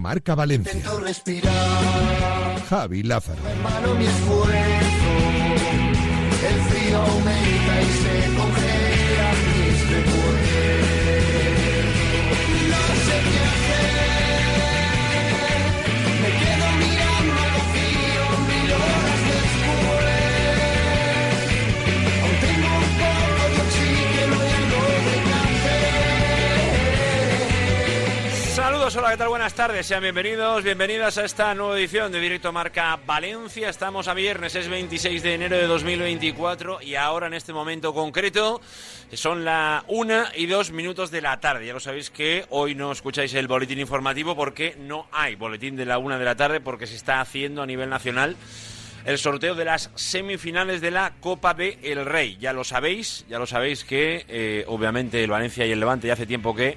Directo Marca Valencia. Javi Lázaro. No sé qué hacer. Saludos, hola, ¿qué tal? Buenas tardes, sean bienvenidos, bienvenidas a esta nueva edición de Directo Marca Valencia. Estamos a viernes, es 26 de enero de 2024 y ahora en este momento concreto son la una y dos minutos de la tarde. Ya lo sabéis que hoy no escucháis el boletín informativo porque no hay boletín de la una de la tarde porque se está haciendo a nivel nacional el sorteo de las semifinales de la Copa de El Rey. Ya lo sabéis, ya lo sabéis que eh, obviamente el Valencia y el Levante ya hace tiempo que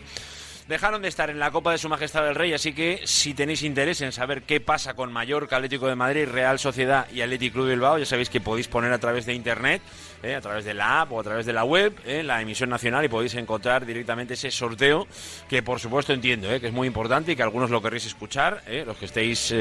dejaron de estar en la Copa de Su Majestad el Rey, así que si tenéis interés en saber qué pasa con Mallorca, Atlético de Madrid, Real Sociedad y Atlético Club Bilbao, ya sabéis que podéis poner a través de internet, eh, a través de la app o a través de la web, eh, la emisión nacional y podéis encontrar directamente ese sorteo que por supuesto entiendo eh, que es muy importante y que algunos lo querréis escuchar, los que estéis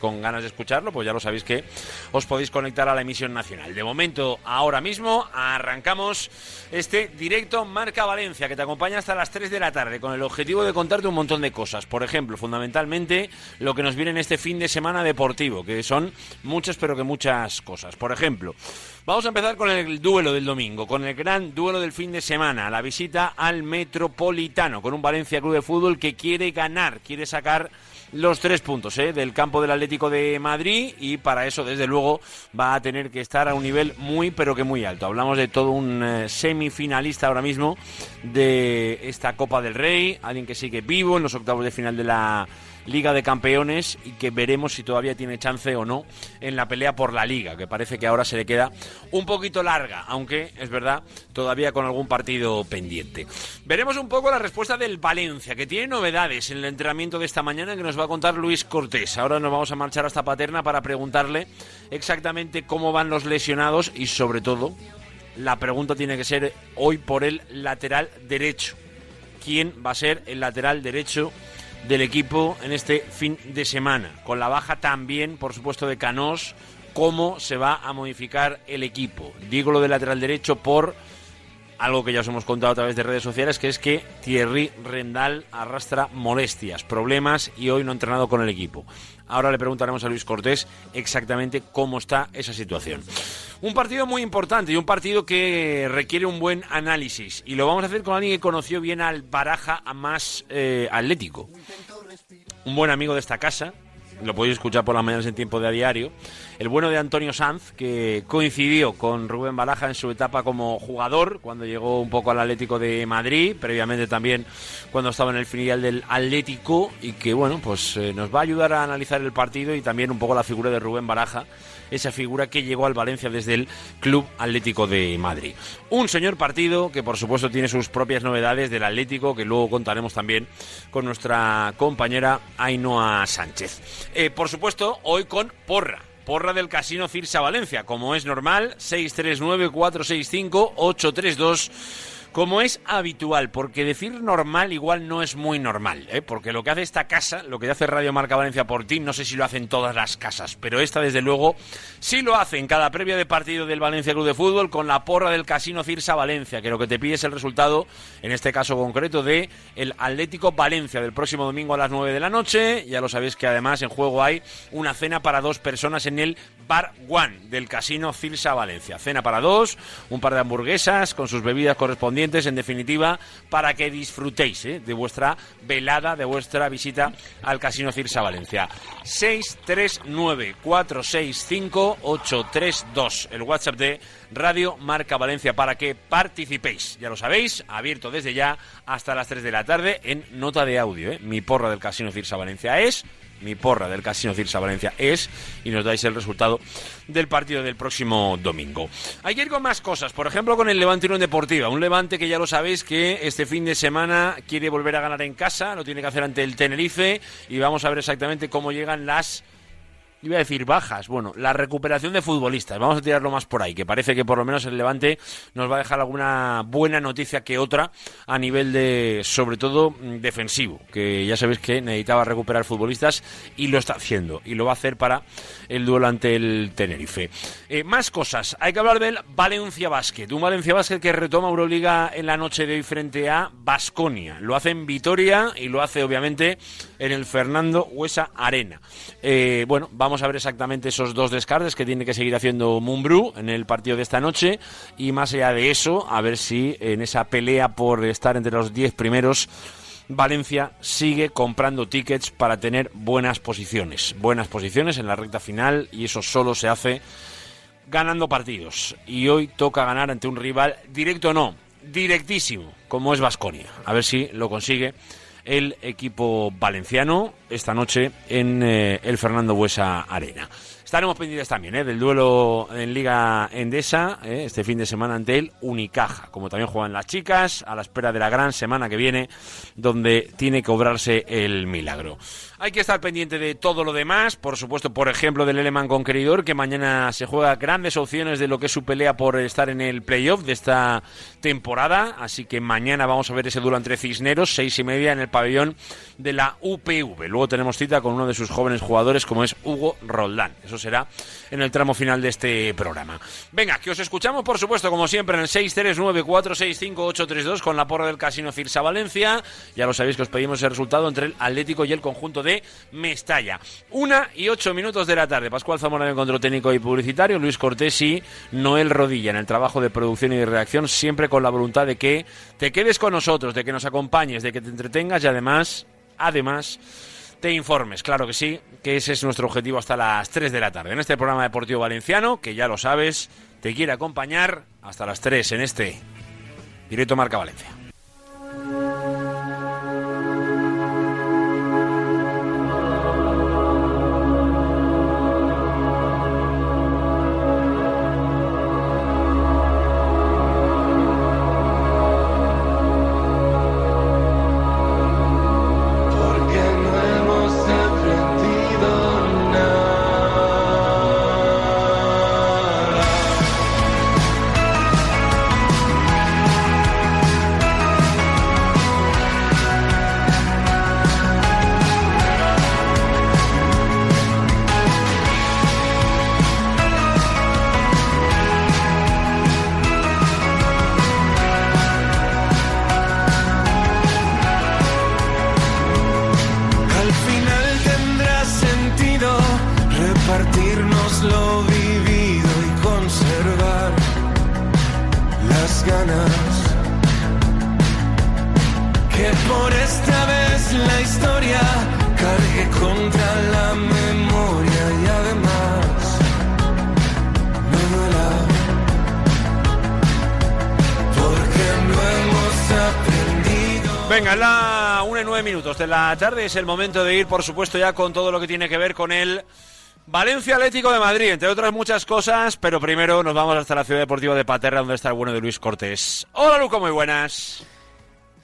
con ganas de escucharlo, pues ya lo sabéis que os podéis conectar a la emisión nacional. De momento, ahora mismo, arrancamos este directo Marca Valencia que te acompaña hasta las 3 de la tarde con el objetivo de contarte un montón de cosas. Por ejemplo, fundamentalmente lo que nos viene en este fin de semana deportivo, que son muchas pero que muchas cosas. Por ejemplo, vamos a empezar con el duelo del domingo, con el gran duelo del fin de semana, la visita al Metropolitano, con un Valencia Club de Fútbol que quiere ganar, quiere sacar los tres puntos ¿eh? del campo del Atlético de Madrid y para eso desde luego va a tener que estar a un nivel muy pero que muy alto. Hablamos de todo un eh, semifinalista ahora mismo de esta Copa del Rey, alguien que sigue vivo en los octavos de final de la Liga de Campeones y que veremos si todavía tiene chance o no en la pelea por la Liga, que parece que ahora se le queda un poquito larga, aunque es verdad, todavía con algún partido pendiente. Veremos un poco la respuesta del Valencia, que tiene novedades en el entrenamiento de esta mañana que nos va a contar Luis Cortés. Ahora nos vamos a marchar hasta Paterna para preguntarle exactamente cómo van los lesionados y sobre todo la pregunta tiene que ser hoy por el lateral derecho. ¿Quién va a ser el lateral derecho? Del equipo en este fin de semana. Con la baja también, por supuesto, de Canós, cómo se va a modificar el equipo. Digo lo del lateral derecho por algo que ya os hemos contado a través de redes sociales, que es que Thierry Rendal arrastra molestias, problemas y hoy no ha entrenado con el equipo. Ahora le preguntaremos a Luis Cortés exactamente cómo está esa situación. Un partido muy importante y un partido que requiere un buen análisis. Y lo vamos a hacer con alguien que conoció bien al Baraja a más eh, atlético. Un buen amigo de esta casa, lo podéis escuchar por las mañanas en tiempo de a diario. El bueno de Antonio Sanz, que coincidió con Rubén Baraja en su etapa como jugador, cuando llegó un poco al Atlético de Madrid, previamente también cuando estaba en el filial del Atlético, y que bueno, pues eh, nos va a ayudar a analizar el partido y también un poco la figura de Rubén Baraja, esa figura que llegó al Valencia desde el Club Atlético de Madrid. Un señor partido que por supuesto tiene sus propias novedades del Atlético, que luego contaremos también con nuestra compañera Ainhoa Sánchez. Eh, por supuesto, hoy con Porra. Porra del Casino Cirsa Valencia, como es normal, 639-465-832 como es habitual, porque decir normal igual no es muy normal, ¿eh? porque lo que hace esta casa, lo que hace Radio Marca Valencia por ti, no sé si lo hacen todas las casas, pero esta desde luego sí lo hace en cada previa de partido del Valencia Club de Fútbol con la porra del Casino Cirsa Valencia, que lo que te pide es el resultado, en este caso concreto, de el Atlético Valencia del próximo domingo a las 9 de la noche. Ya lo sabéis que además en juego hay una cena para dos personas en el Bar One del Casino Cirsa Valencia. Cena para dos, un par de hamburguesas con sus bebidas correspondientes en definitiva, para que disfrutéis ¿eh? de vuestra velada, de vuestra visita al Casino Cirsa Valencia. 639-465-832, el WhatsApp de Radio Marca Valencia, para que participéis. Ya lo sabéis, abierto desde ya hasta las 3 de la tarde en nota de audio. ¿eh? Mi porra del Casino Cirsa Valencia es mi porra del Casino Cirsa Valencia es y nos dais el resultado del partido del próximo domingo. Ir con más cosas, por ejemplo con el Levante Unión Deportiva, un Levante que ya lo sabéis que este fin de semana quiere volver a ganar en casa, lo tiene que hacer ante el Tenerife y vamos a ver exactamente cómo llegan las iba a decir bajas, bueno, la recuperación de futbolistas, vamos a tirarlo más por ahí, que parece que por lo menos el Levante nos va a dejar alguna buena noticia que otra a nivel de, sobre todo, mm, defensivo, que ya sabéis que necesitaba recuperar futbolistas y lo está haciendo, y lo va a hacer para el duelo ante el Tenerife. Eh, más cosas, hay que hablar del Valencia Basket, un Valencia Basket que retoma Euroliga en la noche de hoy frente a Basconia, lo hace en Vitoria y lo hace obviamente en el Fernando Huesa Arena. Eh, bueno, vamos a ver exactamente esos dos descartes que tiene que seguir haciendo Mumbrú en el partido de esta noche y más allá de eso, a ver si en esa pelea por estar entre los 10 primeros Valencia sigue comprando tickets para tener buenas posiciones, buenas posiciones en la recta final y eso solo se hace ganando partidos. Y hoy toca ganar ante un rival directo o no, directísimo, como es Vasconia. A ver si lo consigue el equipo valenciano esta noche en eh, el Fernando Buesa Arena. Estaremos pendientes también ¿eh? del duelo en Liga Endesa, ¿eh? este fin de semana ante el Unicaja, como también juegan las chicas, a la espera de la gran semana que viene, donde tiene que obrarse el milagro. Hay que estar pendiente de todo lo demás, por supuesto, por ejemplo, del Eleman Conqueridor, que mañana se juega grandes opciones de lo que es su pelea por estar en el playoff de esta temporada. Así que mañana vamos a ver ese duelo entre Cisneros, seis y media, en el pabellón de la UPV. Luego tenemos cita con uno de sus jóvenes jugadores, como es Hugo Roldán. Eso será en el tramo final de este programa. Venga, que os escuchamos, por supuesto, como siempre, en el 639465832 con la porra del Casino Cirsa Valencia. Ya lo sabéis que os pedimos el resultado entre el Atlético y el conjunto de Mestalla. Una y ocho minutos de la tarde. Pascual Zamora en control técnico y publicitario, Luis Cortés y Noel Rodilla en el trabajo de producción y de redacción, siempre con la voluntad de que te quedes con nosotros, de que nos acompañes, de que te entretengas y además, además, te informes. Claro que sí, que ese es nuestro objetivo hasta las 3 de la tarde. En este programa deportivo valenciano, que ya lo sabes, te quiere acompañar hasta las 3 en este directo Marca Valencia. Es el momento de ir, por supuesto, ya con todo lo que tiene que ver con el Valencia Atlético de Madrid, entre otras muchas cosas, pero primero nos vamos hasta la ciudad deportiva de Paterra, donde está el bueno de Luis Cortés. Hola, Luco, muy buenas.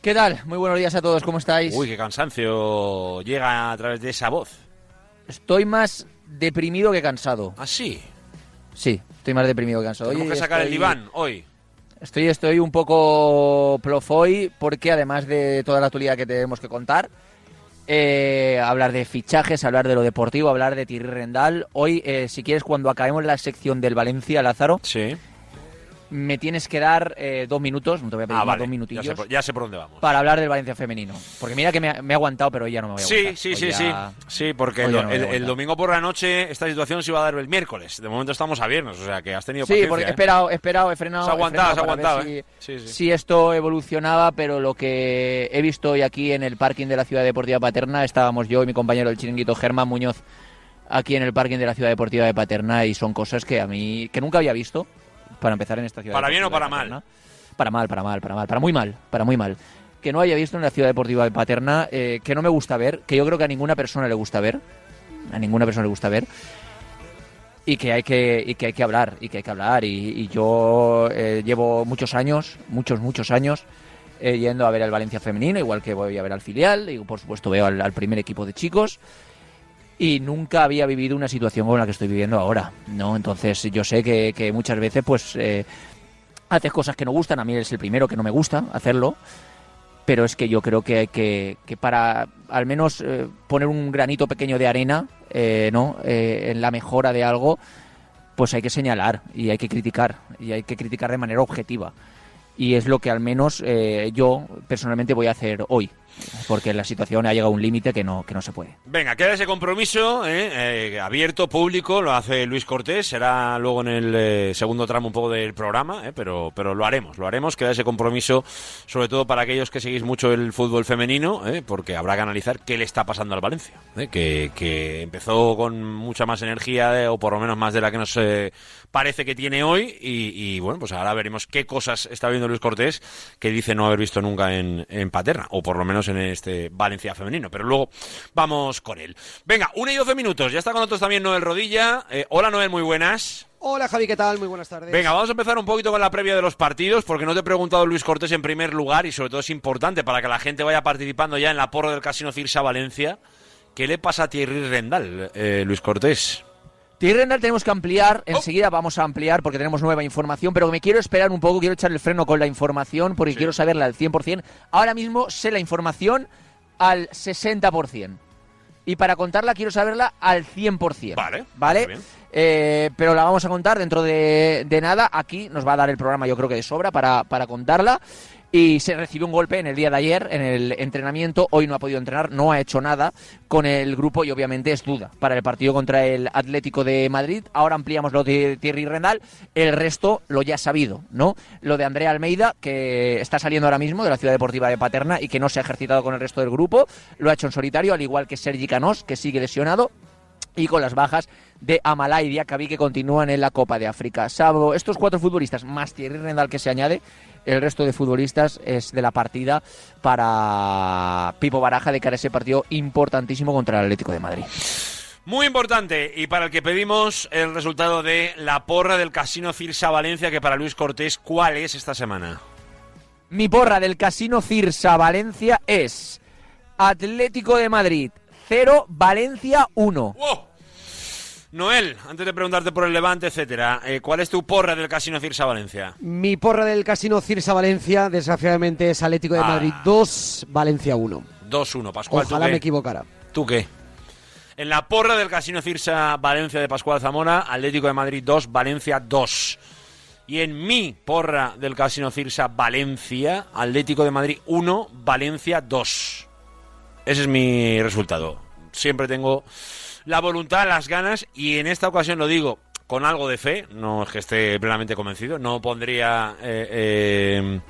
¿Qué tal? Muy buenos días a todos, ¿cómo estáis? Uy, qué cansancio llega a través de esa voz. Estoy más deprimido que cansado. ¿Ah, sí? Sí, estoy más deprimido que cansado. Tenemos que sacar el estoy- diván hoy. Estoy, estoy un poco plofoy porque además de toda la actualidad que tenemos que contar, eh, hablar de fichajes, hablar de lo deportivo, hablar de Thierry Rendal. Hoy, eh, si quieres, cuando acabemos la sección del Valencia, Lázaro, Sí. Me tienes que dar eh, dos minutos, no te voy a pedir Ah, vale. dos Ya minutillos, sé, por, ya sé por dónde vamos. para hablar del Valencia femenino. Porque mira que me, he aguantado, pero hoy ya no me voy a Sí, aguantar. sí, Hoy sí, ya- sí. Sí, porque el, no el- el domingo por la noche esta situación se iba a dar el miércoles. De momento estamos a viernes, o sea que has tenido Sí, paciencia, porque he ¿eh? esperado, he esperado, he frenado. He aguantado, ver aguantado, ¿eh? si, Sí, sí. si esto evolucionaba, pero lo que he visto hoy aquí en el parking de la Ciudad Deportiva Paterna, estábamos yo y mi compañero del chiringuito Germán Muñoz aquí en el parking de la Ciudad Deportiva de Paterna y son cosas que a mí, que nunca había visto, para empezar en esta ciudad. ¿Para bien o para mal? Paterna. Para mal, para mal, para mal, para muy mal, para muy mal. Que no haya visto en la Ciudad Deportiva de Paterna, eh, que no me gusta ver, que yo creo que a ninguna persona le gusta ver, a ninguna persona le gusta ver, y que hay que y que hay que hablar y que hay que hablar y, y yo eh, llevo muchos años muchos muchos años eh, yendo a ver al Valencia femenino igual que voy a ver al filial y por supuesto veo al, al primer equipo de chicos y nunca había vivido una situación como la que estoy viviendo ahora, ¿no? Entonces yo sé que, muchas veces pues eh, haces cosas que no gustan, a mí es el primero que no me gusta hacerlo, pero es que yo creo que, que, que para al menos eh, poner un granito pequeño de arena, eh, ¿no? Eh, en la mejora de algo, pues hay que señalar y hay que criticar y hay que criticar de manera objetiva y es lo que al menos eh, yo personalmente voy a hacer hoy porque la situación ha llegado a un límite que no, que no se puede. Venga, queda ese compromiso ¿eh? Eh, abierto, público, lo hace Luis Cortés, será luego en el eh, segundo tramo un poco del programa, ¿eh? pero, pero lo haremos, lo haremos, queda ese compromiso, sobre todo para aquellos que seguís mucho el fútbol femenino, ¿eh? porque habrá que analizar qué le está pasando al Valencia, que, que empezó con mucha más energía, o por lo menos más de la que nos parece que tiene hoy, y, y, bueno, pues ahora veremos qué cosas está viendo Luis Cortés que dice no haber visto nunca en, en Paterna, o por lo menos en este Valencia femenino, pero luego vamos con él. Venga, una y doce minutos, ya está con nosotros también Noel Rodilla. Eh, hola Noel, muy buenas. Hola Javi, ¿qué tal? Muy buenas tardes. Venga, vamos a empezar un poquito con la previa de los partidos, porque no te he preguntado Luis Cortés en primer lugar, y sobre todo es importante para que la gente vaya participando ya en la porra del Casino Cirsa Valencia. ¿Qué le pasa a Thierry Rendal, eh, Luis Cortés? Thierry Rendal tenemos que ampliar, enseguida vamos a ampliar porque tenemos nueva información, pero me quiero esperar un poco, quiero echar el freno con la información porque Sí. quiero saberla al 100%. Ahora mismo sé la información al 60%. Y para contarla quiero saberla al 100%. Vale, ¿Vale? Eh, pero la vamos a contar dentro de, de nada. Aquí nos va a dar el programa, yo creo que de sobra, para, para contarla. Y se recibió un golpe en el día de ayer en el entrenamiento. Hoy no ha podido entrenar, no ha hecho nada con el grupo y obviamente es duda para el partido contra el Atlético de Madrid. Ahora ampliamos lo de Thierry Rendal. El resto lo ya sabido, ¿no? Lo de Andrea Almeida, que está saliendo ahora mismo de la Ciudad Deportiva de Paterna y que no se ha ejercitado con el resto del grupo. Lo ha hecho en solitario, al igual que Sergi Canós, que sigue lesionado y con las bajas de Amalá y Diakabi que continúan en la Copa de África. Salvo estos cuatro futbolistas, más Thierry Rendal que se añade, el resto de futbolistas es de la partida para Pipo Baraja de cara a ese partido importantísimo contra el Atlético de Madrid. Muy importante, y para el que pedimos el resultado de la porra del Casino Cirsa Valencia, que para Luis Cortés, ¿cuál es esta semana? Mi porra del Casino Cirsa Valencia es Atlético de Madrid 0, Valencia 1. ¡Wow! Noel, antes de preguntarte por el Levante, etcétera, eh, ¿cuál es tu porra del Casino Cirsa Valencia? Mi porra del Casino Cirsa Valencia, desgraciadamente es Atlético de Ah. Madrid 2, Valencia 1. 2-1, Pascual. ¿tú Ojalá me equivocara. ¿Tú qué? En la porra del Casino Cirsa Valencia de Pascual Zamora, Atlético de Madrid 2, Valencia 2. Y en mi porra del Casino Cirsa Valencia, Atlético de Madrid 1, Valencia 2. Ese es mi resultado. Siempre tengo la voluntad, las ganas y en esta ocasión lo digo con algo de fe, no es que esté plenamente convencido, no pondría... eh, eh,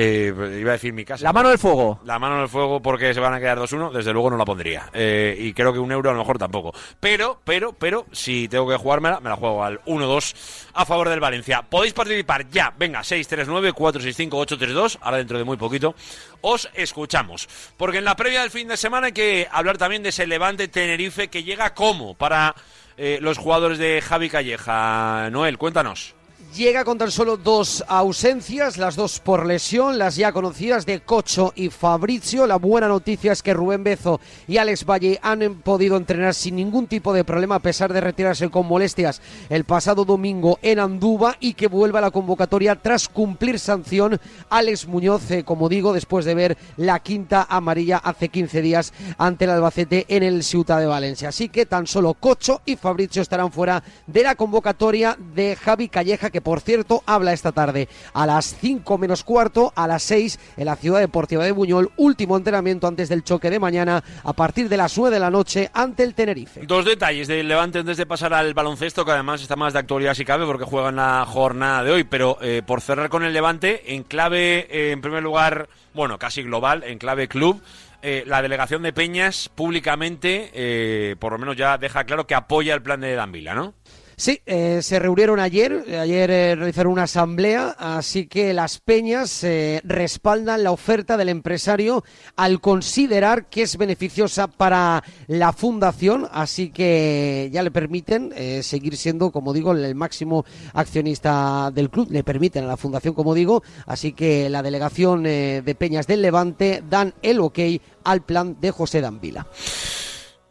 eh, iba a decir mi casa. La mano del fuego. La mano en el fuego porque se van a quedar 2-1, desde luego no la pondría. Eh, y creo que un euro a lo mejor tampoco. Pero, pero, pero, si tengo que jugármela, me la juego al 1-2 a favor del Valencia. Podéis participar ya. Venga, 639-465-832. Ahora dentro de muy poquito os escuchamos. Porque en la previa del fin de semana hay que hablar también de ese Levante Tenerife que llega como para eh, los jugadores de Javi Calleja. Noel, cuéntanos. Llega con tan solo dos ausencias, las dos por lesión, las ya conocidas de Cocho y Fabrizio. La buena noticia es que Rubén Bezo y Alex Valle han podido entrenar sin ningún tipo de problema a pesar de retirarse con molestias el pasado domingo en Andúba y que vuelva a la convocatoria tras cumplir sanción Alex Muñoz, eh, como digo, después de ver la quinta amarilla hace 15 días ante el Albacete en el Ciutat de Valencia. Así que tan solo Cocho y Fabrizio estarán fuera de la convocatoria de Javi Calleja, que por cierto habla esta tarde a las 5 menos cuarto, a las 6 en la Ciudad Deportiva de Buñol, último entrenamiento antes del choque de mañana a partir de las 9 de la noche ante el Tenerife. Dos detalles del Levante antes de pasar al baloncesto, que además está más de actualidad si cabe, porque juega en la jornada de hoy. Pero eh, por cerrar con el Levante, en clave, eh, en primer lugar, bueno, casi global, en clave club, eh, la delegación de Peñas públicamente, por lo menos ya deja claro que apoya el plan de Danvila, ¿no? Sí, eh, se reunieron ayer, ayer eh, realizaron una asamblea, así que las peñas eh, respaldan la oferta del empresario al considerar que es beneficiosa para la fundación, así que ya le permiten eh, seguir siendo, como digo, el máximo accionista del club, le permiten a la fundación, como digo, así que la delegación de peñas del Levante dan el ok al plan de José Danvila.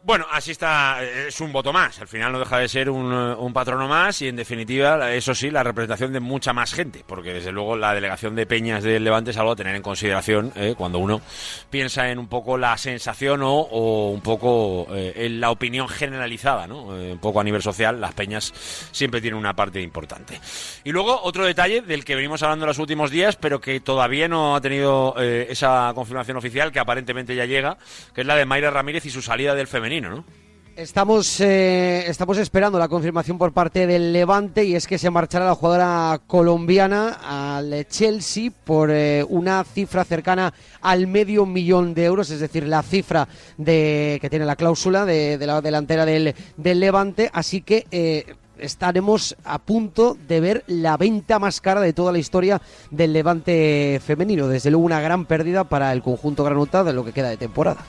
Bueno, así está, es un voto más. Al final no deja de ser un, eh, un, patrono más y, en definitiva, eso sí, la representación de mucha más gente, porque desde luego la delegación de Peñas del Levante es algo a tener en consideración eh, cuando uno piensa en un poco la sensación o, o un poco eh, en la opinión generalizada, ¿no? Eh, un poco a nivel social, las Peñas siempre tienen una parte importante. Y luego otro detalle del que venimos hablando los últimos días, pero que todavía no ha tenido eh, esa confirmación oficial, que aparentemente ya llega, que es la de Mayra Ramírez y su salida del femenino. Estamos, eh, estamos esperando la confirmación por parte del Levante y es que se marchará la jugadora colombiana al Chelsea por eh, una cifra cercana al medio millón de euros, es decir, la cifra de que tiene la cláusula de, de la delantera del, del Levante. Así que eh, estaremos a punto de ver la venta más cara de toda la historia del Levante femenino. Desde luego una gran pérdida para el conjunto granota de lo que queda de temporada.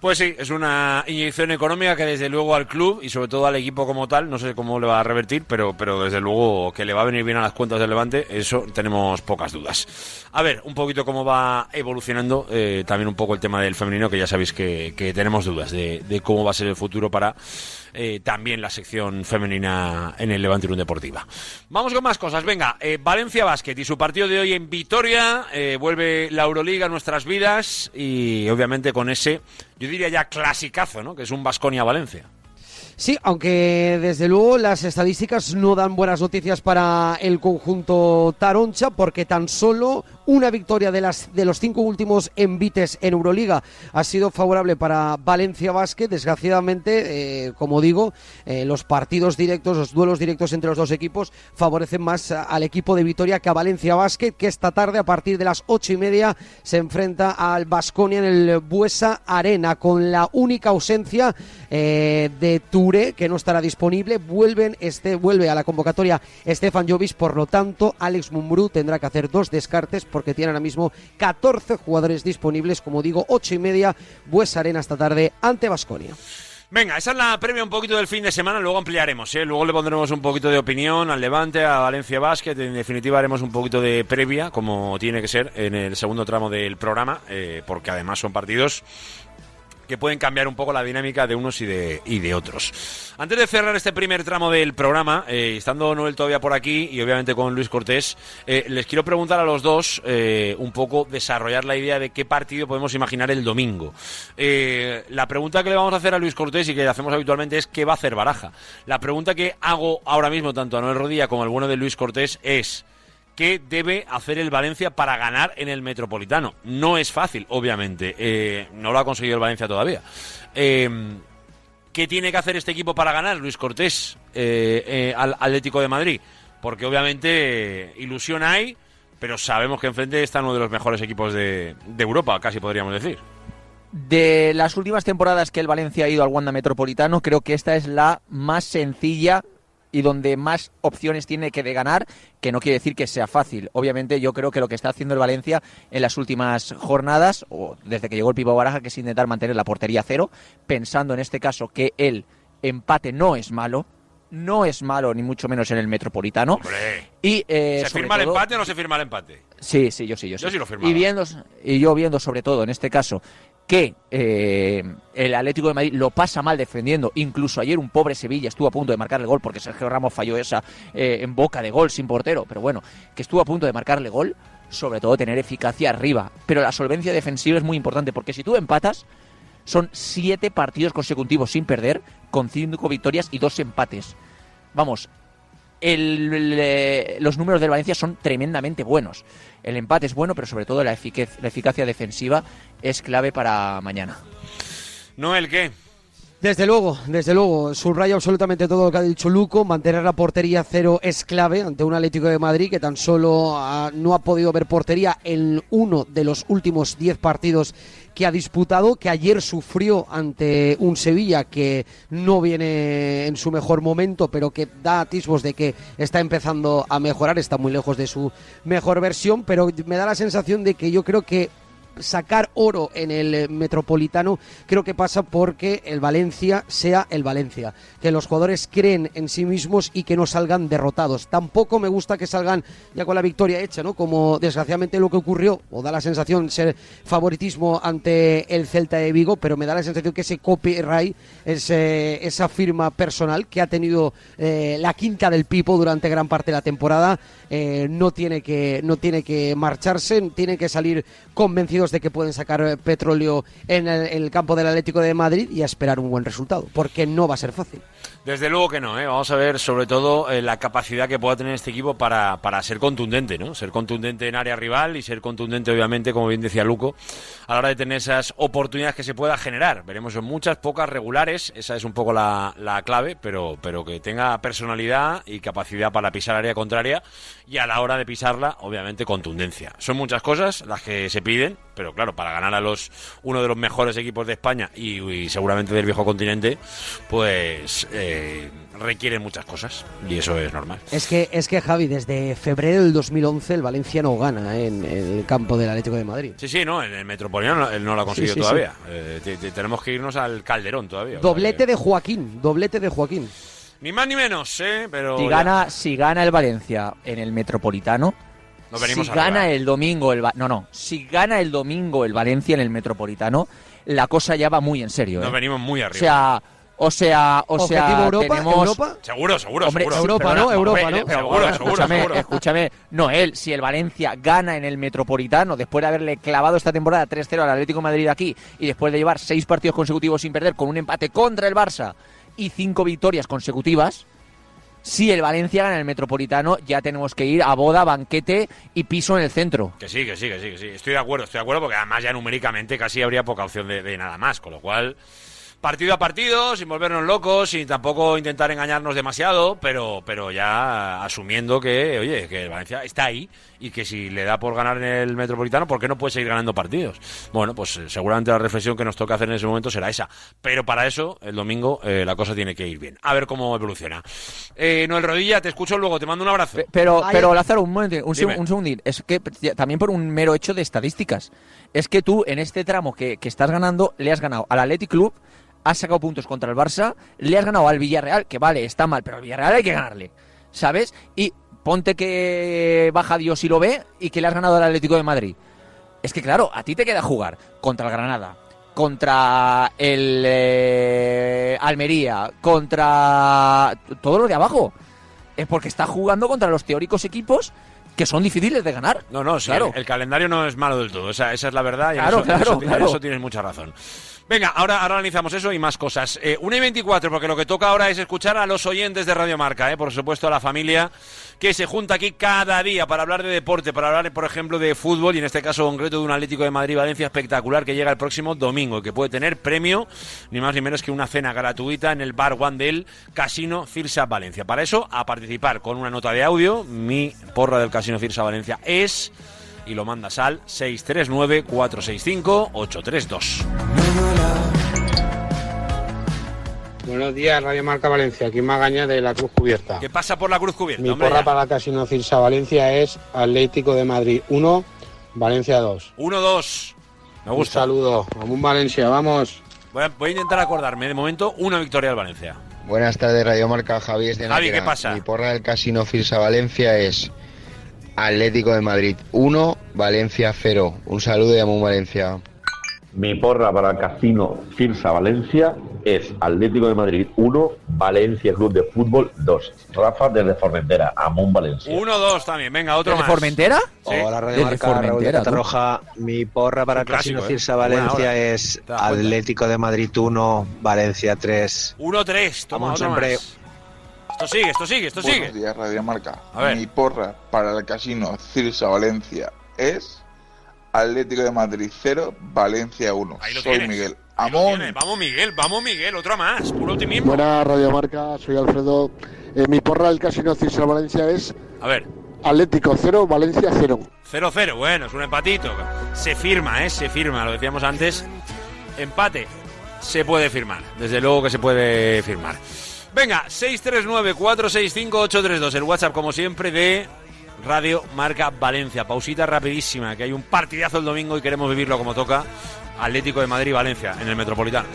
Pues sí, es una inyección económica que desde luego al club y sobre todo al equipo como tal, no sé cómo le va a revertir, pero, pero desde luego que le va a venir bien a las cuentas del Levante, eso tenemos pocas dudas. A ver, un poquito cómo va evolucionando eh, también un poco el tema del femenino, que ya sabéis que, que tenemos dudas de, de, cómo va a ser el futuro para eh, también la sección femenina en el Levante Unión Deportiva. Vamos con más cosas, venga, eh, Valencia Basket y su partido de hoy en Vitoria, eh, vuelve la Euroliga a nuestras vidas y obviamente con ese yo diría ya clasicazo, ¿no? Que es un Basconia-Valencia. Sí, aunque desde luego las estadísticas no dan buenas noticias para el conjunto Taroncha, porque tan solo una victoria de, las, de los cinco últimos envites en Euroliga ha sido favorable para Valencia Basket. Desgraciadamente, eh, como digo, eh, los partidos directos, los duelos directos entre los dos equipos favorecen más al equipo de Vitoria que a Valencia Basket, que esta tarde a partir de las ocho y media se enfrenta al Basconia en el Buesa Arena, con la única ausencia eh, de Que no estará disponible. Vuelven este, vuelve a la convocatoria Estefan Jovis, por lo tanto, Alex Mumbrú tendrá que hacer dos descartes porque tiene ahora mismo 14 jugadores disponibles, como digo, ocho y media, Buesa Arena esta tarde ante Basconia. Venga, esa es la previa un poquito del fin de semana, luego ampliaremos, ¿eh? luego le pondremos un poquito de opinión al Levante, a Valencia Basket, en definitiva haremos un poquito de previa, como tiene que ser en el segundo tramo del programa, eh, porque además son partidos que pueden cambiar un poco la dinámica de unos y de, y de otros. Antes de cerrar este primer tramo del programa, eh, estando Noel todavía por aquí y obviamente con Luis Cortés, eh, les quiero preguntar a los dos eh, un poco desarrollar la idea de qué partido podemos imaginar el domingo. La pregunta que le vamos a hacer a Luis Cortés y que hacemos habitualmente es qué va a hacer Baraja. La pregunta que hago ahora mismo tanto a Noel Rodilla como al bueno de Luis Cortés es qué debe hacer el Valencia para ganar en el Metropolitano. No es fácil, obviamente. Eh, no lo ha conseguido el Valencia todavía. Eh, ¿Qué tiene que hacer este equipo para ganar, Luis Cortés, eh, al Atlético de Madrid? Porque obviamente ilusión hay, pero sabemos que enfrente está uno de los mejores equipos de Europa, casi podríamos decir. De las últimas temporadas que el Valencia ha ido al Wanda Metropolitano, creo que esta es la más sencilla y donde más opciones tiene que de ganar, que no quiere decir que sea fácil. Obviamente yo creo que lo que está haciendo el Valencia en las últimas jornadas, o desde que llegó el Pipo Baraja, que es intentar mantener la portería cero, pensando en este caso que el empate no es malo, no es malo ni mucho menos en el Metropolitano. Hombre. Y, eh, ¿Se firma el empate o no se firma el empate? Sí, sí, yo sí, yo sí. Yo sí lo firmaba. y, viendo, y yo viendo sobre todo en este caso que eh, el Atlético de Madrid lo pasa mal defendiendo, incluso ayer un pobre Sevilla estuvo a punto de marcar el gol porque Sergio Ramos falló esa eh, en boca de gol sin portero, pero bueno, que estuvo a punto de marcarle gol, sobre todo tener eficacia arriba, pero la solvencia defensiva es muy importante porque si tú empatas son siete partidos consecutivos sin perder, con cinco victorias y dos empates. Vamos, el- el, los números del Valencia son tremendamente buenos. El empate es bueno, pero sobre todo la, eficacia defensiva es clave para mañana. Noel, ¿qué? Desde luego, desde luego, subraya absolutamente todo lo que ha dicho Luco. Mantener la portería cero es clave ante un Atlético de Madrid que tan solo ah, no ha podido ver portería en uno de los últimos diez partidos que ha disputado, que ayer sufrió ante un Sevilla que no viene en su mejor momento, pero que da atisbos de que está empezando a mejorar, está muy lejos de su mejor versión, pero me da la sensación de que yo creo que sacar oro en el eh, Metropolitano creo que pasa porque el Valencia sea el Valencia, que los jugadores creen en sí mismos y que no salgan derrotados. Tampoco me gusta que salgan ya con la victoria hecha, ¿no? Como desgraciadamente lo que ocurrió, o da la sensación ser favoritismo ante el Celta de Vigo, pero me da la sensación que ese copyright, ese, esa firma personal que ha tenido eh, la quinta del Pipo durante gran parte de la temporada, eh, no, tiene que, no tiene que marcharse, tienen que salir convencidos de que pueden sacar eh, petróleo en el, campo del Atlético de Madrid y esperar un buen resultado, porque no va a ser fácil. Desde luego que no, ¿eh? vamos a ver sobre todo eh, la capacidad que pueda tener este equipo para, para ser contundente, ¿no? Ser contundente en área rival y ser contundente, obviamente, como bien decía Luco, a la hora de tener esas oportunidades que se pueda generar. Veremos en muchas, pocas regulares, esa es un poco la, la clave, pero, pero que tenga personalidad y capacidad para pisar área contraria y a la hora de pisarla, obviamente, contundencia. Son muchas cosas las que se piden, pero claro, para ganar a los uno de los mejores equipos de España y, y seguramente del viejo continente, pues eh, requieren muchas cosas y eso es normal. Es que, es que Javi, desde febrero del 2011 el Valencia no gana en, en el campo del Atlético de Madrid. Sí, sí, no, en el Metropolitano no- él no lo ha conseguido sí, sí. todavía. Eh, te- te- tenemos que irnos al Calderón todavía. o sea Doblete de Joaquín, doblete de Joaquín. Ni más ni menos, ¿eh? Pero Si ya gana, si gana el Valencia en el Metropolitano, nos venimos si arriba. gana el domingo el no no, si gana el domingo el Valencia en el Metropolitano, la cosa ya va muy en serio. Nos ¿eh? venimos muy O arriba. sea, o sea, o Objetivo sea, Europa, tenemos Europa. seguro, seguro, Hombre, seguro. Europa, perdona, ¿no? Europa, ¿no? Seguro, seguro, escúchame, seguro. escúchame. Noel, si el Valencia gana en el Metropolitano, después de haberle clavado esta temporada 3-0 al Atlético de Madrid aquí y después de llevar seis partidos consecutivos sin perder con un empate contra el Barça y cinco victorias consecutivas, si el Valencia gana el Metropolitano, ya tenemos que ir a boda, banquete y piso en el centro. Que sí, que sí, que sí, que sí. Estoy de acuerdo, estoy de acuerdo porque además ya numéricamente casi habría poca opción de nada más, con lo cual partido a partido, sin volvernos locos, sin tampoco intentar engañarnos demasiado, pero, pero ya asumiendo que, oye, que el Valencia está ahí y que si le da por ganar en el Metropolitano, ¿por qué no puede seguir ganando partidos? Bueno, pues eh, seguramente la reflexión que nos toca hacer en ese momento será esa. Pero para eso, el domingo, eh, la cosa tiene que ir bien. A ver cómo evoluciona. Eh, Noel Rodilla, te escucho luego, te mando un abrazo. Pe- Pero, pero Lázaro, un momento, un, seg- un segundín. Es que también por un mero hecho de estadísticas. Es que tú, en este tramo que, que estás ganando, le has ganado al Athletic Club, has sacado puntos contra el Barça, le has ganado al Villarreal, que vale, está mal, pero al Villarreal hay que ganarle. ¿Sabes? Y ponte que baja Dios y lo ve y que le has ganado al Atlético de Madrid. Es que claro, a ti te queda jugar contra el Granada, contra el eh, Almería, contra todo lo de abajo. Es porque está jugando contra los teóricos equipos que son difíciles de ganar. No, no, sí, Claro. el, el calendario no es malo del todo. Esa, esa es la verdad y en Claro, eso, claro, eso, claro. eso tienes mucha razón. Venga, ahora, analizamos eso y más cosas. Eh, 1 y 24, porque lo que toca ahora es escuchar a los oyentes de Radio Marca, eh, por supuesto a la familia que se junta aquí cada día para hablar de deporte, para hablar, por ejemplo, de fútbol y en este caso concreto de un Atlético de Madrid-Valencia espectacular que llega el próximo domingo que puede tener premio, ni más ni menos que una cena gratuita en el Bar One del Casino Firsa Valencia. Para eso, a participar con una nota de audio, mi porra del Casino Firsa Valencia es y lo mandas al 639-465-832. Buenos días, Radio Marca Valencia. Aquí Magaña de la Cruz Cubierta. ¿Qué pasa por la cruz cubierta? Mi hombre, porra ya? para Casino Cirsa Valencia es Atlético de Madrid 1, Valencia 2. 1-2. Me Un saludo. Vamos Valencia, vamos. Voy a, voy a intentar acordarme. De momento, una victoria al Valencia. Buenas tardes, Radio Marca. Javi es de Javi. ¿qué pasa? Mi porra del Casino Firsa Valencia es Atlético de Madrid 1, Valencia 0. Un saludo y amo Valencia. Mi porra para el Casino Firsa Valencia es Atlético de Madrid 1, Valencia Club de Fútbol 2. Rafa desde Formentera, Amón Valencia. 1-2 también. Venga, otro ¿Desde más. Formentera? Sí. Hola Radio Desde Marca, Raúl de Formentera, tú. Catarroja. Mi porra para Un clásico, Casino ¿eh? Cirsa Valencia es. Atlético de Madrid 1, Valencia 3. 1-3. Toma Vamos, otro hombre. más. Esto sigue, esto sigue, esto Buenos sigue. días, Radio Marca. A ver. Mi porra para el casino Cirsa Valencia es Atlético de Madrid 0, Valencia 1. Ahí lo Soy tienes. Miguel. Amón. Vamos, Miguel, vamos, Miguel. Otro más. Puro optimismo. Buenas Radio Marca, soy Alfredo. Eh, mi porra del Casino Cirsa Valencia es A ver. Atlético 0, Valencia 0. 0-0, bueno, es un empatito. Se firma, ¿eh? Se firma, lo decíamos antes. Empate, se puede firmar. Desde luego que se puede firmar. Venga, 639-465-832, el WhatsApp, como siempre, de Radio Marca Valencia. Pausita rapidísima, que hay un partidazo el domingo y queremos vivirlo como toca. Atlético de Madrid-Valencia en el Metropolitano.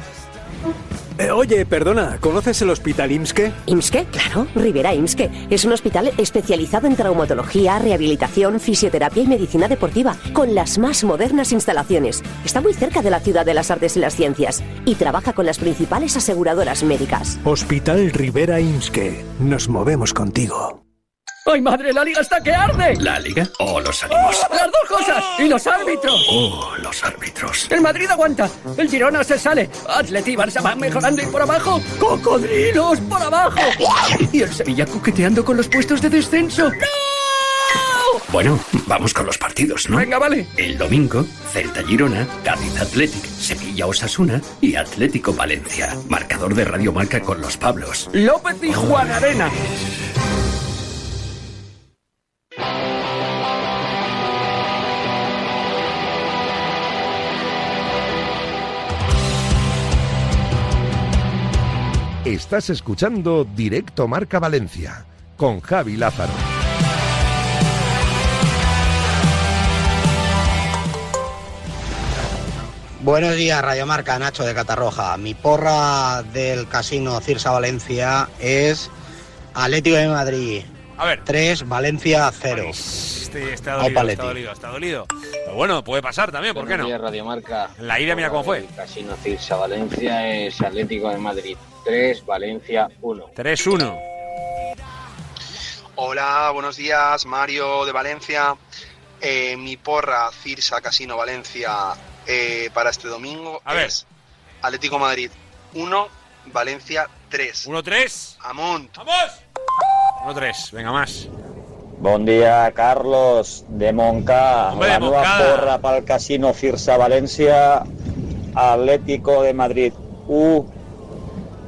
Eh, oye, perdona, ¿conoces el hospital IMSKE? IMSKE, claro, Rivera IMSKE. Es un hospital especializado en traumatología, rehabilitación, fisioterapia y medicina deportiva, con las más modernas instalaciones. Está muy cerca de la ciudad de las artes y las ciencias y trabaja con las principales aseguradoras médicas. Hospital Rivera IMSKE. Nos movemos contigo. ¡Ay, madre! ¡La liga está que arde! ¿La liga o los ánimos? ¡Las dos cosas! ¡Y los árbitros! Oh, los árbitros. El Madrid aguanta. El Girona se sale. Atleti y Barça van mejorando y por abajo. ¡Cocodrilos por abajo! Y el Sevilla coqueteando con los puestos de descenso. ¡No! Bueno, vamos con los partidos, ¿no? Venga, vale. El domingo, Celta Girona, Cádiz Athletic, Sevilla Osasuna y Atlético Valencia. Marcador de Radio Marca con los Pablos. López y Juan Arena. Estás escuchando Directo Marca Valencia con Javi Lázaro. Buenos días, Radio Marca, Nacho de Catarroja. Mi porra del casino Cirsa Valencia es Atlético de Madrid. A ver. 3, Valencia 0. Este está dolido, está dolido, está dolido. Pero bueno, puede pasar también, ¿por qué no? Buenos días, Radio Marca. La ida, mira cómo fue. El Casino Cirsa Valencia es Atlético de Madrid 3, Valencia 1. 3-1. Hola, buenos días, Mario de Valencia. Eh, mi porra Cirsa Casino Valencia eh, para este domingo es Atlético Madrid 1, Valencia 3. 1-3. Amont. ¡Vamos! 1-3, venga más. Bon dia, Carlos, de Montcà. Hombre, la de Montcada. porra pel Casino Cirsa València, Atlético de Madrid 1,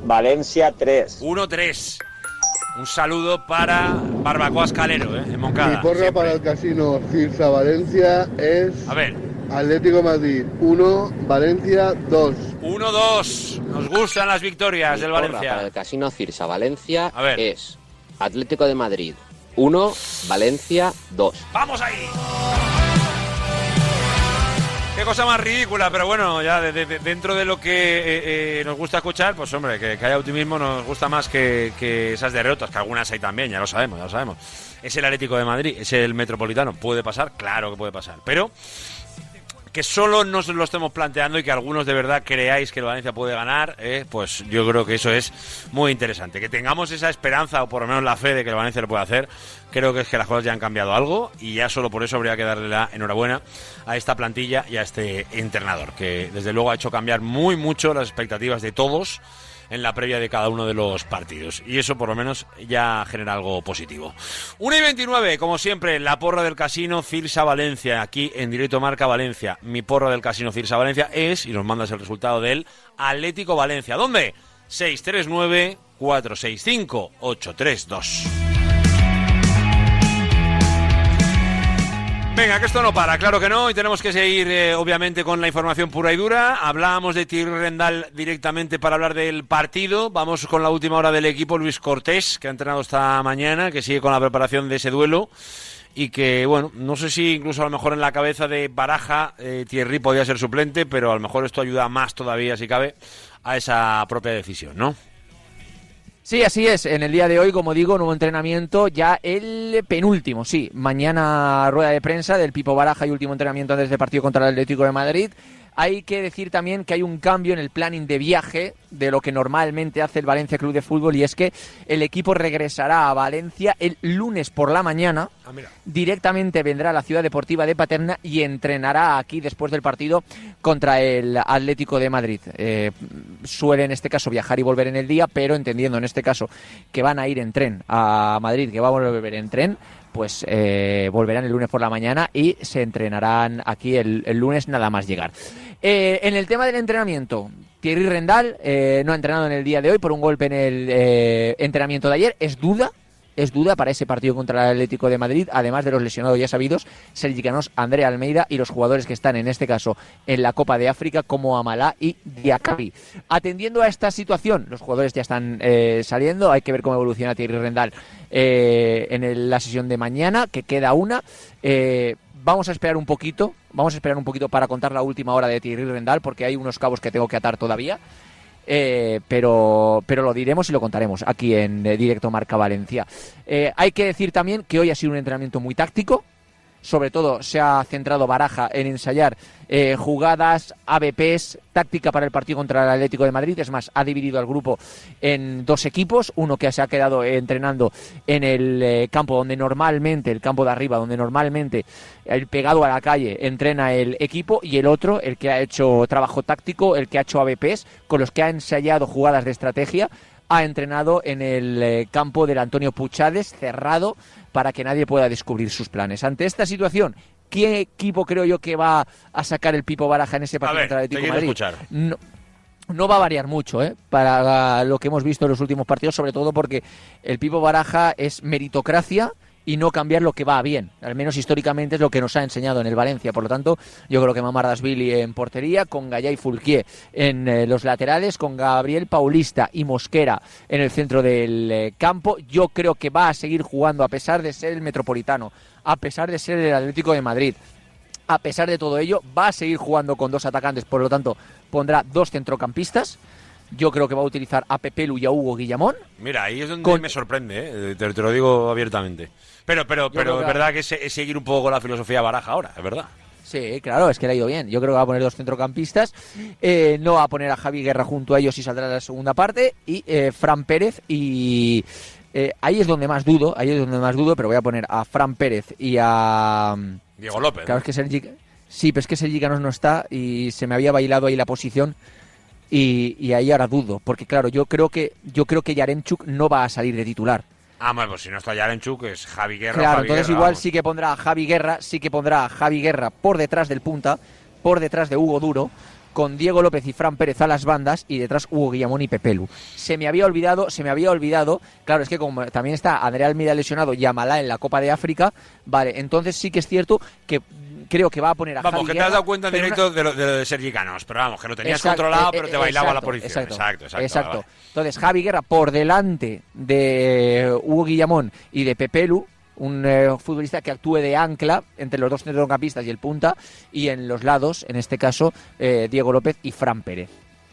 València 3. 1-3. Un saludo para Barbacoa Escalero, ¿eh? En Moncada. Mi porra siempre. para el casino Cirsa Valencia es A ver. Atlético Madrid 1, Valencia 2. 1-2. Nos gustan las victorias del porra Valencia. para el Casino Cirsa Valencia A ver. es Atlético de Madrid 1, Valencia 2. ¡Vamos ahí! Qué cosa más ridícula, pero bueno, ya de- de- de- dentro de lo que eh, eh, nos gusta escuchar, pues hombre, que, que haya optimismo nos gusta más que, que esas derrotas, que algunas hay también, ya lo sabemos, ya lo sabemos. Es el Atlético de Madrid, es el Metropolitano, puede pasar, claro que puede pasar, pero que solo nos lo estemos planteando y que algunos de verdad creáis que el Valencia puede ganar, eh, pues yo creo que eso es muy interesante. Que tengamos esa esperanza o por lo menos la fe de que el Valencia lo puede hacer, creo que es que las cosas ya han cambiado algo y ya solo por eso habría que darle la enhorabuena a esta plantilla y a este entrenador, que desde luego ha hecho cambiar muy mucho las expectativas de todos en la previa de cada uno de los partidos. Y eso por lo menos ya genera algo positivo. 1 y 29, como siempre, la porra del casino Cirsa Valencia, aquí en directo Marca Valencia. Mi porra del casino Cirsa Valencia es, y nos mandas el resultado del Atlético Valencia. ¿Dónde? 639-465-832. Venga, que esto no para, claro que no, y tenemos que seguir eh, obviamente con la información pura y dura. Hablábamos de Thierry Rendal directamente para hablar del partido. Vamos con la última hora del equipo, Luis Cortés, que ha entrenado esta mañana, que sigue con la preparación de ese duelo. Y que, bueno, no sé si incluso a lo mejor en la cabeza de Baraja eh, Thierry podía ser suplente, pero a lo mejor esto ayuda más todavía, si cabe, a esa propia decisión, ¿no? Sí, así es. En el día de hoy, como digo, nuevo entrenamiento, ya el penúltimo, sí. Mañana rueda de prensa del Pipo Baraja y último entrenamiento antes del partido contra el Atlético de Madrid. Hay que decir también que hay un cambio en el planning de viaje de lo que normalmente hace el Valencia Club de Fútbol y es que el equipo regresará a Valencia el lunes por la mañana. Ah. Directamente vendrá a la ciudad deportiva de Paterna y entrenará aquí después del partido contra el Atlético de Madrid. Eh, suele en este caso viajar y volver en el día, pero entendiendo en este caso que van a ir en tren a Madrid, que va a volver en tren, pues eh, volverán el lunes por la mañana y se entrenarán aquí el, lunes nada más llegar. Eh, en el tema del entrenamiento, Thierry Rendal eh, no ha entrenado en el día de hoy por un golpe en el eh, entrenamiento de ayer. Es duda, es duda para ese partido contra el Atlético de Madrid, además de los lesionados ya sabidos, Sergi Canós, Andrea Almeida y los jugadores que están en este caso en la Copa de África como Amalá y Diakabi. Atendiendo a esta situación, los jugadores ya están eh, saliendo, hay que ver cómo evoluciona Thierry Rendal eh, en la sesión de mañana, que queda una. Eh, vamos a esperar un poquito, vamos a esperar un poquito para contar la última hora de Thierry Rendal, porque hay unos cabos que tengo que atar todavía. Eh, pero, pero lo diremos y lo contaremos aquí en eh, directo Marca Valencia. Eh, hay que decir también que hoy ha sido un entrenamiento muy táctico. Sobre todo se ha centrado Baraja en ensayar eh, jugadas, ABPs, táctica para el partido contra el Atlético de Madrid. Es más, ha dividido al grupo en dos equipos. Uno que se ha quedado entrenando en el eh, campo donde normalmente, el campo de arriba, donde normalmente el pegado a la calle entrena el equipo. Y el otro, el que ha hecho trabajo táctico, el que ha hecho ABPs, con los que ha ensayado jugadas de estrategia ha entrenado en el eh, campo del Antonio Puchades, cerrado, para que nadie pueda descubrir sus planes. Ante esta situación, ¿qué equipo creo yo que va a sacar el Pipo Baraja en ese partido contra el Atlético Madrid? escuchar. No, no va a variar mucho ¿eh? para lo que hemos visto en los últimos partidos, sobre todo porque el Pipo Baraja es meritocracia y no cambiar lo que va bien. Al menos históricamente es lo que nos ha enseñado en el Valencia. Por lo tanto, yo creo que Mamardasvili en portería, con Gallay Fulquier en eh, los laterales, con Gabriel Paulista y Mosquera en el centro del eh, campo. Yo creo que va a seguir jugando a pesar de ser el Metropolitano, a pesar de ser el Atlético de Madrid. A pesar de todo ello, va a seguir jugando con dos atacantes, por lo tanto, pondrá dos centrocampistas. Yo creo que va a utilizar a Pepelu y a Hugo Guillamón. Mira, ahí es donde Con- me sorprende, ¿eh? te, te lo digo abiertamente. Pero, pero, pero es verdad que es, es seguir un poco con la filosofía baraja ahora, es verdad. Sí, claro, es que le ha ido bien. Yo creo que va a poner dos centrocampistas. Eh, no va a poner a Javi Guerra junto a ellos y saldrá la segunda parte. Y eh, Fran Pérez y... eh, ahí es donde más dudo, ahí es donde más dudo, pero voy a poner a Fran Pérez y a... Diego López. Claro, es que Sergi... Sí, pero es que Sergi Canos no está y se me había bailado ahí la posición y, y ahí ahora dudo, porque claro, yo creo que yo creo que Yaremchuk no va a salir de titular. Ah, bueno, pues si no está Yarenchuk, es Javi Guerra. Claro, Javi entonces Guerra, igual vamos. sí que pondrá a Javi Guerra, sí que pondrá a Javi Guerra por detrás del punta, por detrás de Hugo Duro, con Diego López y Fran Pérez a las bandas y detrás Hugo Guillamón y Pepelu. Se me había olvidado, se me había olvidado, claro, es que como también está Andrea Almeida lesionado y Amalá en la Copa de África, vale, entonces sí que es cierto que creo que va a poner a Vamos, Javi que te has dado cuenta en una- directo de, lo, de lo de Sergi Canos, pero vamos, que lo tenías Exacto, controlado, eh, pero te eh, bailaba la posición. Exacto, Exacto, exacto. exacto. vale, vale. Entonces, Javi Guerra por delante de Hugo Guillamón y de Pepelu, un eh, futbolista que actúe de ancla entre los dos centrocampistas y el punta, y en los lados, en este caso, eh, Diego López y Fran Pérez.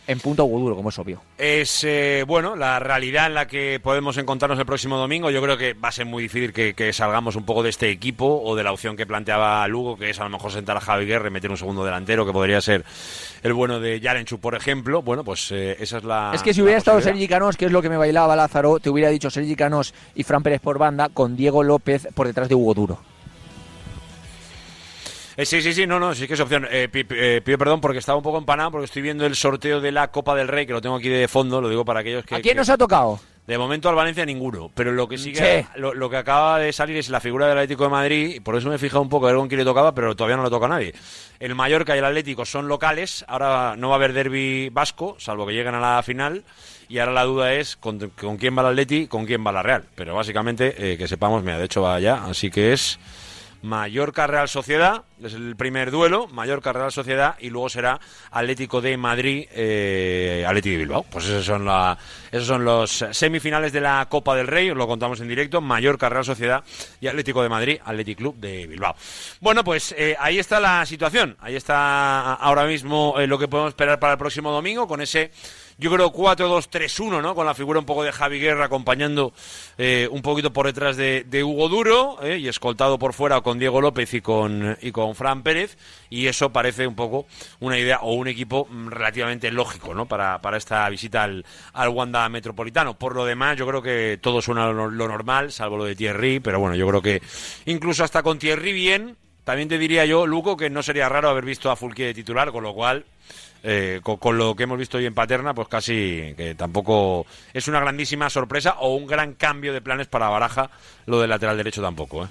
En punto Hugo Duro, como es obvio. Es, eh, bueno, la realidad en la que podemos encontrarnos el próximo domingo. Yo creo que va a ser muy difícil que, que salgamos un poco de este equipo o de la opción que planteaba Lugo, que es a lo mejor sentar a Javi Guerra y meter un segundo delantero, que podría ser el bueno de Yarenchuk, por ejemplo. Bueno, pues eh, esa es la. es que si hubiera estado. Sergi Canós, que es lo que me bailaba Lázaro, te hubiera dicho Sergi Canós y Fran Pérez por banda, con Diego López por detrás de Hugo Duro. Eh, sí, sí, sí, no, no, sí que es opción. Eh, eh, pido perdón porque estaba un poco empanado porque estoy viendo el sorteo de la Copa del Rey, que lo tengo aquí de fondo, lo digo para aquellos que... ¿A quién que- nos ha tocado? De momento al Valencia ninguno, pero lo que sí que lo, lo que acaba de salir es la figura del Atlético de Madrid, y por eso me he fijado un poco a ver con quién le tocaba, pero todavía no le toca a nadie. El Mallorca y el Atlético son locales, ahora no va a haber derby vasco, salvo que lleguen a la final, y ahora la duda es con, con quién va el Atleti, con quién va la Real. Pero básicamente, eh, que sepamos, mira, de hecho va allá, así que es Mallorca Real Sociedad, es el primer duelo, Mallorca Real Sociedad y luego será Atlético de Madrid, eh, Atlético de Bilbao. Pues esos son, la, esos son los semifinales de la Copa del Rey, os lo contamos en directo, Mallorca Real Sociedad y Atlético de Madrid, Atlético Club de Bilbao. Bueno, pues eh, ahí está la situación, ahí está ahora mismo eh, lo que podemos esperar para el próximo domingo con ese yo creo 4-2-3-1, ¿no? Con la figura un poco de Javi Guerra acompañando eh, un poquito por detrás de, de Hugo Duro eh, y escoltado por fuera con Diego López y con, y con Fran Pérez. Y eso parece un poco una idea o un equipo mm, relativamente lógico, ¿no? Para, para esta visita al, al Wanda Metropolitano. Por lo demás, yo creo que todo suena lo, lo normal, salvo lo de Thierry, pero bueno, yo creo que incluso hasta con Thierry bien. También te diría yo, Luco, que no sería raro haber visto a Fulquier de titular, con lo cual eh, con, lo que hemos visto hoy en Paterna, pues casi que tampoco es una grandísima sorpresa o un gran cambio de planes para Baraja, lo del lateral derecho tampoco. ¿eh?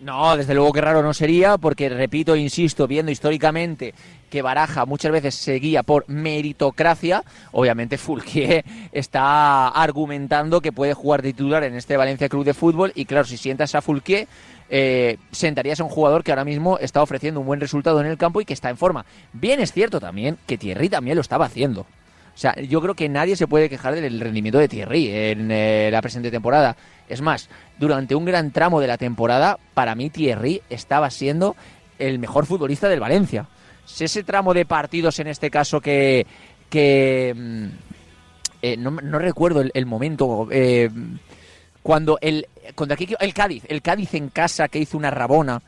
No, desde luego que raro no sería, porque repito, insisto, viendo históricamente que Baraja muchas veces se guía por meritocracia, obviamente Fulquier está argumentando que puede jugar titular en este Valencia Club de Fútbol y claro, si sientas a Fulquier, eh, sentarías a un jugador que ahora mismo está ofreciendo un buen resultado en el campo y que está en forma. Bien es cierto también que Thierry también lo estaba haciendo. O sea, yo creo que nadie se puede quejar del rendimiento de Thierry en eh, la presente temporada. Es más, durante un gran tramo de la temporada, para mí Thierry estaba siendo el mejor futbolista del Valencia. Si ese tramo de partidos, en este caso, que, que mm, eh, no, recuerdo el, el momento, eh, cuando el, contra equipo? el Cádiz, el Cádiz en casa que hizo una rabona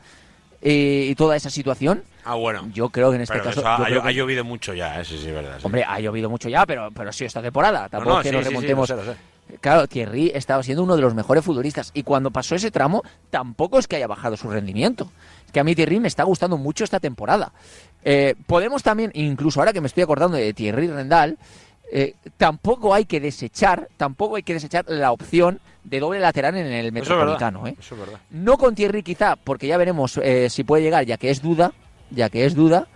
eh, y toda esa situación. Ah, bueno. Yo creo que en este Pero caso. ha, yo ha- creo que- ha llovido mucho ya, eso sí es verdad. sí. Hombre, ha llovido mucho ya, pero, pero ha sido esta temporada. Tampoco no, es que sí, nos sí, sí, remontemos. lo sé, lo sé. Claro, Thierry estaba siendo uno de los mejores futbolistas. Y cuando pasó ese tramo, tampoco es que haya bajado su rendimiento. Es que a mí Thierry me está gustando mucho esta temporada. Eh, podemos también, incluso ahora que me estoy acordando de Thierry Rendal, eh, tampoco hay que desechar, tampoco hay que desechar la opción de doble lateral en el Eso es verdad, Metropolitano. ¿eh? Eso es verdad. No con Thierry quizá, porque ya veremos eh, si puede llegar, ya que es duda, ya que es duda.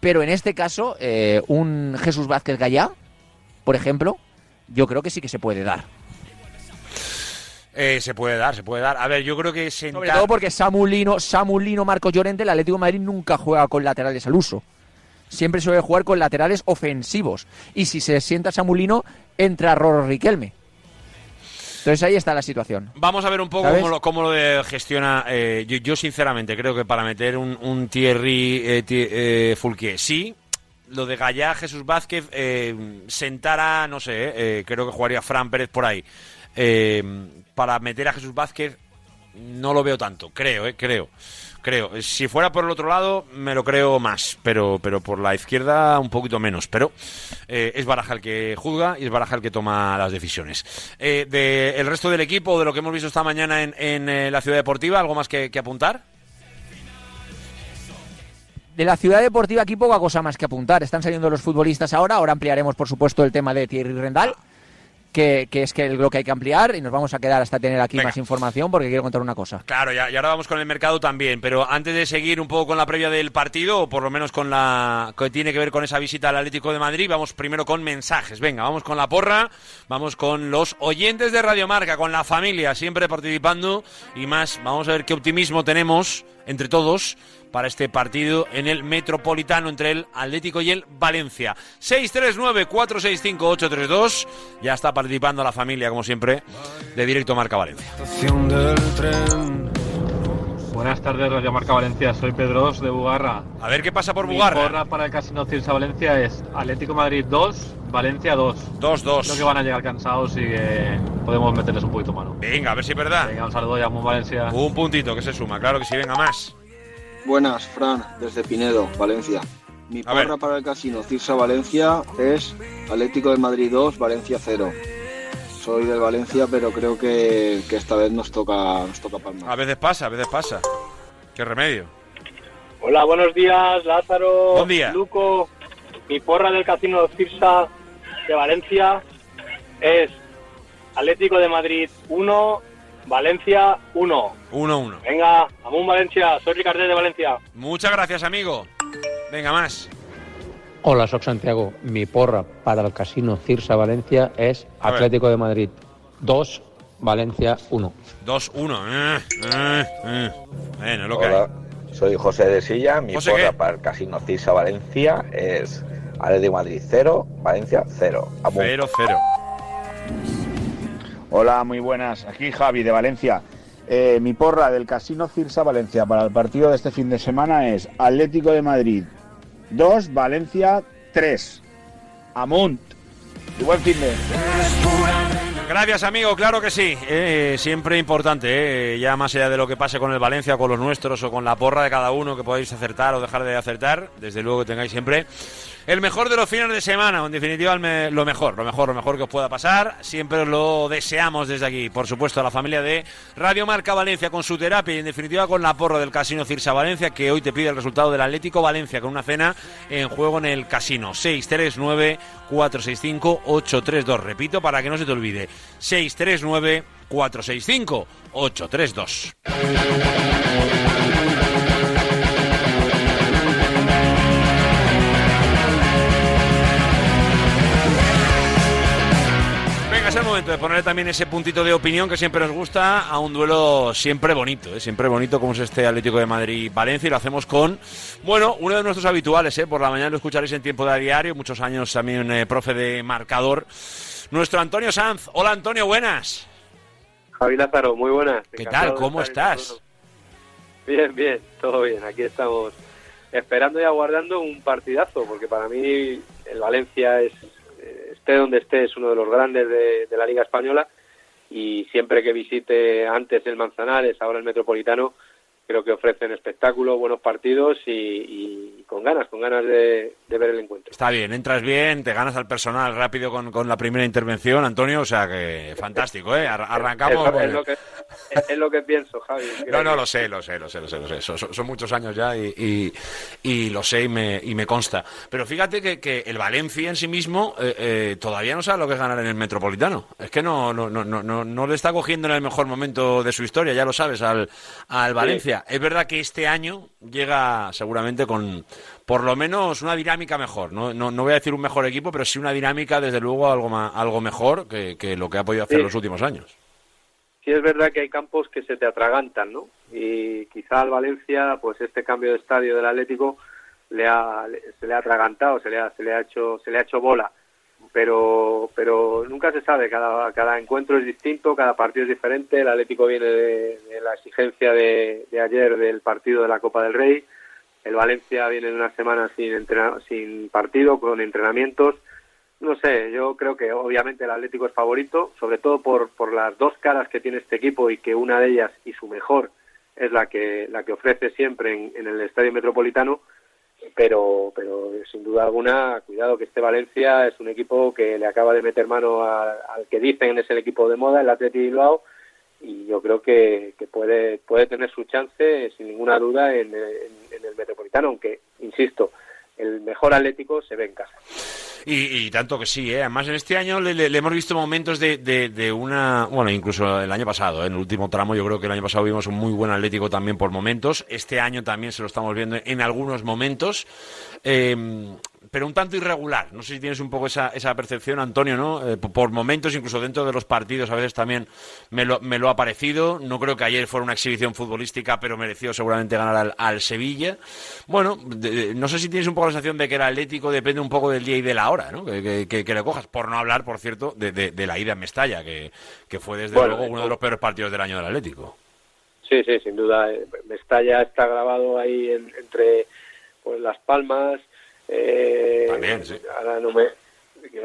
Pero en este caso, eh, un Jesús Vázquez Gallá, por ejemplo, yo creo que sí que se puede dar. Eh, se puede dar, se puede dar. A ver, yo creo que sentar... Sobre todo porque Samulino, Samulino, Marco Llorente, el Atlético de Madrid nunca juega con laterales al uso. Siempre suele jugar con laterales ofensivos. Y si se sienta Samulino, entra Roro Riquelme. Entonces ahí está la situación. Vamos a ver un poco ¿Sabes? cómo lo, cómo lo de- gestiona. eh, yo, yo, sinceramente creo que para meter un, un Thierry eh, eh, Fulquier, sí. Lo de Gallá, Jesús Vázquez, eh, sentara, no sé, eh, eh, creo que jugaría Fran Pérez por ahí. Eh, para meter a Jesús Vázquez, no lo veo tanto, creo, eh, creo. Creo. Si fuera por el otro lado, me lo creo más, pero, pero por la izquierda un poquito menos. Pero eh, es Baraja el que juzga y es Baraja el que toma las decisiones. Eh, de el resto del equipo, de lo que hemos visto esta mañana en, en, eh, la ciudad deportiva, ¿algo más que, apuntar? De la ciudad deportiva aquí poca cosa más que apuntar. Están saliendo los futbolistas ahora. Ahora ampliaremos, por supuesto, el tema de Thierry Rendal, que, que es que lo que hay que ampliar y nos vamos a quedar hasta tener aquí más información porque quiero contar una cosa. Claro, ya- y ahora vamos con el mercado también, pero antes de seguir un poco con la previa del partido, o por lo menos con la que tiene que ver con esa visita al Atlético de Madrid, vamos primero con mensajes. Venga, vamos con la porra, vamos con los oyentes de Radio Marca, con la familia, siempre participando y más. Vamos a ver qué optimismo tenemos entre todos para este partido en el Metropolitano entre el Atlético y el Valencia. 639-465-832. Ya está participando la familia, como siempre, de Directo Marca Valencia. Buenas tardes, Radio Marca Valencia. Soy Pedros de Bugarra. A ver qué pasa por Mi Bugarra. porra para el Casino Cirsa Valencia es Atlético Madrid 2, Valencia 2. 2-2. Creo que van a llegar cansados y que podemos meterles un poquito mano. Venga, a ver si es verdad. Venga, un saludo ya, muy Valencia. Un puntito que se suma, claro que sí, venga más. Buenas, Fran, desde Pinedo, Valencia. Mi A ver. porra para el casino Cirsa Valencia es Atlético de Madrid 2, Valencia 0. Soy del Valencia, pero creo que, que esta vez nos toca, nos toca palmar. A veces pasa, a veces pasa. Qué remedio. Hola, buenos días, Lázaro. Buen día. Luco. Mi porra del Casino Cirsa de Valencia es Atlético de Madrid 1, Valencia 1. 1-1. Venga, Amun Valencia, soy Ricardo de Valencia. Muchas gracias, amigo. Venga, más. Hola, soy Santiago. Mi porra para el casino Cirsa Valencia es. Atlético de Madrid 2, Valencia 1. 2-1. Eh, eh, eh. Bueno, es lo que hay. Hola, soy José de Silla. Mi José, porra ¿qué? para el Casino Cisa Valencia es Atlético de Madrid 0, Valencia 0. 0-0. Hola, muy buenas. Aquí Javi de Valencia. Eh, mi porra del Casino Cirsa Valencia para el partido de este fin de semana es Atlético de Madrid 2, Valencia 3. Amunt. Y buen fin de. Gracias, amigo, claro que sí. Eh, siempre importante, eh, ya más allá de lo que pase con el Valencia, con los nuestros o con la porra de cada uno que podáis acertar o dejar de acertar, desde luego que tengáis siempre el mejor de los fines de semana, en definitiva lo mejor, lo mejor, lo mejor que os pueda pasar. Siempre lo deseamos desde aquí, por supuesto, a la familia de Radio Marca Valencia con su terapia y en definitiva con la porra del Casino Cirsa Valencia, que hoy te pide el resultado del Atlético Valencia con una cena en juego en el casino. 639-465-832. Repito, para que no se te olvide. 639-465-832. es el momento de ponerle también ese puntito de opinión que siempre nos gusta a un duelo siempre bonito, ¿eh? siempre bonito como es este Atlético de Madrid-Valencia y lo hacemos con, bueno, uno de nuestros habituales, ¿eh? por la mañana lo escucharéis en tiempo de diario, muchos años también eh, profe de marcador, nuestro Antonio Sanz. Hola Antonio, buenas. Javi Lázaro, muy buenas. ¿Qué tal? ¿Cómo estás? Bien, bien, todo bien. Aquí estamos esperando y aguardando un partidazo, porque para mí el Valencia es esté donde esté, es uno de los grandes de, la Liga Española y siempre que visite antes el Manzanares, ahora el Metropolitano, creo que ofrecen espectáculo, buenos partidos y, con ganas, con ganas de, ver el encuentro. Está bien, entras bien, te ganas al personal rápido con, la primera intervención, Antonio, o sea que fantástico, ¿eh? Arrancamos. Es, lo, que, es, lo que pienso, Javi. No, no, lo sé, lo sé, lo sé, lo sé, lo sé. Son, muchos años ya y, y, lo sé y me, y me consta. Pero fíjate que, que el Valencia en sí mismo eh, eh, todavía no sabe lo que es ganar en el Metropolitano. Es que no, no, no, no, no le está cogiendo en el mejor momento de su historia, ya lo sabes, al, al Valencia es verdad que este año llega seguramente con por lo menos una dinámica mejor. No, no, voy a decir un mejor equipo, pero sí una dinámica, desde luego, algo, algo mejor que, lo que ha podido hacer los últimos años. Sí, es verdad que hay campos que se te atragantan, ¿no? Y quizá al Valencia, pues este cambio de estadio del Atlético le ha, se le ha atragantado, se le ha, se le ha hecho, se le ha hecho bola. Pero pero nunca se sabe cada cada encuentro es distinto cada partido es diferente. El Atlético viene de, la exigencia de, ayer del partido de la Copa del Rey. El Valencia viene de una semana sin sin partido con entrenamientos no sé yo creo que obviamente el Atlético es favorito sobre todo por por las dos caras que tiene este equipo y que una de ellas y su mejor es la que la que ofrece siempre en, en el Estadio Metropolitano pero pero sin duda alguna cuidado que este Valencia es un equipo que le acaba de meter mano al que dicen es el equipo de moda el Atleti Bilbao y yo creo que, puede puede tener su chance sin ninguna duda en, en el Metropolitano aunque insisto el mejor Atlético se ve en casa y, tanto que sí, ¿eh? además en este año le, hemos visto momentos de, de, una, bueno, incluso el año pasado, ¿eh? en el último tramo, yo creo que el año pasado vimos un muy buen Atlético también por momentos, este año también se lo estamos viendo en algunos momentos. Eh, pero un tanto irregular. No sé si tienes un poco esa, esa percepción, Antonio, ¿no? Eh, por momentos, incluso dentro de los partidos, a veces también me lo, me lo ha parecido. No creo que ayer fuera una exhibición futbolística, pero mereció seguramente ganar al, Sevilla. Bueno, no sé si tienes un poco la sensación de que el Atlético depende un poco del día y de la hora, ¿no? Que, que, le cojas. Por no hablar, por cierto, de, de, la ida en Mestalla, que, que fue desde luego uno de los peores partidos del año del Atlético. Sí, sí, sin duda. Eh, Mestalla está grabado ahí entre pues, Las Palmas, eh, También, sí. Ahora no me.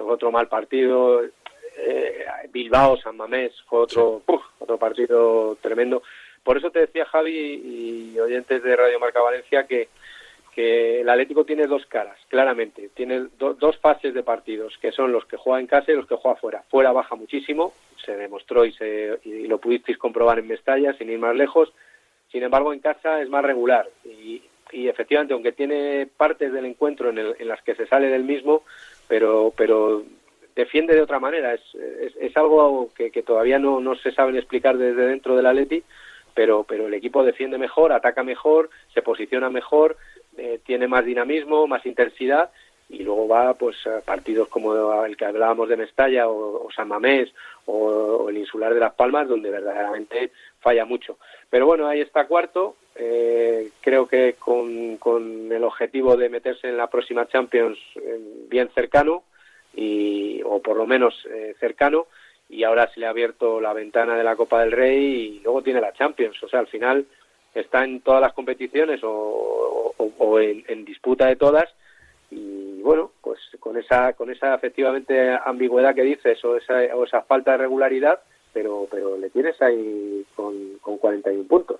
Otro mal partido. Eh, Bilbao, San Mamés, fue otro, otro partido tremendo. Por eso te decía Javi y oyentes de Radio Marca Valencia que, que el Atlético tiene dos caras, claramente. Tiene dos fases de partidos, que son los que juega en casa y los que juega fuera. Fuera baja muchísimo, se demostró y, se, y lo pudisteis comprobar en Mestalla, sin ir más lejos. Sin embargo, en casa es más regular y, y efectivamente, aunque tiene partes del encuentro en, las que se sale del mismo, pero, pero defiende de otra manera. Es, es, algo que, todavía no, no se sabe explicar desde dentro del Atleti, pero, pero el equipo defiende mejor, ataca mejor, se posiciona mejor, eh, tiene más dinamismo, más intensidad y luego va pues a partidos como el que hablábamos de Mestalla o, San Mamés o, el Insular de Las Palmas donde verdaderamente falla mucho. Pero bueno, ahí está cuarto, eh, creo que con, con, el objetivo de meterse en la próxima Champions eh, bien cercano, y, o por lo menos eh, cercano, y ahora se le ha abierto la ventana de la Copa del Rey y luego tiene la Champions. O sea, al final está en todas las competiciones o, o, en, disputa de todas y bueno pues con esa con esa efectivamente ambigüedad que dices o esa, o esa falta de regularidad pero pero le tienes ahí con, con 41 puntos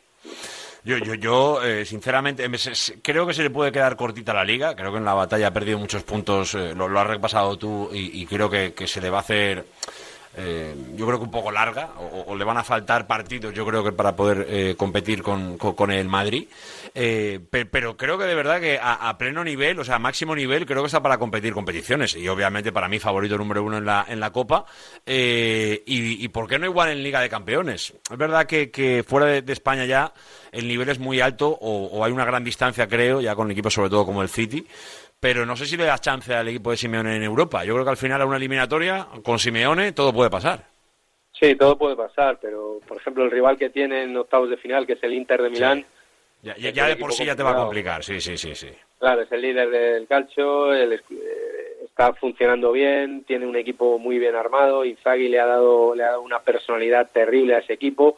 Yo, yo, yo eh, sinceramente, creo que se le puede quedar cortita la liga. Creo que en la batalla ha perdido muchos puntos, eh, lo, has repasado tú, y, creo que, se le va a hacer eh, yo creo que un poco larga, o, le van a faltar partidos, yo creo que para poder eh, competir con, el Madrid. Eh, pero, creo que de verdad que a, pleno nivel, o sea, máximo nivel, creo que está para competir competiciones. Y obviamente para mí favorito número uno en la, en la Copa. y, por qué no igual en Liga de Campeones? Es verdad que, fuera de, España ya el nivel es muy alto, o, o hay una gran distancia, creo, ya con equipos sobre todo como el City pero no sé si le das chance al equipo de Simeone en Europa. Yo creo que al final a una eliminatoria con Simeone todo puede pasar. Sí, todo puede pasar, pero por ejemplo el rival que tiene en octavos de final, que es el Inter de Milán, ya, de por sí ya te va a complicar, sí, sí, sí, sí. Claro, es el líder del calcio, eh, está funcionando bien, tiene un equipo muy bien armado, Inzaghi le ha dado le ha dado una personalidad terrible a ese equipo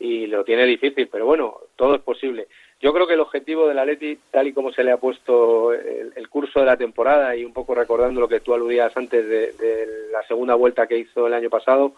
y lo tiene difícil, pero bueno, todo es posible. Yo creo que el objetivo del Atleti, tal y como se le ha puesto el, curso de la temporada y un poco recordando lo que tú aludías antes de, la segunda vuelta que hizo el año pasado,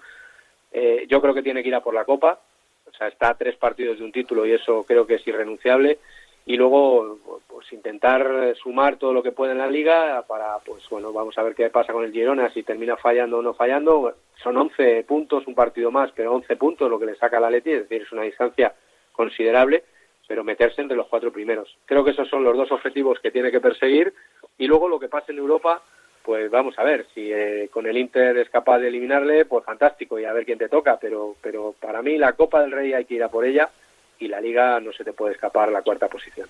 eh, yo creo que tiene que ir a por la Copa. O sea, está a tres partidos de un título y eso creo que es irrenunciable. Y luego, pues intentar sumar todo lo que puede en la Liga para, pues bueno, vamos a ver qué pasa con el Girona, si termina fallando o no fallando. Son 11 puntos, un partido más, pero 11 puntos lo que le saca al Atleti, es decir, es una distancia considerable pero meterse entre los cuatro primeros. Creo que esos son los dos objetivos que tiene que perseguir y luego lo que pase en Europa, pues vamos a ver, si eh, con el Inter es capaz de eliminarle, pues fantástico y a ver quién te toca, pero, pero para mí la Copa del Rey hay que ir a por ella y la Liga no se te puede escapar la cuarta posición.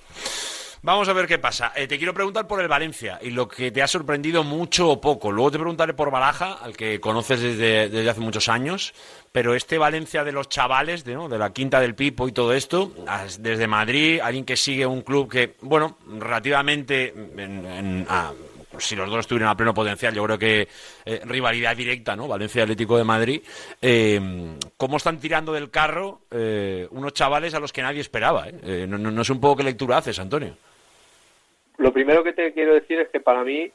Vamos a ver qué pasa. Eh, te quiero preguntar por el Valencia y lo que te ha sorprendido mucho o poco. Luego te preguntaré por Baraja, al que conoces desde, hace muchos años. Pero este Valencia de los chavales, de, de la quinta del Pipo y todo esto, desde Madrid, alguien que sigue un club que, bueno, relativamente si los dos estuvieran a pleno potencial, yo creo que eh, rivalidad directa, ¿no? Valencia Atlético de Madrid. Eh, ¿Cómo están tirando del carro unos chavales a los que nadie esperaba? No, no, no, es un poco qué lectura haces, Antonio. Lo primero que te quiero decir es que para mí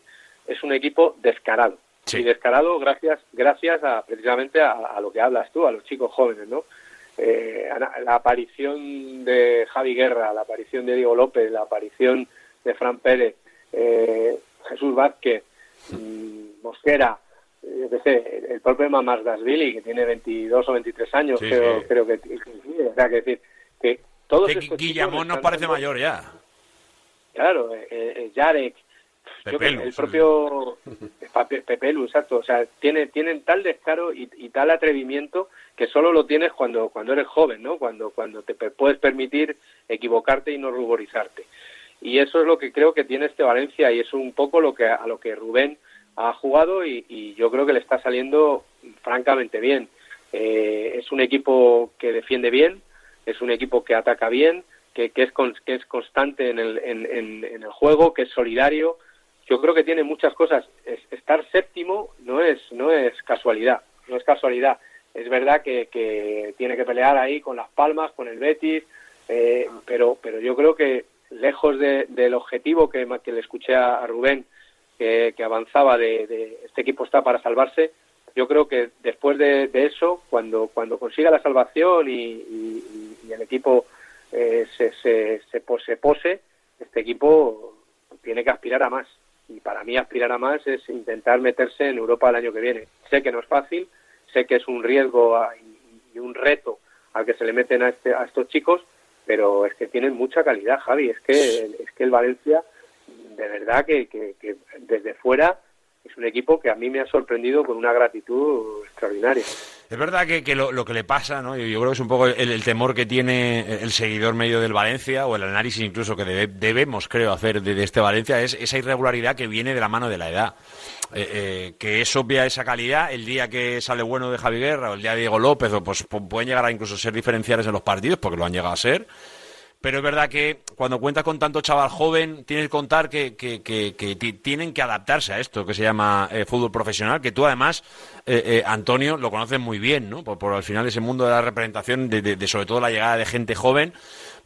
es un equipo descarado. Y descarado gracias, gracias a, precisamente a, lo que hablas tú, a los chicos jóvenes, ¿no? Eh, la aparición de Javi Guerra, la aparición de Diego López, la aparición de Fran Pérez, eh, Jesús Vázquez, mm, Mosquera, yo qué sé, el propio Billy, que tiene 22 o 23 años, creo, creo que, que, o sea, que decir, que todos estos Guillamón nos parece mayor ya. Claro, eh, eh, Yarek, el propio Pepelu, exacto. O sea, tiene, tienen tal descaro y, tal atrevimiento que solo lo tienes cuando, cuando eres joven, ¿no? Cuando, cuando te puedes permitir equivocarte y no ruborizarte. Y eso es lo que creo que tiene este Valencia y es un poco lo que, a lo que Rubén ha jugado y, yo creo que le está saliendo francamente bien. Eh, es un equipo que defiende bien, es un equipo que ataca bien, que, es, que es constante en el, en, el juego, que es solidario. Yo creo que tiene muchas cosas. estar séptimo no es, no es casualidad, no es casualidad. Es verdad que, tiene que pelear ahí con las palmas, con el Betis, eh, pero, pero yo creo que lejos del objetivo que, que, le escuché a Rubén, que, avanzaba de, este equipo está para salvarse, yo creo que después de, eso, cuando, cuando consiga la salvación y el equipo eh, se, se, se, pose, este equipo tiene que aspirar a más. Y para mí aspirar a más es intentar meterse en Europa el año que viene. Sé que no es fácil, sé que es un riesgo y un reto al que se le meten a, este, a estos chicos, pero es que tienen mucha calidad, Javi. Es que, es que el Valencia, de verdad que, que, que desde fuera es un equipo que a mí me ha sorprendido con una gratitud extraordinaria. Es verdad que, lo, que le pasa, ¿no? Yo, creo que es un poco el, temor que tiene el seguidor medio del Valencia, o el análisis incluso que debemos, creo, hacer de, este Valencia, es esa irregularidad que viene de la mano de la edad. Eh, eh, que es obvia esa calidad, el día que sale bueno de Javi Guerra, o el día de Diego López, o pues pueden llegar a incluso ser diferenciales en los partidos, porque lo han llegado a ser pero es verdad que cuando cuentas con tanto chaval joven, tienes que contar que, tienen que adaptarse a esto que se llama eh, fútbol profesional, que tú además, eh, eh, Antonio, lo conoces muy bien, ¿no? Por, al final ese mundo de la representación, de, sobre todo la llegada de gente joven,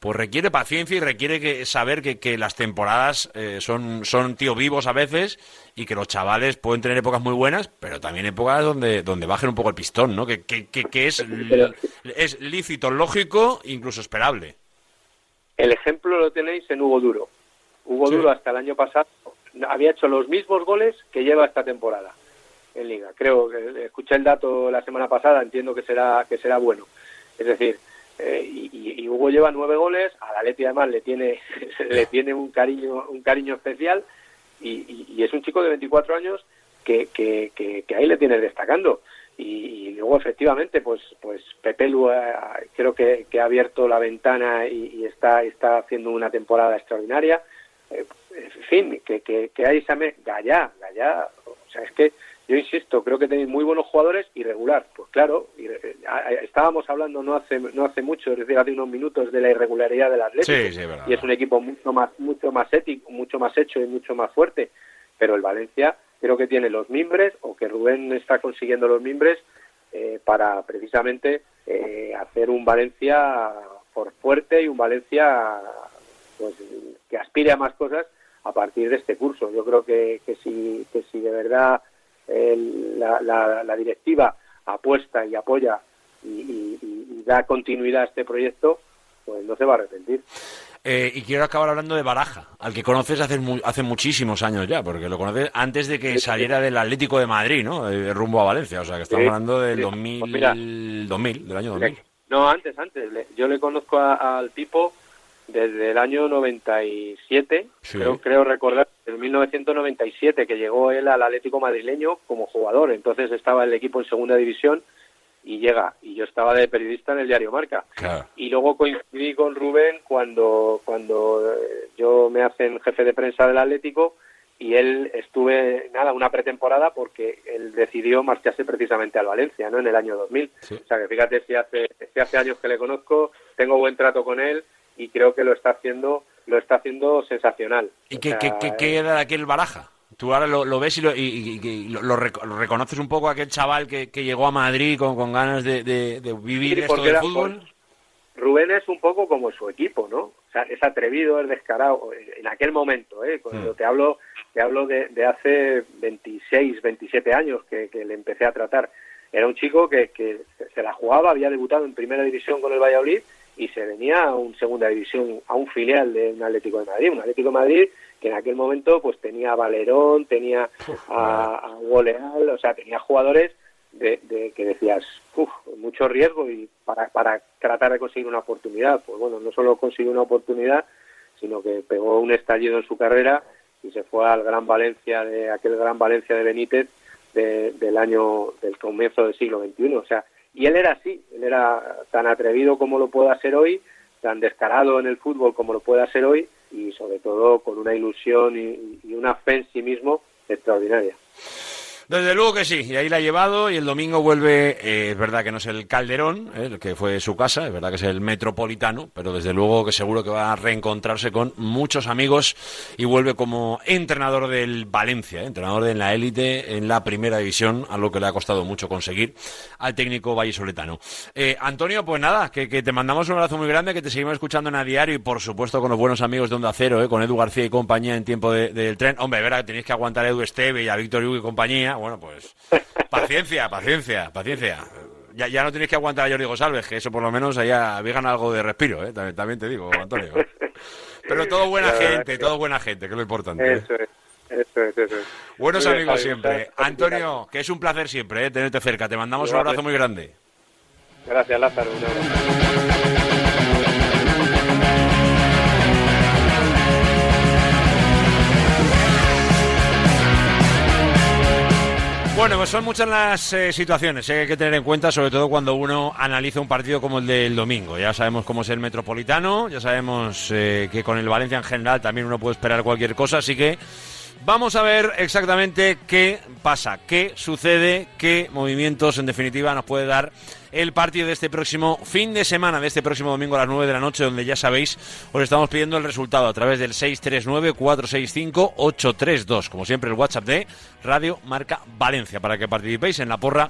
pues requiere paciencia y requiere que, saber que, las temporadas son, son tío vivos a veces y que los chavales pueden tener épocas muy buenas, pero también épocas donde, donde bajen un poco el pistón, ¿no? Que, que, es, es lícito, lógico, incluso esperable. El ejemplo lo tenéis en Hugo Duro. Hugo Duro hasta el año pasado había hecho los mismos goles que lleva esta temporada en Liga. Creo que escuché el dato la semana pasada, entiendo que será que será bueno. Es decir, eh, y, Hugo lleva nueve goles, a la Leti además le tiene le tiene un cariño un cariño especial y, es un chico de 24 años que, que, que, ahí le tiene destacando. Y, luego efectivamente pues pues Pepe Lu creo que, ha abierto la ventana y, está está haciendo una temporada extraordinaria eh, en fin que, que, que hay esa Gallá Gallá o sea es que yo insisto, creo que tenéis muy buenos jugadores y regular. Pues claro, eh, estábamos hablando no hace no hace mucho, es decir, hace unos minutos de la irregularidad del Atlético. y es un equipo mucho más mucho más ético, mucho más hecho y mucho más fuerte. Pero el Valencia creo que tiene los mimbres o que Rubén está consiguiendo los mimbres eh, para precisamente eh, hacer un Valencia por fuerte y un Valencia pues, que aspire a más cosas a partir de este curso. Yo creo que, que si que si de verdad la, directiva apuesta y apoya y, da continuidad a este proyecto, pues no se va a arrepentir. Eh, y quiero acabar hablando de Baraja, al que conoces hace, hace muchísimos años ya, porque lo conoces antes de que saliera del Atlético de Madrid, ¿no? Eh, rumbo a Valencia, o sea, que estamos hablando del 2000, 2000, pues del año 2000. No, antes, antes. Yo le conozco al Pipo desde el año 97, creo, creo recordar, en 1997 que llegó él al Atlético madrileño como jugador, entonces estaba el equipo en segunda división y llega, y yo estaba de periodista en el diario Marca. Y luego coincidí con Rubén cuando, cuando eh, yo me hacen jefe de prensa del Atlético y él estuve, nada, una pretemporada porque él decidió marcharse precisamente al Valencia, ¿no? En el año 2000. O sea que fíjate si hace, si hace años que le conozco, tengo buen trato con él y creo que lo está haciendo lo está haciendo sensacional. ¿Y qué, qué, era de aquel Baraja? Tú ahora lo, ves y, lo, y, lo, reconoces un poco a aquel chaval que, llegó a Madrid con, con ganas de, vivir esto del fútbol. Rubén es un poco como su equipo, ¿no? O sea, es atrevido, es descarado. En aquel momento, ¿eh? Cuando mm. te hablo, te hablo de, hace 26, 27 años que, que, le empecé a tratar. Era un chico que, que se la jugaba, había debutado en primera división con el Valladolid y se venía a un segunda división, a un filial de un Atlético de Madrid, un Atlético de Madrid que en aquel momento pues tenía a Valerón, tenía a, a Goleal, o sea, tenía jugadores de, que decías, uff, mucho riesgo y para, para tratar de conseguir una oportunidad. Pues bueno, no solo consiguió una oportunidad, sino que pegó un estallido en su carrera y se fue al Gran Valencia, de aquel Gran Valencia de Benítez del año, del comienzo del siglo XXI. O sea, y él era así, él era tan atrevido como lo pueda ser hoy, tan descarado en el fútbol como lo pueda ser hoy y sobre todo con una ilusión y, y una fe en sí mismo extraordinaria. Desde luego que sí, y ahí la ha llevado y el domingo vuelve, eh, es verdad que no es el Calderón, eh, que fue su casa, es verdad que es el Metropolitano, pero desde luego que seguro que va a reencontrarse con muchos amigos y vuelve como entrenador del Valencia, eh, entrenador de la élite en la primera división, a lo que le ha costado mucho conseguir al técnico vallisoletano. Antonio, pues nada, que, te mandamos un abrazo muy grande, que te seguimos escuchando en a diario y por supuesto con los buenos amigos de Onda Cero, con Edu García y compañía en tiempo del tren. Hombre, verá, tenéis que aguantar a Edu Esteve y a Víctor Hugo y compañía bueno, pues paciencia, paciencia, paciencia. Ya, ya no tienes que aguantar a Jordi González, que eso por lo menos allá hagan algo de respiro, ¿eh? también, te digo, Antonio. Pero todo buena gente, todo buena gente, que es lo importante. ¿eh? Eso es. Eso es, eso es. Buenos amigos siempre. Antonio, que es un placer siempre ¿eh? tenerte cerca. Te mandamos un abrazo muy grande. Gracias, Lázaro. Bueno, pues son muchas las eh, situaciones que hay que tener en cuenta, sobre todo cuando uno analiza un partido como el del domingo. Ya sabemos cómo es el Metropolitano, ya sabemos eh, que con el Valencia en general también uno puede esperar cualquier cosa, así que vamos a ver exactamente qué pasa, qué sucede, qué movimientos en definitiva nos puede dar el partido de este próximo fin de semana, de este próximo domingo a las 9 de la noche, donde ya sabéis, os estamos pidiendo el resultado a través del 639-465-832. Como siempre, el WhatsApp de Radio Marca Valencia, para que participéis en la porra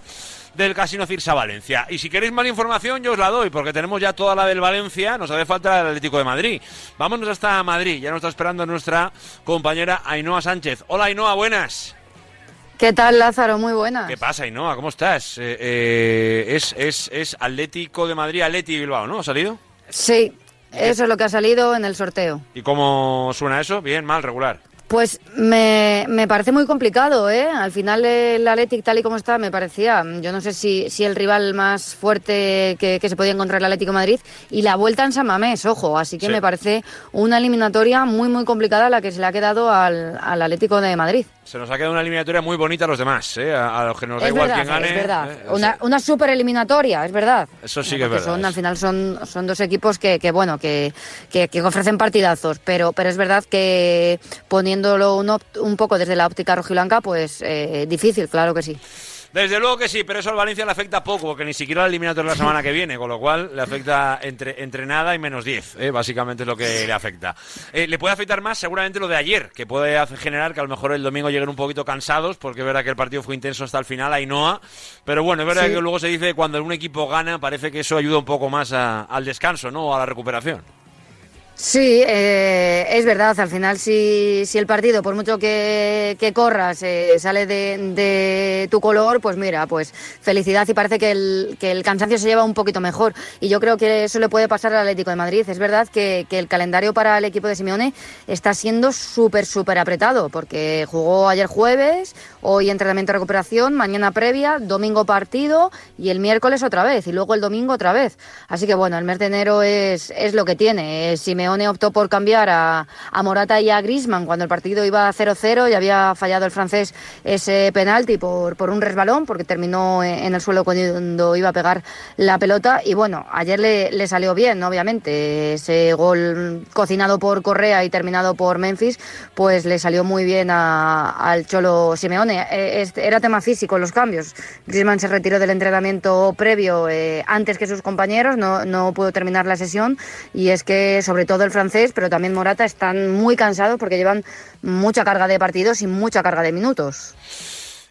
del Casino Cirsa Valencia. Y si queréis más información, yo os la doy, porque tenemos ya toda la del Valencia, nos hace falta el Atlético de Madrid. Vámonos hasta Madrid, ya nos está esperando nuestra compañera Ainhoa Sánchez. Hola Ainhoa, buenas. ¿Qué tal, Lázaro? Muy buenas. ¿Qué pasa, Ainhoa? ¿Cómo estás? Eh, eh, es, es, es Atlético de Madrid, Atleti Bilbao, ¿no? ¿Ha salido? Sí, Eso es lo que ha salido en el sorteo. ¿Y cómo suena eso? ¿Bien, mal, regular? Pues me, me, parece muy complicado, ¿eh? Al final el Athletic tal y como está me parecía, yo no sé si, si el rival más fuerte que, que se podía encontrar el Atlético Madrid y la vuelta en San Mamés, ojo, así que Sí. me parece una eliminatoria muy muy complicada la que se le ha quedado al, al Atlético de Madrid. Se nos ha quedado una eliminatoria muy bonita a los demás, ¿eh? a, a los que nos da es igual verdad, quién gane. es verdad. ¿eh? Una, una super eliminatoria, es verdad. Eso sí que es verdad. son, al final son, son dos equipos que, que bueno, que, que, que ofrecen partidazos, pero, pero es verdad que poniéndolo un, un poco desde la óptica rojiblanca, pues eh, difícil, claro que sí. Desde luego que sí, pero eso al Valencia le afecta poco, porque ni siquiera la eliminatoria la semana que viene, con lo cual le afecta entre, entre nada y menos 10, ¿eh? básicamente es lo que le afecta. Eh, le puede afectar más seguramente lo de ayer, que puede generar que a lo mejor el domingo lleguen un poquito cansados, porque es verdad que el partido fue intenso hasta el final, Ainhoa, pero bueno, es verdad Sí. que luego se dice que cuando un equipo gana, parece que eso ayuda un poco más a- al descanso, ¿no? O a la recuperación. Sí, eh, es verdad. Al final, si, si el partido, por mucho que, que corras, eh, sale de, de tu color, pues mira, pues felicidad y parece que el, que el cansancio se lleva un poquito mejor. Y yo creo que eso le puede pasar al Atlético de Madrid. Es verdad que, que el calendario para el equipo de Simeone está siendo súper, súper apretado, porque jugó ayer jueves, hoy entrenamiento de recuperación, mañana previa, domingo partido y el miércoles otra vez, y luego el domingo otra vez. Así que bueno, el mes de enero es, es lo que tiene. Eh, Simeone optó por cambiar a, a Morata y a Grisman cuando el partido iba 0-0 y había fallado el francés ese penalti por, por un resbalón, porque terminó en el suelo cuando iba a pegar la pelota. Y bueno, ayer le, le salió bien, obviamente. Ese gol cocinado por Correa y terminado por Memphis, pues le salió muy bien a- al Cholo Simeone. Este- era tema físico los cambios. Griezmann se retiró del entrenamiento previo eh, antes que sus compañeros, no, no pudo terminar la sesión. Y es que, sobre todo el francés, pero también Morata, están muy cansados porque llevan mucha carga de partidos y mucha carga de minutos.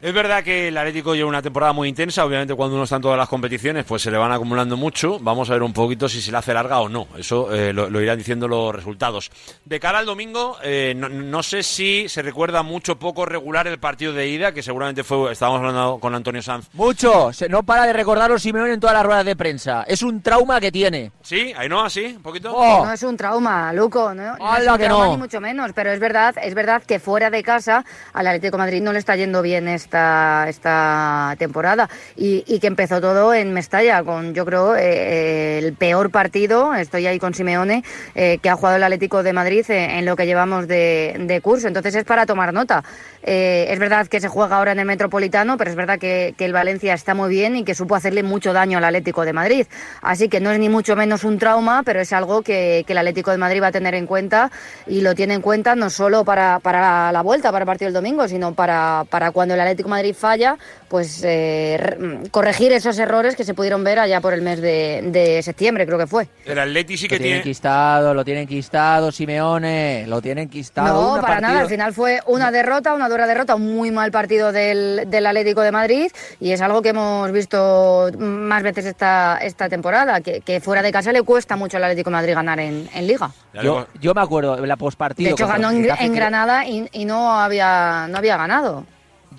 Es verdad que el Atlético lleva una temporada muy intensa, obviamente cuando uno está en todas las competiciones pues se le van acumulando mucho, vamos a ver un poquito si se le hace larga o no, eso eh, lo, lo irán diciendo los resultados. De cara al domingo, eh, no, no sé si se recuerda mucho poco regular el partido de ida, que seguramente fue, estábamos hablando con Antonio Sanz. Mucho. Se- No para de recordarlo Simeone en todas las ruedas de prensa. Es un trauma que tiene. ¿Sí? ¿Ahí no? ¿Así? ¿Un poquito? Oh. No es un trauma, Luco, no, no es ¡Hala un que trauma no! ni mucho menos, pero es verdad, es verdad que fuera de casa al Atlético de Madrid no le está yendo bien esta, esta temporada y, y que empezó todo en Mestalla con yo creo eh, el peor partido, estoy ahí con Simeone, eh, que ha jugado el Atlético de Madrid eh, en lo que llevamos de, de curso, entonces es para tomar nota. Eh, es verdad que se juega ahora en el Metropolitano, pero es verdad que, que el Valencia está muy bien y que supo hacerle mucho daño al Atlético de Madrid. Así que no es ni mucho menos un trauma, pero es algo que, que el Atlético de Madrid va a tener en cuenta y lo tiene en cuenta no solo para, para la vuelta, para el partido del domingo, sino para, para cuando el Atlético de Madrid falla, pues eh, re- corregir esos errores que se pudieron ver allá por el mes de, de septiembre, creo que fue. El Atleti sí Lo que tiene tiene... enquistado, lo tiene enquistado Simeone, lo tiene enquistado. No, para nada. Al final fue una derrota, una dura derrota, un muy mal partido del, del Atlético de Madrid y es algo que hemos visto más veces esta, esta temporada, que, que fuera de casa le cuesta mucho al Atlético de Madrid ganar en, en Liga. Yo, yo me acuerdo, la pospartido. De hecho, ganó en, Granada y, y no, había, no había ganado.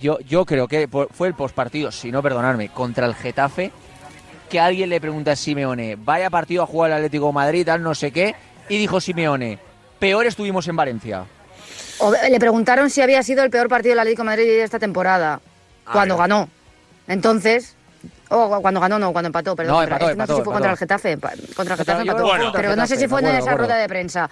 Yo, yo creo que fue el pospartido, si no perdonarme, contra el Getafe, que alguien le pregunta a Simeone, vaya partido a jugar el Atlético de Madrid, tal, no sé qué, y dijo Simeone, peor estuvimos en Valencia. O- le preguntaron si había sido el peor partido del Atlético de Madrid de esta temporada, Ah, cuando ganó. Entonces, o cuando ganó, no, cuando empató, perdón. No, pero empató, no sé si fue contra el. Getafe. Contra el Getafe empató. pero no sé si fue en esa rueda de prensa.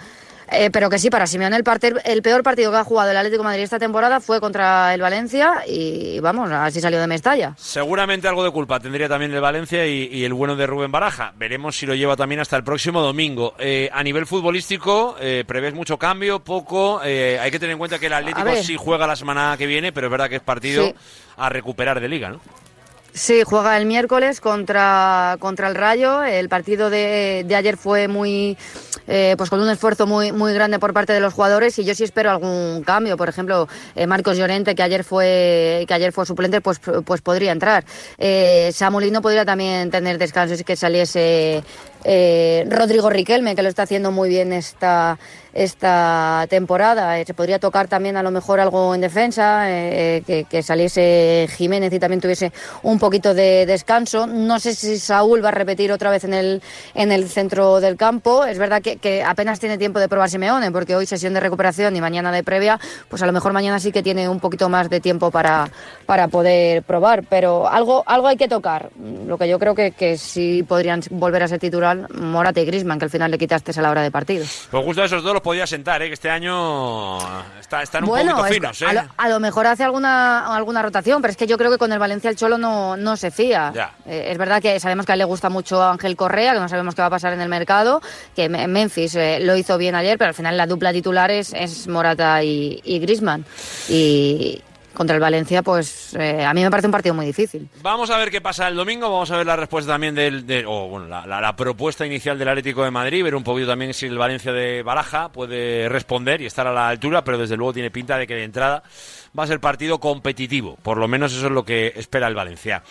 Eh, pero que sí, para Simeone el, el peor partido que ha jugado el Atlético de Madrid esta temporada fue contra el Valencia y vamos, así salió de Mestalla. Seguramente algo de culpa tendría también el Valencia y, y el bueno de Rubén Baraja. Veremos si lo lleva también hasta el próximo domingo. Eh, a nivel futbolístico, eh, ¿prevés mucho cambio? ¿Poco? Eh, hay que tener en cuenta que el Atlético sí juega la semana que viene, pero es verdad que es partido Sí. a recuperar de liga, ¿no? Sí, juega el miércoles contra, contra el Rayo. El partido de, de ayer fue muy, eh, pues con un esfuerzo muy, muy grande por parte de los jugadores y yo sí espero algún cambio. Por ejemplo, eh, Marcos Llorente, que ayer fue, que ayer fue suplente, pues, pues podría entrar. Eh, Samulino podría también tener descanso si que saliese eh, Rodrigo Riquelme, que lo está haciendo muy bien esta, esta temporada. Eh, se podría tocar también a lo mejor algo en defensa, eh, que, que, saliese Jiménez y también tuviese un poquito de descanso. No sé si Saúl va a repetir otra vez en el, en el centro del campo. Es verdad que, apenas tiene tiempo de probar Simeone, porque hoy sesión de recuperación y mañana de previa, pues a lo mejor mañana sí que tiene un poquito más de tiempo para, para poder probar. Pero algo, algo hay que tocar. Lo que yo creo que, que sí podrían volver a ser titular Morata y Grisman, que al final le quitaste a la hora de partido. Pues esos dos podía sentar, ¿eh? que este año está, están un poquito finos. ¿eh? A, lo, a, lo, mejor hace alguna, alguna rotación, pero es que yo creo que con el Valencia el Cholo no, no se fía. Eh, es verdad que sabemos que a él le gusta mucho Ángel Correa, que no sabemos qué va a pasar en el mercado, que Memphis eh, lo hizo bien ayer, pero al final la dupla titular es, es Morata y, y Grisman. Y, contra el Valencia, pues eh, a mí me parece un partido muy difícil. Vamos a ver qué pasa el domingo, vamos a ver la respuesta también del, de, bueno, la, propuesta inicial del Atlético de Madrid, ver un poquito también si el Valencia de Baraja puede responder y estar a la altura, pero desde luego tiene pinta de que de entrada va a ser partido competitivo, por lo menos eso es lo que espera el Valencia.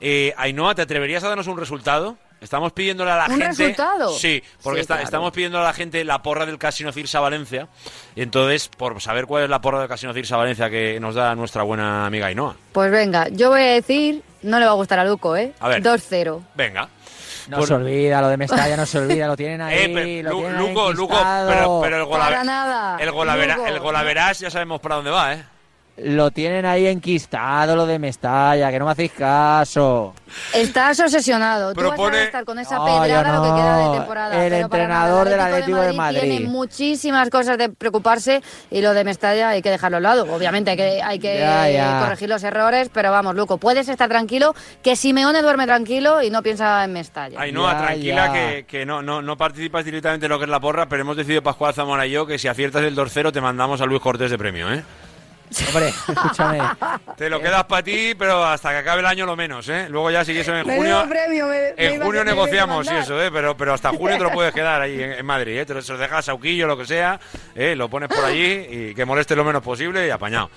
Eh, Ainhoa, ¿te atreverías a darnos un resultado? Estamos pidiéndole a la ¿Un gente. resultado? Sí, porque Sí, está- claro. estamos pidiendo a la gente la porra del Casino Cirsa Valencia. Y entonces, por saber cuál es la porra del Casino Cirsa Valencia que nos da nuestra buena amiga Ainhoa. Pues venga, yo voy a decir, no le va a gustar a Luco, ¿eh? A ver. 2-0. Venga. No Pues- se olvida, lo de Mestalla no se olvida, lo tienen ahí. Eh, pero, lo Lu- tienen ahí Luco, Luco, pero, pero el Para golavera- nada. el golavera- Luco. el golaverás ya sabemos para dónde va, ¿eh? Lo tienen ahí enquistado, lo de Mestalla, que no me hacéis caso. Estás obsesionado. Tú Propone- vas a estar con esa No, pedrada lo que queda no. de temporada. El entrenador del El Atlético de Madrid. Tiene muchísimas cosas de preocuparse y lo de Mestalla hay que dejarlo a un lado. Obviamente hay que, hay que Ya, ya. corregir los errores, pero vamos, Luco, puedes estar tranquilo, que Simeone duerme tranquilo y no piensa en Mestalla. Ainhoa, Ya, tranquila ya. que, que no, no, no participas directamente en lo que es la porra, pero hemos decidido Pascual Zamora y yo que si aciertas el 2-0 te mandamos a Luis Cortés de premio, ¿eh? Hombre, escúchame. Te lo quedas para ti, pero hasta que acabe el año lo menos, ¿eh? Luego ya si eso en junio... Premio, me- me En junio negociamos y eso, ¿eh? Pero, pero hasta junio te lo puedes quedar ahí en, en Madrid, ¿eh? Te lo, se lo dejas a Sauquillo, lo que sea, ¿eh? Lo pones por allí y que moleste lo menos posible y apañado.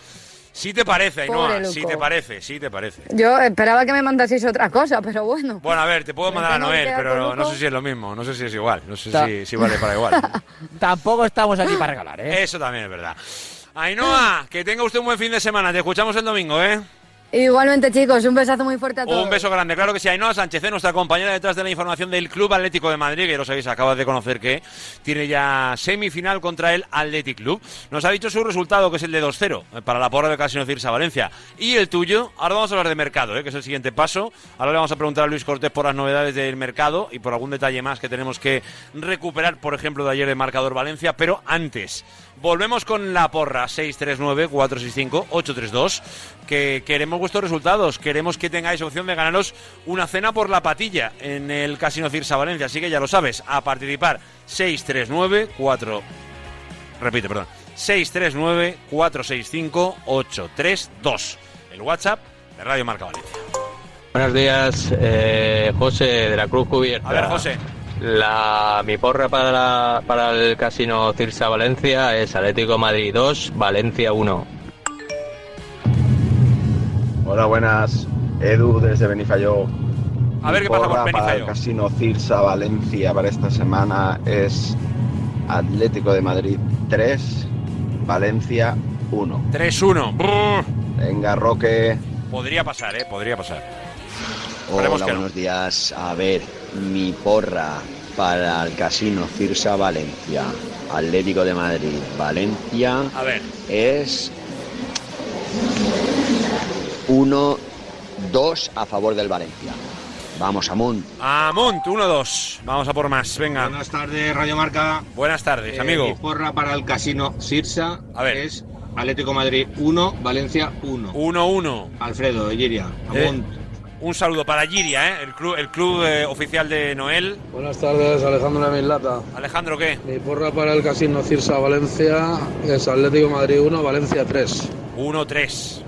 Sí te parece, Ainhoa, Pobre sí te parece, sí te parece. Yo esperaba que me mandaseis otra cosa, pero bueno. Bueno, a ver, te puedo mandar a Noel, pero no Luco. sé si es lo mismo, no sé si es igual, no sé si, si vale para igual. Tampoco estamos aquí para regalar, ¿eh? Eso también es verdad. Ainhoa, que tenga usted un buen fin de semana, te escuchamos el domingo, ¿eh? Igualmente, chicos, un besazo muy fuerte a todos. Un beso grande, claro que sí. Ainhoa Sánchez, eh, nuestra compañera detrás de la información del Club Atlético de Madrid, que ya lo sabéis, acaba de conocer que tiene ya semifinal contra el Athletic Club. Nos ha dicho su resultado, que es el de 2-0, eh, para la porra de Casino Cirsa Valencia. Y el tuyo, ahora vamos a hablar de mercado, eh, que es el siguiente paso. Ahora le vamos a preguntar a Luis Cortés por las novedades del mercado y por algún detalle más que tenemos que recuperar, por ejemplo, de ayer de Marcador Valencia. Pero antes, volvemos con la porra 639-465-832, que queremos vuestros resultados, queremos que tengáis opción de ganaros una cena por la patilla en el Casino Cirsa Valencia, así que ya lo sabes, a participar 639-4... Repite, perdón. 639-465-832, el WhatsApp de Radio Marca Valencia. Buenos días, eh, José de la Cruz Cubierta. A ver, José. La, mi porra para, la- para el Casino Cirsa Valencia es Atlético Madrid 2, Valencia 1. Hola, buenas. Edu desde Benifayó. A ver qué pasa por porra para el Benifayó. Casino Cirsa Valencia para esta semana es Atlético de Madrid 3, Valencia 1. 3-1. Brrr. Venga, Roque. Podría pasar, ¿eh? Podría pasar. Hola, que no. buenos días. A ver, mi porra para el Casino Cirsa Valencia, Atlético de Madrid, Valencia, A ver. es 1-2 a favor del Valencia. Vamos, Amunt. Amunt, 1-2. Vamos a por más, venga. Buenas tardes, Radio Marca. Buenas tardes, Eh, amigo. Mi porra para el Casino Sirsa A ver. es Atlético Madrid 1, Valencia 1. 1-1. Alfredo, Egiria. Eh, Amunt. un saludo para Giria, ¿eh? el club, el club eh, oficial de Noel. Buenas tardes, Alejandro de Mislata. Alejandro, ¿qué? Mi porra para el Casino Cirsa Valencia es Atlético Madrid 1, Valencia 3. 1-3.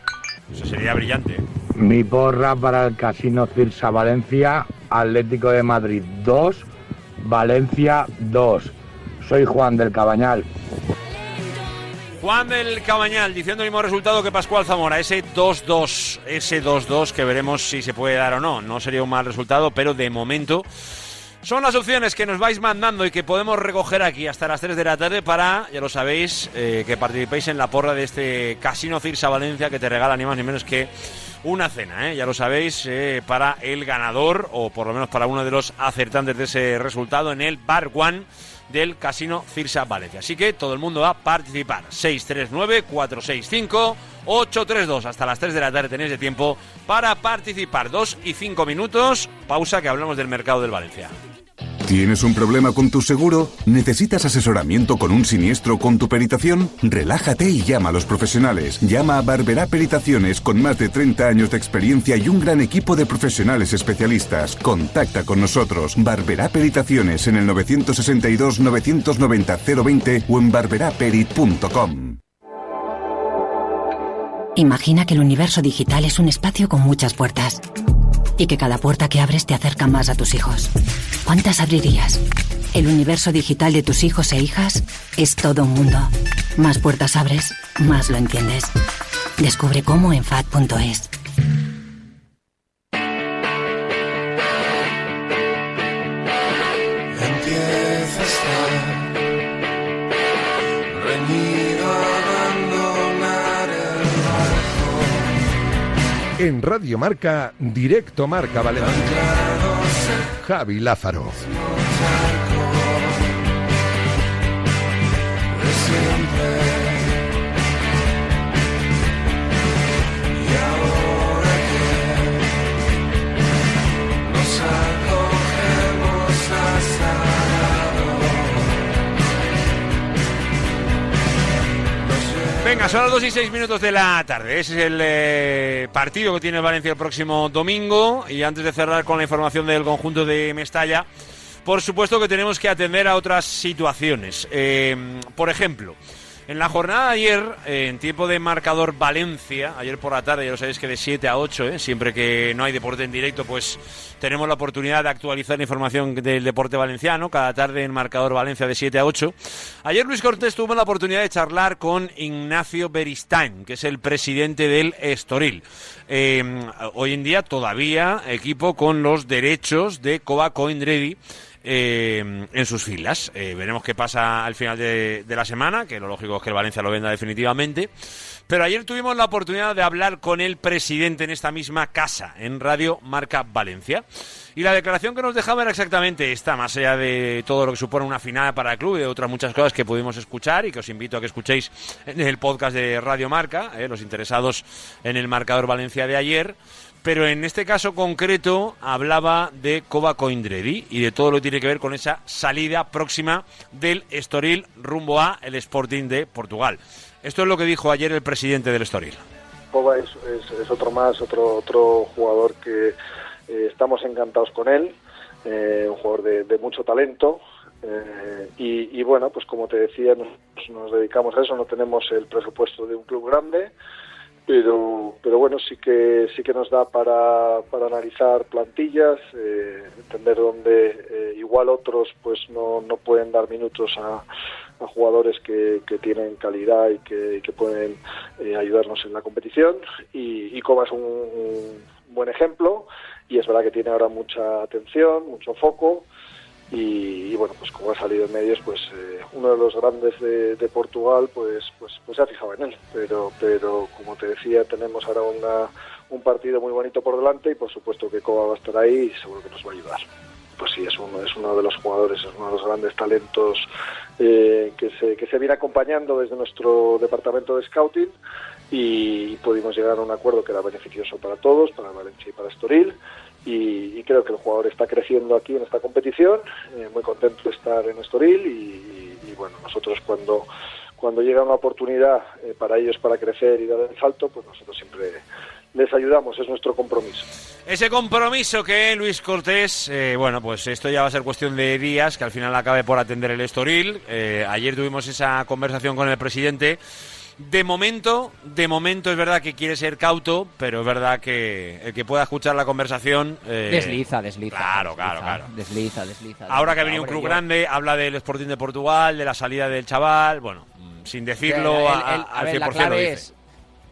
Eso sería brillante. Mi porra para el Casino Cirsa Valencia, Atlético de Madrid 2, Valencia 2. Soy Juan del Cabañal. Juan del Cabañal diciendo el mismo resultado que Pascual Zamora, ese 2-2, ese 2-2 que veremos si se puede dar o no. No sería un mal resultado, pero de momento Son las opciones que nos vais mandando y que podemos recoger aquí hasta las 3 de la tarde para, ya lo sabéis, eh, que participéis en la porra de este Casino Cirsa Valencia que te regala ni más ni menos que una cena, ¿eh? ya lo sabéis, eh, para el ganador o por lo menos para uno de los acertantes de ese resultado en el Bar One del Casino Cirsa Valencia. Así que todo el mundo va a participar. 639-465-832. Hasta las 3 de la tarde tenéis de tiempo para participar. 2 y 5 minutos. Pausa que hablamos del mercado del Valencia. ¿Tienes un problema con tu seguro? ¿Necesitas asesoramiento con un siniestro con tu peritación? Relájate y llama a los profesionales. Llama a Barberá Peritaciones con más de 30 años de experiencia y un gran equipo de profesionales especialistas. Contacta con nosotros. Barberá Peritaciones en el 962 990 020 o en barberaperit.com. Imagina que el universo digital es un espacio con muchas puertas y que cada puerta que abres te acerca más a tus hijos. ¿Cuántas abrirías? El universo digital de tus hijos e hijas es todo un mundo. Más puertas abres, más lo entiendes. Descubre cómo en FAD.es. En Radio Marca, Directo Marca Valencia. Javi Lázaro. Venga, son las 2 y 6 minutos de la tarde. Ese es el eh, partido que tiene el Valencia el próximo domingo. Y antes de cerrar con la información del conjunto de Mestalla, por supuesto que tenemos que atender a otras situaciones. Eh, por ejemplo, en la jornada de ayer, eh, en tiempo de marcador Valencia, ayer por la tarde, ya lo sabéis que de 7 a 8, eh, siempre que no hay deporte en directo, pues tenemos la oportunidad de actualizar la información del deporte valenciano, cada tarde en marcador Valencia de 7 a 8. Ayer Luis Cortés tuvo la oportunidad de charlar con Ignacio Beristain, que es el presidente del Estoril. Eh, hoy en día todavía equipo con los derechos de Coba Coindredi eh, en sus filas. Eh, veremos qué pasa al final de, la semana, que lo lógico es que el Valencia lo venda definitivamente. Pero ayer tuvimos la oportunidad de hablar con el presidente en esta misma casa, en Radio Marca Valencia. Y la declaración que nos dejaba era exactamente esta, más allá de todo lo que supone una final para el club y de otras muchas cosas que pudimos escuchar y que os invito a que escuchéis en el podcast de Radio Marca, eh, los interesados en el marcador Valencia de ayer. Pero en este caso concreto hablaba de Coba Coindredi y de todo lo que tiene que ver con esa salida próxima del Estoril rumbo a el Sporting de Portugal. Esto es lo que dijo ayer el presidente del Estoril. Boba es, otro más, otro, otro jugador que eh, estamos encantados con él, eh, un jugador de, mucho talento. eh, y, bueno, pues como te decía, nos dedicamos a eso, no tenemos el presupuesto de un club grande, pero, pero bueno, sí que, sí que nos da para, para analizar plantillas, eh, entender dónde eh, igual otros pues no, no pueden dar minutos a, a jugadores que, que tienen calidad y que, que pueden eh, ayudarnos en la competición. Y, y Coba es un buen ejemplo y es verdad que tiene ahora mucha atención, mucho foco. Y, y bueno, pues como ha salido en medios, pues eh, uno de los grandes de, de Portugal, pues, pues, pues se ha fijado en él. Pero, pero como te decía, tenemos ahora una, un partido muy bonito por delante y por supuesto que Coba va a estar ahí y seguro que nos va a ayudar. Pues sí, es uno, es uno de los jugadores, es uno de los grandes talentos eh, que, se, que se viene acompañando desde nuestro departamento de scouting y pudimos llegar a un acuerdo que era beneficioso para todos, para Valencia y para Estoril. Y, creo que el jugador está creciendo aquí en esta competición, eh, muy contento de estar en Estoril y, y- y, bueno, nosotros cuando, cuando llega una oportunidad eh, para ellos para crecer y dar el salto, pues nosotros siempre les ayudamos, es nuestro compromiso. Ese compromiso que Luis Cortés, eh, bueno, pues esto ya va a ser cuestión de días, que al final acabe por atender el Estoril. Eh, ayer tuvimos esa conversación con el presidente. De momento, de momento es verdad que quiere ser cauto, pero es verdad que el que pueda escuchar la conversación... eh, Desliza, desliza. Claro, desliza, claro, claro. Desliza, desliza. Ahora que ha venido un club yo- grande, habla del Sporting de Portugal, de la salida del chaval, bueno, mm, sin decirlo El- el- a- el- a- a al ver, 100% la lo clave dice. es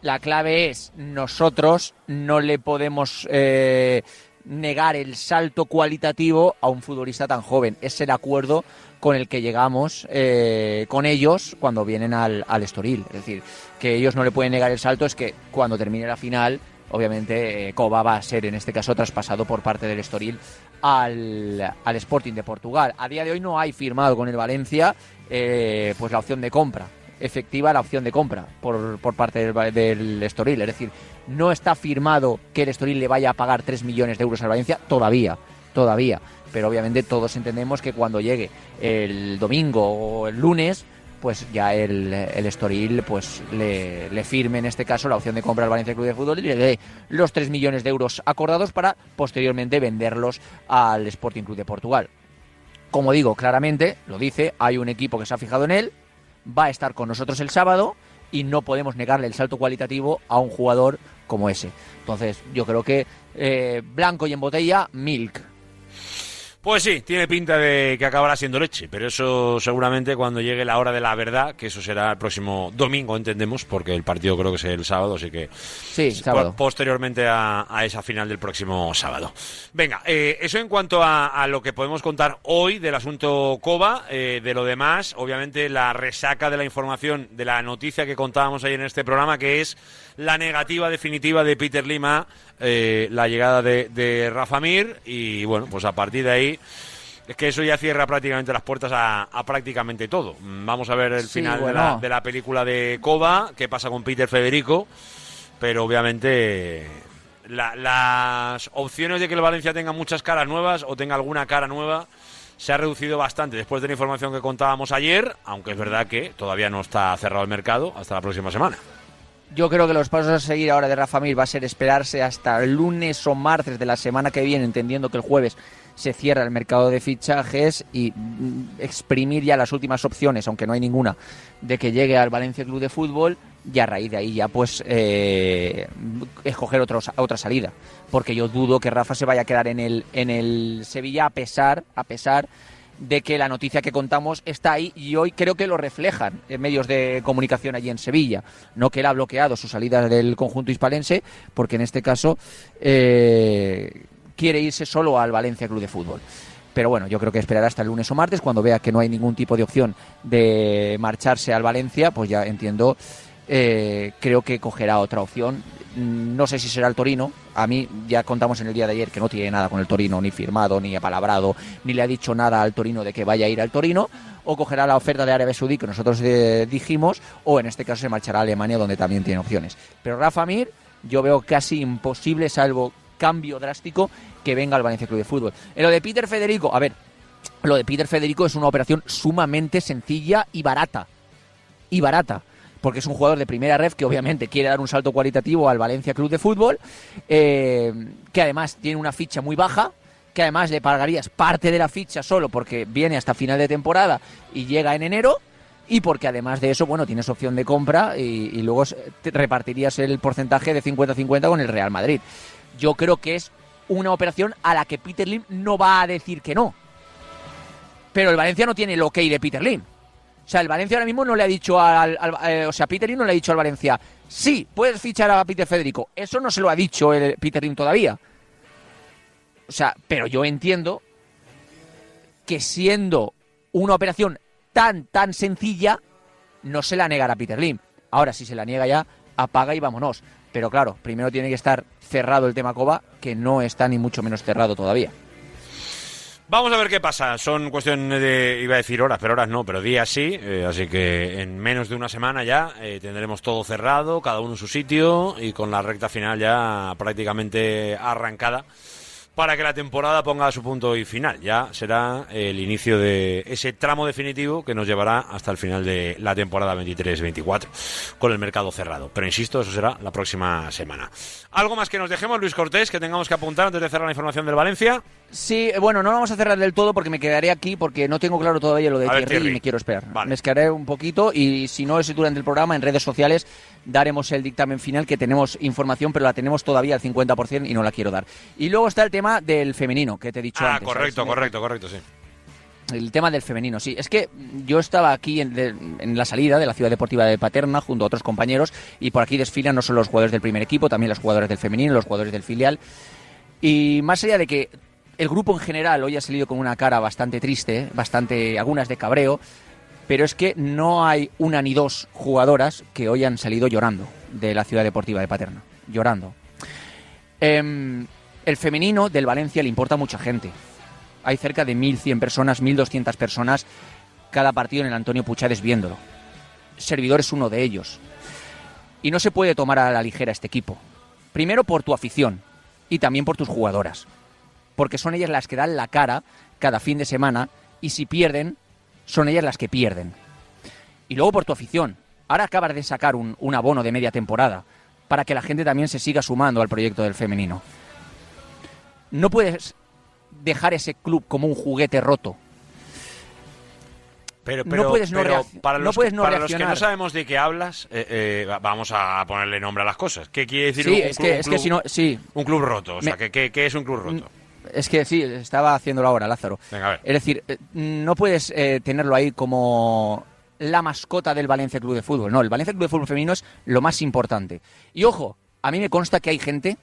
la clave es nosotros no le podemos eh, negar el salto cualitativo a un futbolista tan joven. Es el acuerdo con el que llegamos eh, con ellos cuando vienen al, al Estoril. Es decir, que ellos no le pueden negar el salto, es que cuando termine la final, obviamente eh, Coba va a ser en este caso traspasado por parte del Estoril al, al Sporting de Portugal. A día de hoy no hay firmado con el Valencia eh, pues la opción de compra efectiva la opción de compra por, por parte del, del Estoril. Es decir, no está firmado que el Estoril le vaya a pagar 3 millones de euros al Valencia todavía, todavía. Pero obviamente todos entendemos que cuando llegue el domingo o el lunes, pues ya el, el Estoril pues le, le firme en este caso la opción de compra al Valencia Club de Fútbol y le dé los 3 millones de euros acordados para posteriormente venderlos al Sporting Club de Portugal. Como digo, claramente, lo dice, hay un equipo que se ha fijado en él, va a estar con nosotros el sábado y no podemos negarle el salto cualitativo a un jugador como ese. Entonces, yo creo que eh, blanco y en botella, Milk. Pues sí, tiene pinta de que acabará siendo leche, pero eso seguramente cuando llegue la hora de la verdad, que eso será el próximo domingo, entendemos, porque el partido creo que es el sábado, así que Sí, sábado. posteriormente a, a esa final del próximo sábado. Venga, eh, eso en cuanto a, a lo que podemos contar hoy del asunto Coba, eh, de lo demás, obviamente la resaca de la información de la noticia que contábamos ayer en este programa, que es la negativa definitiva de Peter Lima, eh, la llegada de, de Rafa Mir, y bueno, pues a partir de ahí es que eso ya cierra prácticamente las puertas a, a prácticamente todo. Mm, Vamos a ver el Sí, final de, la, de la película de Coba, qué pasa con Peter Federico, pero obviamente la- las opciones de que el Valencia tenga muchas caras nuevas o tenga alguna cara nueva se ha reducido bastante después de la información que contábamos ayer, aunque es verdad que todavía no está cerrado el mercado hasta la próxima semana. Yo creo que los pasos a seguir ahora de Rafa Mir va a ser esperarse hasta lunes o martes de la semana que viene, entendiendo que el jueves se cierra el mercado de fichajes y mm, exprimir ya las últimas opciones, aunque no hay ninguna, de que llegue al Valencia Club de Fútbol y a raíz de ahí ya pues eh, escoger otros- otra salida. Porque yo dudo que Rafa se vaya a quedar en el, en el Sevilla a pesar, a pesar de que la noticia que contamos está ahí y hoy creo que lo reflejan en medios de comunicación allí en Sevilla. No que él ha bloqueado su salida del conjunto hispalense, porque en este caso eh, quiere irse solo al Valencia Club de Fútbol. Pero bueno, yo creo que esperará hasta el lunes o martes, cuando vea que no hay ningún tipo de opción de marcharse al Valencia, pues ya entiendo, eh, creo que cogerá otra opción. No sé si será el Torino. A mí ya contamos en el día de ayer que no tiene nada con el Torino, ni firmado, ni apalabrado, ni le ha dicho nada al Torino de que vaya a ir al Torino. O cogerá la oferta de Arabia Saudí que nosotros eh, dijimos, o en este caso se marchará a Alemania, donde también tiene opciones. Pero Rafa Mir, yo veo casi imposible, salvo cambio drástico, que venga al Valencia Club de Fútbol. En lo de Peter Federico, a ver, lo de Peter Federico es una operación sumamente sencilla y barata. Y barata. Porque es un jugador de primera ref que obviamente quiere dar un salto cualitativo al Valencia Club de Fútbol, eh, que además tiene una ficha muy baja, que además le pagarías parte de la ficha solo porque viene hasta final de temporada y llega en enero, y porque además de eso, bueno, tienes opción de compra y, luego repartirías el porcentaje de 50-50 con el Real Madrid. Yo creo que es una operación a la que Peter Lim no va a decir que no. Pero el Valencia no tiene el ok de Peter Lim. Sea, el Valencia ahora mismo no le ha dicho al... eh, o sea, Peter Lim no le ha dicho al Valencia, sí, puedes fichar a Peter Federico. Eso no se lo ha dicho el Peter Lim todavía. O sea, pero yo entiendo que siendo una operación tan, tan sencilla, no se la negará Peter. Ahora, si se la niega ya, apaga y vámonos. Pero claro, primero tiene que estar cerrado el tema Coba, que no está ni mucho menos cerrado todavía. Vamos a ver qué pasa. Son cuestiones de, iba a decir horas, pero horas no, pero días sí. eh, así que en menos de una semana ya eh, tendremos todo cerrado, cada uno en su sitio y con la recta final ya prácticamente arrancada para que la temporada ponga su punto y final. Ya será el inicio de ese tramo definitivo que nos llevará hasta el final de la temporada 23-24 con el mercado cerrado. Pero insisto, eso será la próxima semana. ¿Algo más que nos dejemos, Luis Cortés, que tengamos que apuntar antes de cerrar la información del Valencia? Sí, bueno, no vamos a cerrar del todo porque me quedaré aquí porque no tengo claro todavía lo de A ver, Thierry, y me quiero esperar. Me esperaré un poquito y si no es durante el programa en redes sociales daremos el dictamen final que tenemos información pero la tenemos todavía al 50% y no la quiero dar. Y luego está el tema del femenino que te he dicho Ah, antes. ¿sabes? correcto, correcto, correcto, sí. El tema del femenino, sí. Es que yo estaba aquí en, de- en la salida de la ciudad deportiva de Paterna junto a otros compañeros y por aquí desfilan no solo los jugadores del primer equipo, también los jugadores del femenino, los jugadores del filial. Y más allá de que el grupo en general hoy ha salido con una cara bastante triste, bastante algunas de cabreo, pero es que no hay una ni dos jugadoras que hoy han salido llorando de la ciudad deportiva de Paterna, llorando. Em, el femenino del Valencia le importa a mucha gente. Hay cerca de 1.100 personas, 1.200 personas cada partido en el Antonio Puchades viéndolo. Servidor es uno de ellos. Y no se puede tomar a la ligera este equipo. Primero por tu afición y también por tus jugadoras. Porque son ellas las que dan la cara cada fin de semana y si pierden, son ellas las que pierden. Y luego por tu afición. Ahora acabas de sacar un, un abono de media temporada para que la gente también se siga sumando al proyecto del femenino. No puedes dejar ese club como un juguete roto. Pero, No pero- puedes no pero reacc- para no los, puedes que, no para los que no sabemos de qué hablas, eh, eh, va- vamos a ponerle nombre a las cosas. ¿Qué quiere decir Sí, un, un es club, que- un es que club- si no- sí. un club roto? O sea, Me- ¿qué, qué, qué es un club roto? Es que sí, estaba haciéndolo ahora, Lázaro. Venga, a ver. Es decir, eh, no puedes eh, tenerlo ahí como la mascota del Valencia Club de Fútbol. No, el Valencia Club de Fútbol Femenino es lo más importante. Y ojo, a mí me consta que hay gente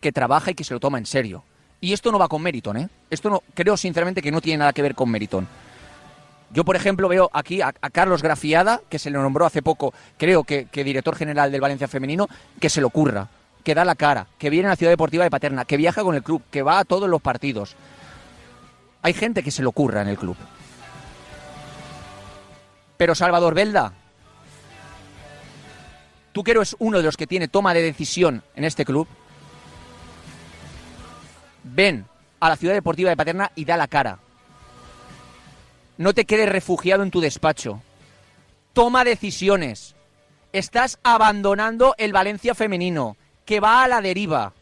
que trabaja y que se lo toma en serio. Y esto no va con Meriton, ¿eh? Esto no, creo sinceramente que no tiene nada que ver con Meriton. Yo, por ejemplo, veo aquí a, a Carlos Grafiada, que se le nombró hace poco, creo que, que director general del Valencia Femenino, que se lo ocurra, que da la cara, que viene a la Ciudad Deportiva de Paterna, que viaja con el club, que va a todos los partidos. Hay gente que se le ocurra en el club. Pero Salvador Belda, tú que eres uno de los que tiene toma de decisión en este club, ven a la Ciudad Deportiva de Paterna y da la cara. No te quedes refugiado en tu despacho. Toma decisiones. Estás abandonando el Valencia femenino, que va a la deriva.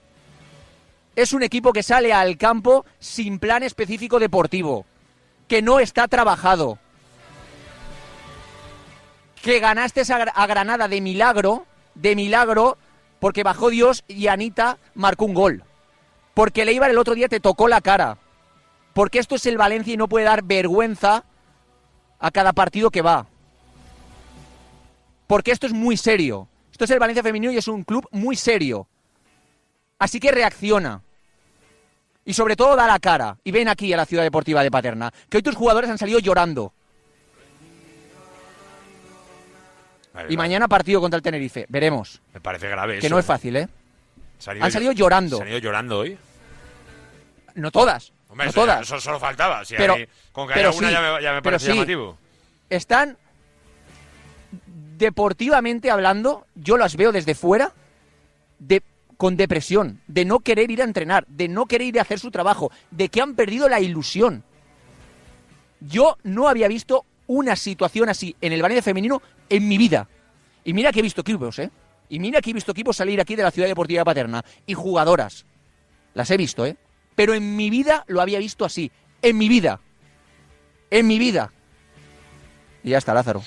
Es un equipo que sale al campo sin plan específico deportivo, que no está trabajado. Que ganaste a Gra- a Granada de milagro, de milagro, porque bajó Dios y Anita marcó un gol. Porque el Eibar el otro día te tocó la cara. Porque esto es el Valencia y no puede dar vergüenza a cada partido que va. Porque esto es muy serio. Esto es el Valencia Femenino y es un club muy serio. Así que reacciona. Y sobre todo da la cara. Y ven aquí a la Ciudad Deportiva de Paterna. Que hoy tus jugadores han salido llorando. Y mañana partido contra el Tenerife. Veremos. Me parece grave Que eso. no es fácil, ¿eh? Salido Han salido llorando. ¿Se han ido llorando hoy? No todas. Hombre, no eso, ya- todas. eso solo faltaba. Si Pero- hay- con que pero haya una sí, ya me, ya me pero parece sí. llamativo. están deportivamente hablando, yo las veo desde fuera de con depresión, de no querer ir a entrenar, de no querer ir a hacer su trabajo, de que han perdido la ilusión. Yo no había visto una situación así en el Valencia femenino en mi vida. Y mira que he visto equipos, ¿eh? Y mira que he visto equipos salir aquí de la Ciudad Deportiva Paterna y jugadoras. Las he visto, ¿eh? Pero en mi vida lo había visto así. En mi vida. En mi vida. Y ya está, Lázaro.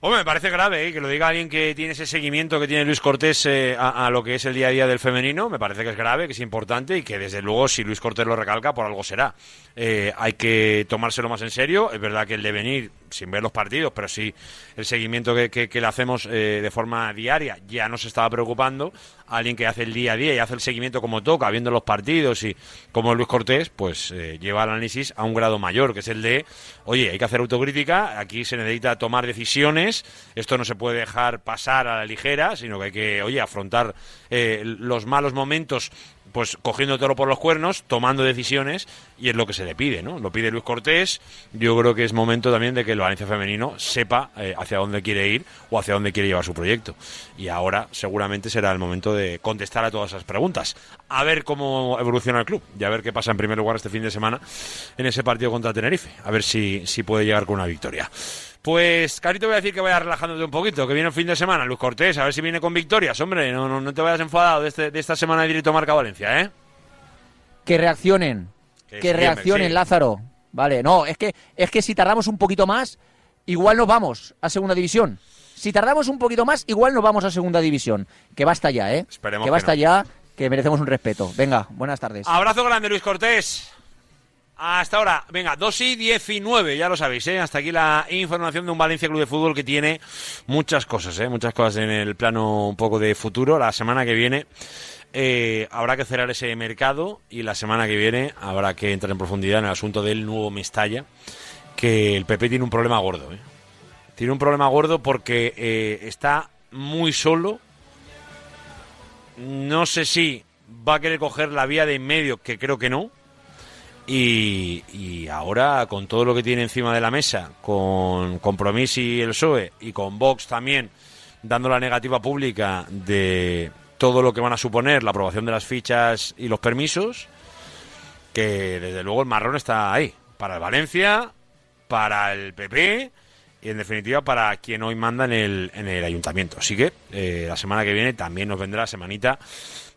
Hombre, me parece grave ¿eh? que lo diga alguien que tiene ese seguimiento que tiene Luis Cortés eh, a, a lo que es el día a día del femenino. Me parece que es grave, que es importante y que desde luego si Luis Cortés lo recalca, por algo será. Eh, hay que tomárselo más en serio. Es verdad que el devenir, sin ver los partidos, pero sí el seguimiento que, le hacemos eh, de forma diaria, ya nos estaba preocupando. Alguien que hace el día a día y hace el seguimiento como toca, viendo los partidos y como Luis Cortés, pues eh, lleva el análisis a un grado mayor, que es el de, oye, hay que hacer autocrítica, aquí se necesita tomar decisiones, esto no se puede dejar pasar a la ligera, sino que hay que, oye, afrontar los malos momentos pues cogiendo toro por los cuernos, tomando decisiones, y es lo que se le pide, ¿no? Lo pide Luis Cortés. Yo creo que es momento también de que el Valencia femenino sepa eh, hacia dónde quiere ir o hacia dónde quiere llevar su proyecto. Y ahora seguramente será el momento de contestar a todas esas preguntas. A ver cómo evoluciona el club y a ver qué pasa en primer lugar este fin de semana en ese partido contra Tenerife. A ver si, si puede llegar con una victoria. Pues, Carito, voy a decir que vaya relajándote un poquito, que viene el fin de semana, Luis Cortés, a ver si viene con victorias, hombre, no, no, no te vayas enfadado de, este- de esta semana de directo Marca Valencia, ¿eh? Que reaccionen. Que reaccionen, sí. Lázaro. Vale, no, es que, es que si tardamos un poquito más, igual nos vamos a segunda división. Si tardamos un poquito más, igual nos vamos a segunda división. Que basta ya, ¿eh? Esperemos que que basta no. ya, que merecemos un respeto. Venga, buenas tardes. Abrazo grande, Luis Cortés. Hasta ahora, venga, 2 y 19, ya lo sabéis, ¿eh? Hasta aquí la información de un Valencia Club de Fútbol que tiene muchas cosas, ¿eh? Muchas cosas en el plano un poco de futuro. La semana que viene eh, habrá que cerrar ese mercado y la semana que viene habrá que entrar en profundidad en el asunto del nuevo Mestalla, que el PP tiene un problema gordo. ¿eh? Tiene un problema gordo porque eh, está muy solo. No sé si va a querer coger la vía de en medio, que creo que no. Y, ahora, con todo lo que tiene encima de la mesa, con Compromís y el PSOE, y con Vox también dando la negativa pública de todo lo que van a suponer la aprobación de las fichas y los permisos, que desde luego el marrón está ahí, para el Valencia, para el PP y en definitiva para quien hoy manda en el, en el ayuntamiento. Así que eh, la semana que viene también nos vendrá semanita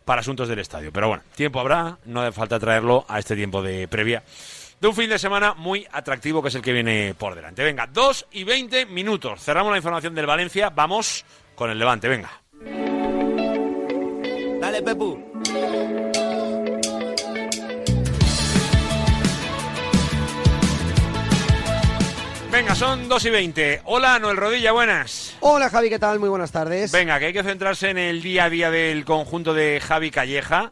para asuntos del estadio. Pero bueno, tiempo habrá, no hace falta traerlo a este tiempo de previa de un fin de semana muy atractivo que es el que viene por delante. Venga, 2 y 20 minutos. Cerramos la información del Valencia, vamos con el Levante, venga. Dale, Pepu. Venga, son 2 y 20. Hola, Noel Rodilla, buenas. Hola Javi, ¿qué tal? Muy buenas tardes. Venga, que hay que centrarse en el día a día del conjunto de Javi Calleja.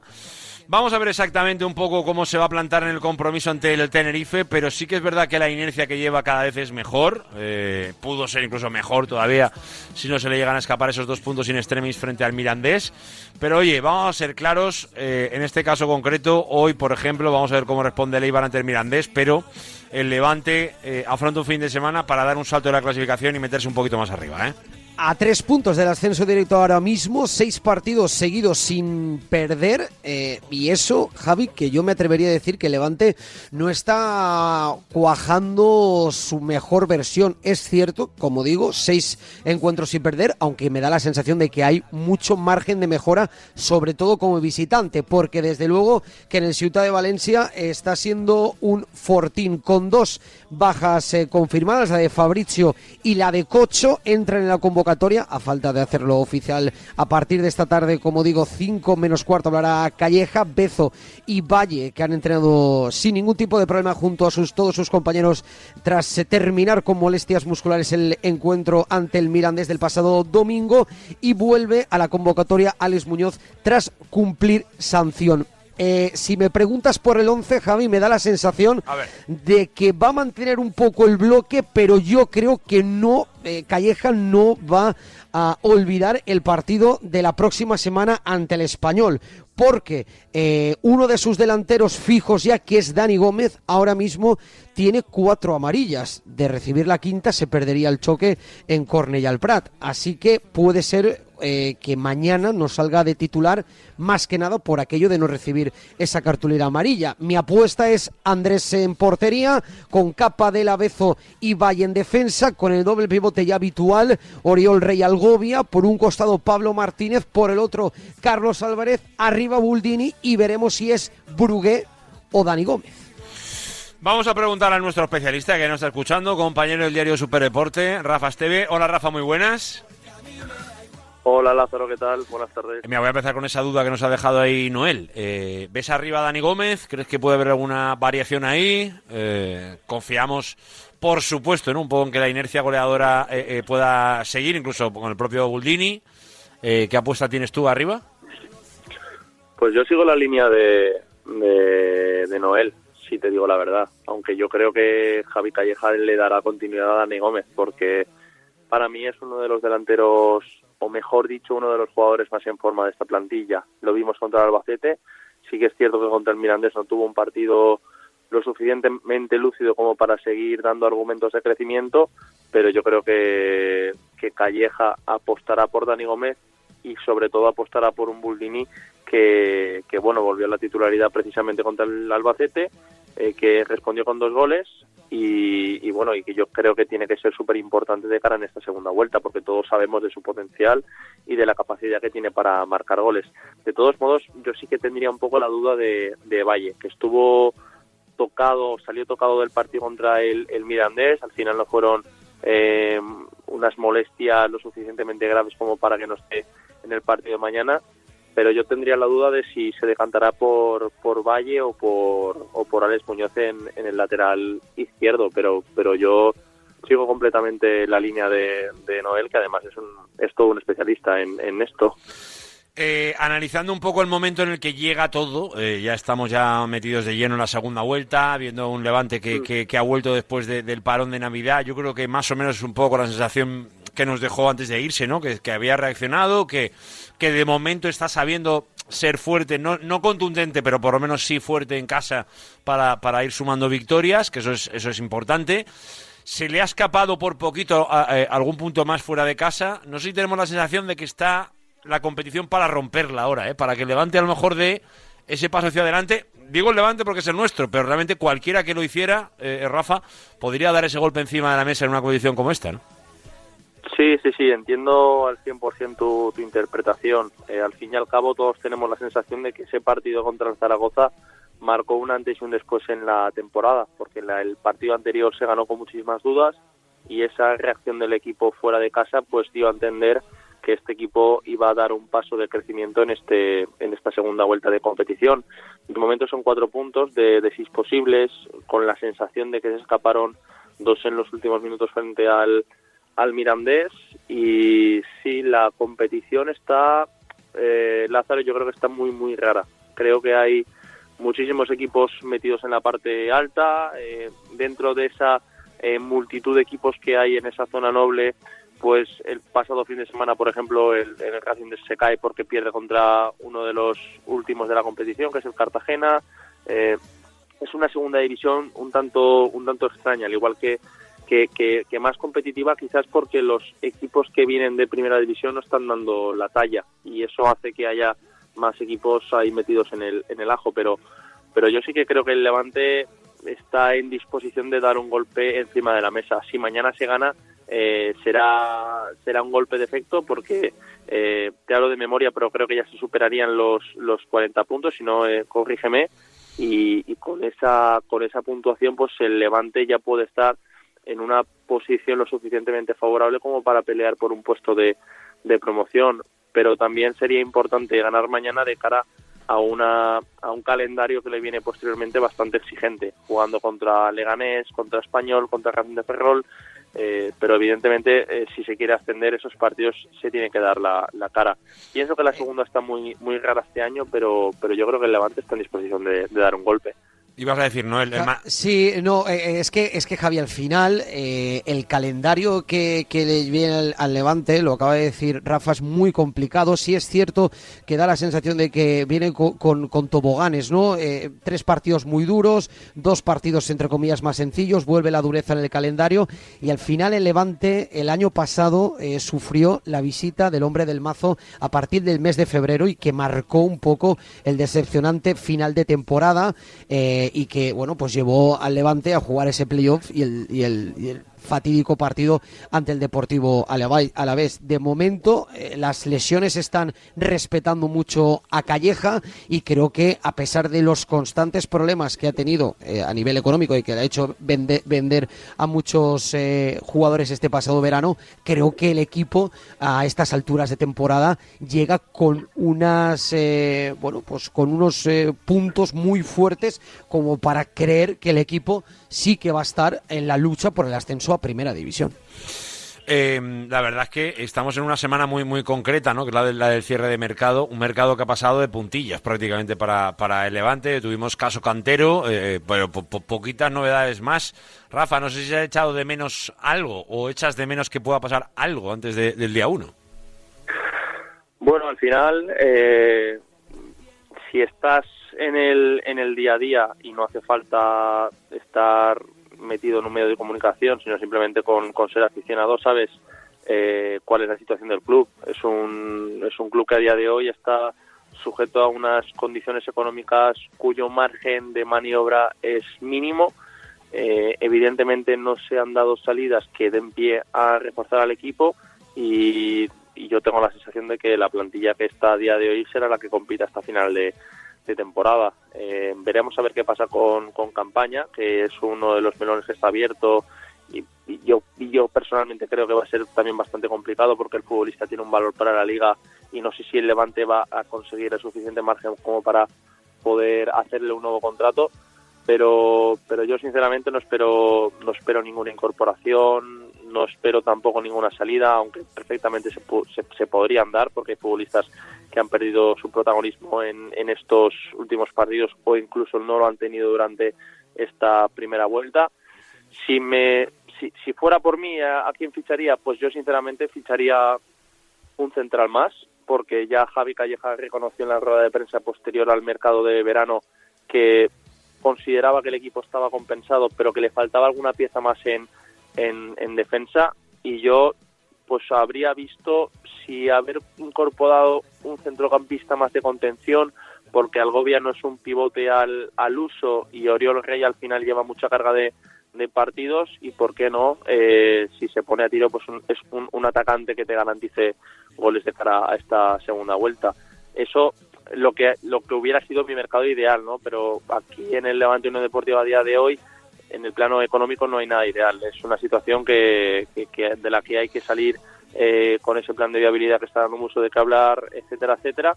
Vamos a ver exactamente un poco cómo se va a plantar en el compromiso ante el Tenerife, pero sí que es verdad que la inercia que lleva cada vez es mejor. Eh, pudo ser incluso mejor todavía si no se le llegan a escapar esos dos puntos in extremis frente al Mirandés. Pero oye, vamos a ser claros, eh, en este caso concreto, hoy por ejemplo, vamos a ver cómo responde el Eibar ante el Mirandés, pero el Levante eh, afronta un fin de semana para dar un salto de la clasificación y meterse un poquito más arriba. ¿eh? A tres puntos del ascenso directo ahora mismo, seis partidos seguidos sin perder. eh, y eso, Javi, que yo me atrevería a decir que Levante no está cuajando su mejor versión. Es cierto, como digo, seis encuentros sin perder, aunque me da la sensación de que hay mucho margen de mejora, sobre todo como visitante, porque desde luego que en el Ciudad de Valencia está siendo un fortín con dos bajas eh, confirmadas, la de Fabrizio y la de Cocho, entran en la convocatoria a falta de hacerlo oficial a partir de esta tarde, como digo, 5 menos cuarto hablará Calleja, Bezo y Valle, que han entrenado sin ningún tipo de problema junto a sus, todos sus compañeros tras eh, terminar con molestias musculares el encuentro ante el Mirandés del pasado domingo y vuelve a la convocatoria Alex Muñoz tras cumplir sanción. Eh, si me preguntas por el 11, Javi, me da la sensación de que va a mantener un poco el bloque, pero yo creo que no, eh, Calleja no va a olvidar el partido de la próxima semana ante el español, porque eh, uno de sus delanteros fijos ya, que es Dani Gómez, ahora mismo tiene cuatro amarillas. De recibir la quinta se perdería el choque en Cornellà al Prat. Así que puede ser eh, que mañana no salga de titular más que nada por aquello de no recibir esa cartulera amarilla. Mi apuesta es Andrés en portería, con capa de Labezo y Valle en defensa, con el doble pivote ya habitual, Oriol Rey Algovia, por un costado Pablo Martínez, por el otro Carlos Álvarez, arriba Buldini y veremos si es Brugué o Dani Gómez. Vamos a preguntar a nuestro especialista que nos está escuchando, compañero del diario Superdeporte, Rafa Esteve. Hola Rafa, muy buenas. Hola Lázaro, ¿qué tal? Buenas tardes. Mira, voy a empezar con esa duda que nos ha dejado ahí Noel. Eh, ¿Ves arriba a Dani Gómez? ¿Crees que puede haber alguna variación ahí? Eh, confiamos, por supuesto, ¿no? un poco en que la inercia goleadora eh, eh, pueda seguir, incluso con el propio Buldini. Eh, ¿Qué apuesta tienes tú arriba? Pues yo sigo la línea de, de, de Noel, si te digo la verdad. Aunque yo creo que Javi Calleja le dará continuidad a Dani Gómez, porque para mí es uno de los delanteros, o mejor dicho, uno de los jugadores más en forma de esta plantilla. Lo vimos contra el Albacete. Sí que es cierto que contra el Mirandés no tuvo un partido lo suficientemente lúcido como para seguir dando argumentos de crecimiento, pero yo creo que, que Calleja apostará por Dani Gómez y sobre todo apostará por un Buldini que, que bueno, volvió a la titularidad precisamente contra el Albacete, eh, que respondió con dos goles y, y bueno, y que yo creo que tiene que ser súper importante de cara en esta segunda vuelta, porque todos sabemos de su potencial y de la capacidad que tiene para marcar goles. De todos modos, yo sí que tendría un poco la duda de, de Valle, que estuvo tocado, salió tocado del partido contra el, el Mirandés, al final no fueron eh, unas molestias lo suficientemente graves como para que no esté en el partido de mañana, pero yo tendría la duda de si se decantará por, por Valle o por, o por Alex Muñoz en, en el lateral izquierdo, pero, pero yo sigo completamente la línea de, de Noel, que además es, un, es todo un especialista en, en esto. Eh, analizando un poco el momento en el que llega todo, eh, ya estamos ya metidos de lleno en la segunda vuelta, viendo un Levante que, que- que ha vuelto después de- del parón de Navidad. Yo creo que más o menos es un poco la sensación que nos dejó antes de irse, ¿no? Que, había reaccionado, que, que de momento está sabiendo ser fuerte, no, no contundente, pero por lo menos sí fuerte en casa para, para ir sumando victorias, que eso es, eso es importante. Se le ha escapado por poquito a- algún punto más fuera de casa. No sé si tenemos la sensación de que está la competición para romperla ahora, ¿eh? para que Levante a lo mejor dé ese paso hacia adelante. Digo el Levante porque es el nuestro, pero realmente cualquiera que lo hiciera, eh, Rafa, podría dar ese golpe encima de la mesa en una competición como esta, ¿no? Sí, sí, sí, entiendo al 100% tu, tu interpretación. Eh, al fin y al cabo todos tenemos la sensación de que ese partido contra Zaragoza marcó un antes y un después en la temporada, porque la- el partido anterior se ganó con muchísimas dudas y esa reacción del equipo fuera de casa pues dio a entender que este equipo iba a dar un paso de crecimiento en este en esta segunda vuelta de competición. De momento son cuatro puntos de, de seis posibles, con la sensación de que se escaparon dos en los últimos minutos frente al, al Mirandés y sí, la competición está, eh, Lázaro, yo creo que está muy, muy rara. Creo que hay muchísimos equipos metidos en la parte alta, eh, dentro de esa eh, multitud de equipos que hay en esa zona noble, pues el pasado fin de semana, por ejemplo, el, el Racing se cae porque pierde contra uno de los últimos de la competición, que es el Cartagena. Eh, es una segunda división un tanto un tanto extraña, al igual que, que, que- más competitiva, quizás porque los equipos que vienen de primera división no están dando la talla y eso hace que haya más equipos ahí metidos en el, en el ajo, pero, pero yo sí que creo que el Levante está en disposición de dar un golpe encima de la mesa. Si mañana se gana, eh, será será un golpe de efecto porque eh, te hablo de memoria, pero creo que ya se superarían los los 40 puntos, si no, eh, corrígeme. Y, y con esa con esa puntuación, pues el Levante ya puede estar en una posición lo suficientemente favorable como para pelear por un puesto de, de promoción. Pero también sería importante ganar mañana de cara a una a un calendario que le viene posteriormente bastante exigente, jugando contra Leganés, contra Español, contra Racing de Ferrol, eh, pero evidentemente eh, si se quiere ascender esos partidos se tiene que dar la, la cara. Pienso que la segunda está muy muy rara este año, pero pero yo creo que el Levante está en disposición de, de dar un golpe. Ibas a decir, ¿no? El, el Sí, no, eh, es que es que Javi, al final eh, el calendario que, que le viene al, al Levante, lo acaba de decir Rafa, es muy complicado. Sí es cierto que da la sensación de que viene co- con, con toboganes, ¿no? Eh, tres partidos muy duros, dos partidos entre comillas más sencillos, vuelve la dureza en el calendario y al final el Levante el año pasado eh, sufrió la visita del hombre del mazo a partir del mes de febrero y que marcó un poco el decepcionante final de temporada. eh, y que bueno pues llevó al Levante a jugar ese playoff y el, y el, y el fatídico partido ante el Deportivo. A la vez, de momento, eh, las lesiones están respetando mucho a Calleja y creo que a pesar de los constantes problemas que ha tenido eh, a nivel económico y que le ha hecho vende- vender a muchos eh, jugadores este pasado verano, creo que el equipo a estas alturas de temporada llega con unas bueno pues con unos puntos muy fuertes como para creer que el equipo sí que va a estar en la lucha por el ascenso a primera división. Eh, la verdad es que estamos en una semana muy muy concreta, ¿no? Que es la, de- la del cierre de mercado, un mercado que ha pasado de puntillas prácticamente para, para el Levante. Tuvimos caso cantero, eh, pero po- po- poquitas novedades más. Rafa, no sé si has echado de menos algo o echas de menos que pueda pasar algo antes de- del día uno. Bueno, al final, eh, si estás en el, en el día a día y no hace falta estar metido en un medio de comunicación, sino simplemente con, con ser aficionado, sabes eh, cuál es la situación del club. Es un, es un club que a día de hoy está sujeto a unas condiciones económicas cuyo margen de maniobra es mínimo. Eh, evidentemente no se han dado salidas que den pie a reforzar al equipo y, y yo tengo la sensación de que la plantilla que está a día de hoy será la que compita hasta final de, de temporada. Eh, veremos a ver qué pasa con, con Campaña, que es uno de los melones que está abierto y, yo, y yo personalmente creo que va a ser también bastante complicado porque el futbolista tiene un valor para la liga y no sé si el Levante va a conseguir el suficiente margen como para poder hacerle un nuevo contrato pero pero yo sinceramente no espero no espero ninguna incorporación no espero tampoco ninguna salida aunque perfectamente se, se, se podrían dar porque hay futbolistas que han perdido su protagonismo en, en estos últimos partidos o incluso no lo han tenido durante esta primera vuelta. Si me si, fuera por mí, ¿a, a quién ficharía? Pues yo sinceramente ficharía un central más, porque ya Javi Calleja reconoció en la rueda de prensa posterior al mercado de verano que consideraba que el equipo estaba compensado, pero que le faltaba alguna pieza más en, en, en defensa. Y yo pues habría visto si haber incorporado un centrocampista más de contención, porque Algovia no es un pivote al, al uso y Oriol Rey al final lleva mucha carga de, de partidos y por qué no eh, si se pone a tiro pues un- es un, un atacante que te garantice goles de cara a esta segunda vuelta. Eso lo que lo que hubiera sido mi mercado ideal no pero aquí en el Levante Unión Deportiva a día de hoy en el plano económico no hay nada ideal. Es una situación que, que- que- de la que hay que salir eh, con ese plan de viabilidad que está dando mucho de qué hablar etcétera etcétera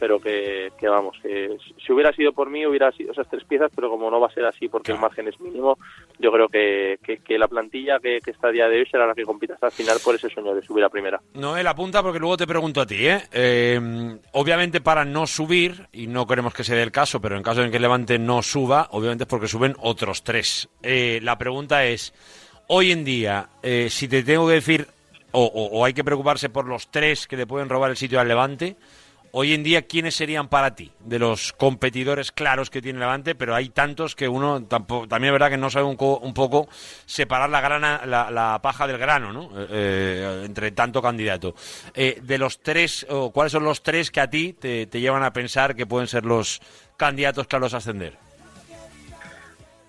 pero que, que vamos, que si hubiera sido por mí hubiera sido esas tres piezas, pero como no va a ser así porque el margen es mínimo, yo creo que, que, que la plantilla que, está a día de hoy será la que compita hasta el final por ese sueño de subir a primera. Noel, apunta porque luego te pregunto a ti, ¿eh? Eh, Obviamente para no subir, y no queremos que se dé el caso, pero en caso de que el Levante no suba, obviamente es porque suben otros tres. Eh, la pregunta es, hoy en día, eh, si te tengo que decir, o, o- o hay que preocuparse por los tres que le pueden robar el sitio al Levante, hoy en día, ¿quiénes serían para ti de los competidores claros que tiene Levante? Pero hay tantos que uno tampoco, también es verdad que no sabe un, un poco separar la, grana, la, la paja del grano, ¿no? Eh, eh, entre tanto candidato. Eh, de los tres, ¿cuáles son los tres que a ti te, llevan a pensar que pueden ser los candidatos claros a ascender?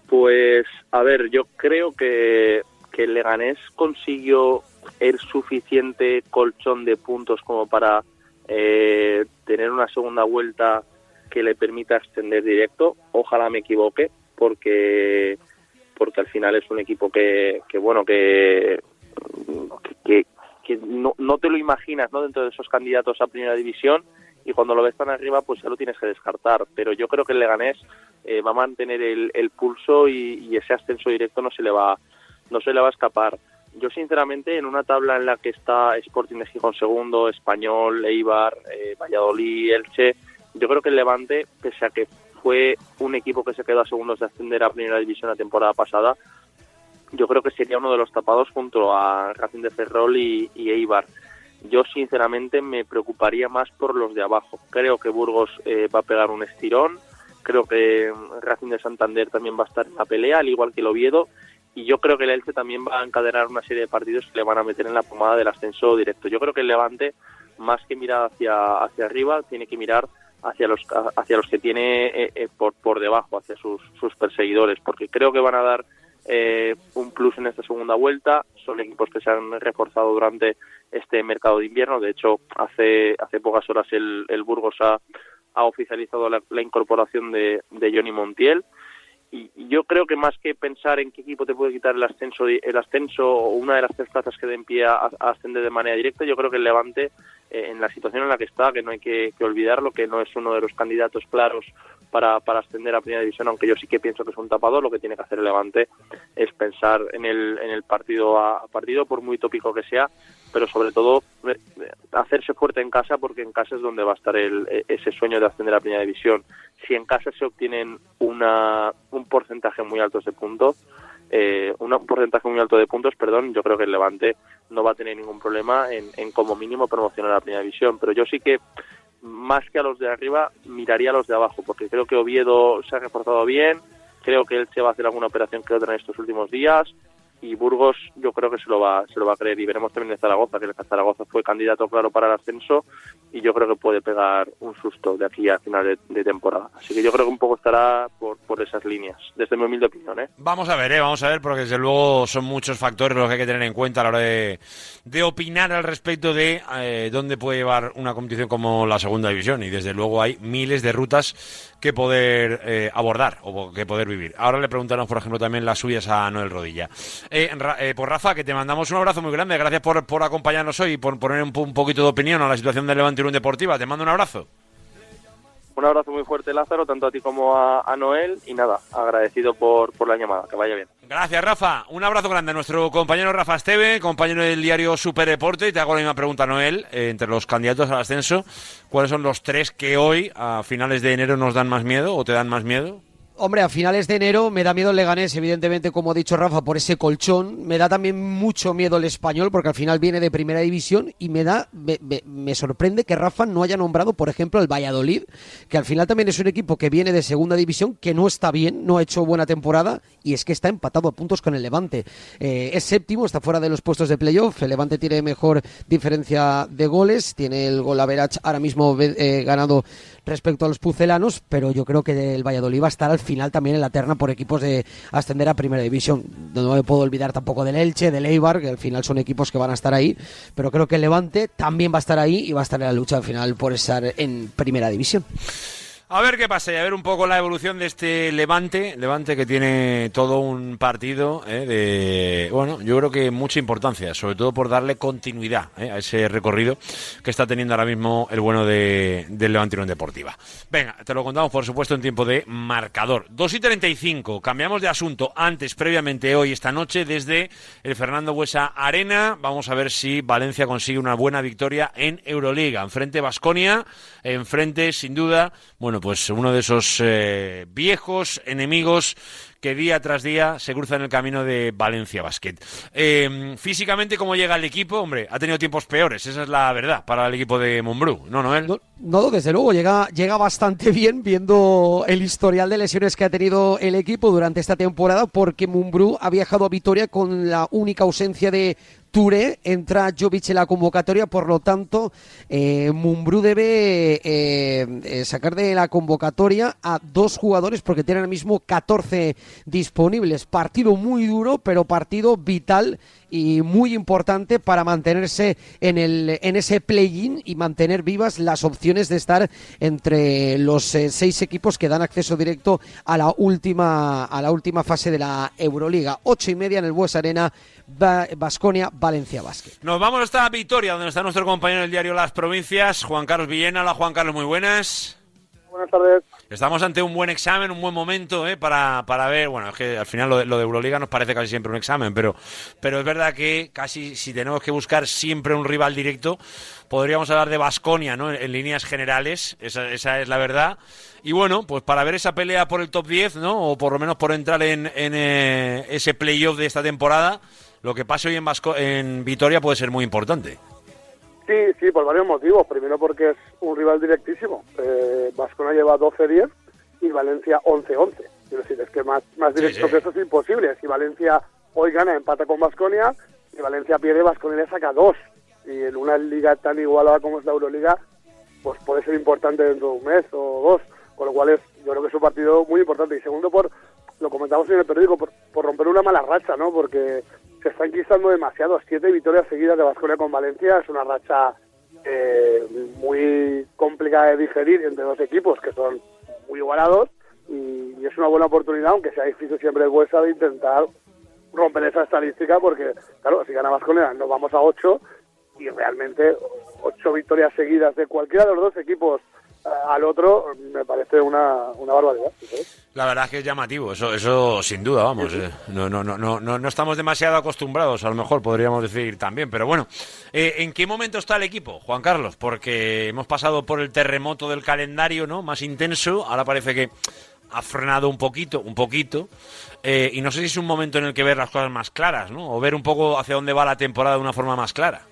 Pues, a ver, yo creo que, que Leganés consiguió el suficiente colchón de puntos como para eh, tener una segunda vuelta que le permita extender directo. Ojalá me equivoque, porque porque al final es un equipo que, que bueno, que, que, que no, no te lo imaginas ¿no? dentro de esos candidatos a primera división y cuando lo ves tan arriba pues ya lo tienes que descartar. Pero yo creo que el Leganés eh, va a mantener el, el pulso y, y ese ascenso directo no se le va no se le va a escapar. Yo sinceramente en una tabla en la que está Sporting de Gijón segundo, Español, Eibar, eh, Valladolid, Elche, yo creo que el Levante, pese a que fue un equipo que se quedó a segundos de ascender a primera división la temporada pasada, yo creo que sería uno de los tapados junto a Racing de Ferrol y, y Eibar. Yo sinceramente me preocuparía más por los de abajo. Creo que Burgos eh, va a pegar un estirón, creo que mm, Racing de Santander también va a estar en la pelea, al igual que el y yo creo que el Elche también va a encadenar una serie de partidos que le van a meter en la pomada del ascenso directo. Yo creo que el Levante, más que mirar hacia, hacia arriba, tiene que mirar hacia los hacia los que tiene eh, eh, por, por debajo, hacia sus, sus perseguidores, porque creo que van a dar eh, un plus en esta segunda vuelta. Son equipos que se han reforzado durante este mercado de invierno. De hecho, hace hace pocas horas el, el Burgos ha, ha oficializado la, la incorporación de, de Johnny Montiel. Y yo creo que más que pensar en qué equipo te puede quitar el ascenso, el ascenso o una de las tres plazas que den pie a, a ascender de manera directa, yo creo que el Levante, eh, en la situación en la que está, que no hay que, que olvidarlo, que no es uno de los candidatos claros para, para ascender a primera división, aunque yo sí que pienso que es un tapador, lo que tiene que hacer el Levante es pensar en el, en el partido a, a partido, por muy tópico que sea, pero sobre todo eh, hacerse fuerte en casa porque en casa es donde va a estar el, eh, ese sueño de ascender a primera división. Si en casa se obtienen una, un porcentaje muy alto de puntos, eh, un porcentaje muy alto de puntos, perdón, yo creo que el Levante no va a tener ningún problema en, en como mínimo promocionar a la primera división, pero yo sí que más que a los de arriba miraría a los de abajo, porque creo que Oviedo se ha reforzado bien, creo que él se va a hacer alguna operación que otra en estos últimos días y Burgos yo creo que se lo va se lo va a creer y veremos también de Zaragoza que el Zaragoza fue candidato claro para el ascenso y yo creo que puede pegar un susto de aquí a final de, temporada así que yo creo que un poco estará por, por esas líneas desde mi humilde opinión ¿eh? Vamos a ver, ¿eh? vamos a ver, porque desde luego son muchos factores los que hay que tener en cuenta a la hora de, de opinar al respecto de eh, dónde puede llevar una competición como la segunda división. Y desde luego hay miles de rutas que poder eh, abordar o que poder vivir. Ahora le preguntaremos, por ejemplo, también las suyas a Noel Rodilla. Eh, eh, pues Rafa, que te mandamos un abrazo muy grande. Gracias por, por acompañarnos hoy y por poner un, un poquito de opinión a la situación del Levante Unión Deportiva. Te mando un abrazo. Un abrazo muy fuerte, Lázaro, tanto a ti como a, a Noel. Y nada, agradecido por, por la llamada. Que vaya bien. Gracias, Rafa. Un abrazo grande a nuestro compañero Rafa Esteve, compañero del diario Super Deporte. Y te hago la misma pregunta, Noel. eh, entre los candidatos al ascenso, ¿cuáles son los tres que hoy, a finales de enero, nos dan más miedo o te dan más miedo? Hombre, a finales de enero me da miedo el Leganés, evidentemente, como ha dicho Rafa, por ese colchón. Me da también mucho miedo el español, porque al final viene de primera división y me da, me, me- me sorprende que Rafa no haya nombrado, por ejemplo, el Valladolid, que al final también es un equipo que viene de segunda división, que no está bien, no ha hecho buena temporada y es que está empatado a puntos con el Levante. Eh, es séptimo, está fuera de los puestos de playoff. El Levante tiene mejor diferencia de goles, tiene el gol average ahora mismo eh, ganado respecto a los pucelanos, pero yo creo que el Valladolid va a estar al final también en la terna por equipos de ascender a primera división. No me puedo olvidar tampoco del Elche, del Eibar, que al final son equipos que van a estar ahí, pero creo que el Levante también va a estar ahí y va a estar en la lucha al final por estar en primera división. A ver qué pasa y a ver un poco la evolución de este Levante, Levante que tiene todo un partido eh, de, bueno, yo creo que mucha importancia, sobre todo por darle continuidad eh, a ese recorrido que está teniendo ahora mismo el bueno de, del Levante Unión Deportiva. Venga, te lo contamos por supuesto en tiempo de marcador. 2 y 35, cambiamos de asunto antes, previamente hoy, esta noche, desde el Fernando Buesa Arena, vamos a ver si Valencia consigue una buena victoria en Euroliga, enfrente Basconia, enfrente sin duda, bueno, pues uno de esos eh, viejos enemigos que día tras día se cruza en el camino de Valencia Basket. Eh, físicamente, ¿cómo llega el equipo? Hombre, ha tenido tiempos peores, esa es la verdad, para el equipo de Mumbrú, ¿no, Noel? No, desde luego, llega, llega bastante bien viendo el historial de lesiones que ha tenido el equipo durante esta temporada, porque Mumbrú ha viajado a Vitoria con la única ausencia de Touré, entra Jovic en la convocatoria, por lo tanto, eh, Mumbrú debe eh, eh, sacar de la convocatoria a dos jugadores porque tiene ahora mismo 14 disponibles. Partido muy duro, pero partido vital y muy importante para mantenerse en, el, en ese play-in y mantener vivas las opciones de estar entre los eh, seis equipos que dan acceso directo a la última, a la última fase de la Euroliga. Ocho y media en el Bues Arena, Basconia, Valencia Basket. Nos vamos hasta Vitoria, donde está nuestro compañero del diario Las Provincias, Juan Carlos Villena. Hola, Juan Carlos, muy buenas. Buenas tardes. Estamos ante un buen examen, un buen momento ¿eh? para, para ver, bueno, es que al final lo de, lo de Euroliga nos parece casi siempre un examen, pero, pero es verdad que casi si tenemos que buscar siempre un rival directo, podríamos hablar de Basconia, ¿no? En, líneas generales, esa, esa es la verdad. Y bueno, pues para ver esa pelea por el top 10, ¿no? O por lo menos por entrar en, en eh, ese playoff de esta temporada, lo que pase hoy en, en Vitoria puede ser muy importante. Sí, sí, por varios motivos. Primero porque es un rival directísimo. Eh, Vascona lleva 12-10 y Valencia 11-11. Quiero decir, es que más, más directo Sí, sí. que eso es imposible. Si Valencia hoy gana, empata con Vasconia, si Valencia pierde, Vasconia le saca dos. Y en una liga tan igualada como es la Euroliga, pues puede ser importante dentro de un mes o dos. Con lo cual es, yo creo que es un partido muy importante. Y segundo, por lo comentamos en el periódico, por, por romper una mala racha, ¿no? Porque se está enquistando demasiado. Siete victorias seguidas de Vasconia con Valencia es una racha eh, muy complicada de digerir entre dos equipos que son muy igualados y, es una buena oportunidad, aunque sea difícil siempre el Buesa, de intentar romper esa estadística porque, claro, si gana Vasconia nos vamos a ocho y realmente ocho victorias seguidas de cualquiera de los dos equipos al otro me parece una, una barbaridad. La verdad es que es llamativo, eso, eso sin duda, vamos. eh, No, no, no, no, no, no estamos demasiado acostumbrados, a lo mejor podríamos decir también, pero bueno. Eh, ¿En qué momento está el equipo, Juan Carlos? Porque hemos pasado por el terremoto del calendario, ¿no? Más intenso, ahora parece que ha frenado un poquito, un poquito. eh, y no sé si es un momento en el que ver las cosas más claras, ¿no? O ver un poco hacia dónde va la temporada de una forma más clara.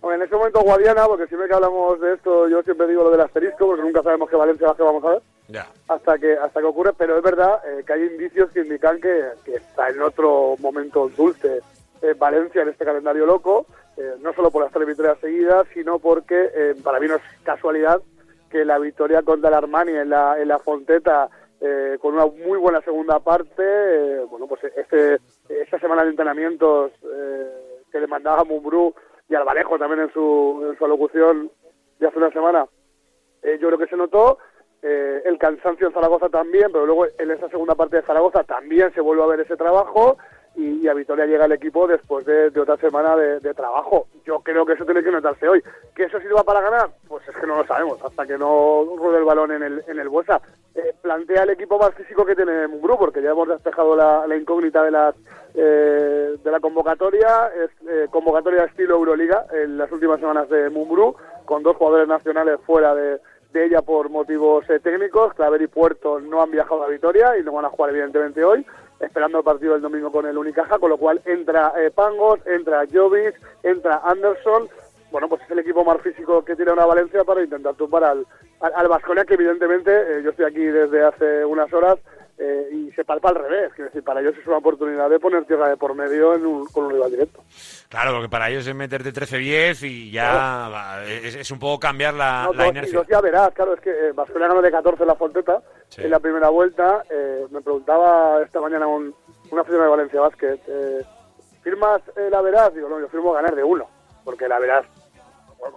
Bueno, en este momento Guadiana, porque siempre que hablamos de esto yo siempre digo lo del asterisco, porque nunca sabemos qué Valencia baje vamos a ver. Ya. hasta que hasta que ocurre, pero es verdad eh, que hay indicios que indican que, que está en otro momento dulce eh, Valencia en este calendario loco, eh, no solo por las tres victorias seguidas, sino porque eh, para mí no es casualidad que la victoria contra el Armani en la, en la Fonteta, eh, con una muy buena segunda parte, eh, bueno, pues este, esta semana de entrenamientos eh, que le mandaba a Mumbrú y al Valejo también en su, en su alocución de hace una semana, eh, yo creo que se notó. Eh, el cansancio en Zaragoza también, pero luego en esa segunda parte de Zaragoza también se vuelve a ver ese trabajo y, y, a Vitoria llega el equipo después de, otra semana de, trabajo. Yo creo que eso tiene que notarse hoy. ¿Que eso sirva para ganar? Pues es que no lo sabemos, hasta que no ruede el balón en el, en el Buesa. Eh, plantea el equipo más físico que tiene Mumbrú, porque ya hemos despejado la, la incógnita de la, eh, de la convocatoria, es eh, convocatoria estilo Euroliga en las últimas semanas de Mumbrú, con dos jugadores nacionales fuera de, de ella por motivos eh, técnicos. Claver y Puerto no han viajado a Vitoria y no van a jugar evidentemente hoy, esperando el partido del domingo con el Unicaja, con lo cual entra eh, Pangos, entra Jovis, entra Anderson. Bueno, pues es el equipo más físico que tiene una Valencia para intentar tumbar al, al, al que evidentemente eh, yo estoy aquí desde hace unas horas eh, y se palpa al revés. Quiero decir, para ellos es una oportunidad de poner tierra de por medio en un- con un rival directo. Claro, porque para ellos es meterte 13-10 y ya va, es, es un poco cambiar la, No, la dos- y inercia. dos ya verás, claro, es que eh, Baskonia ganó de 14 en la Fonteta Sí. en la primera vuelta. eh, me preguntaba esta mañana un, un aficionado de Valencia Basket, eh, ¿firmas eh, la Verás? Digo, no, yo firmo ganar de uno, porque la Verás,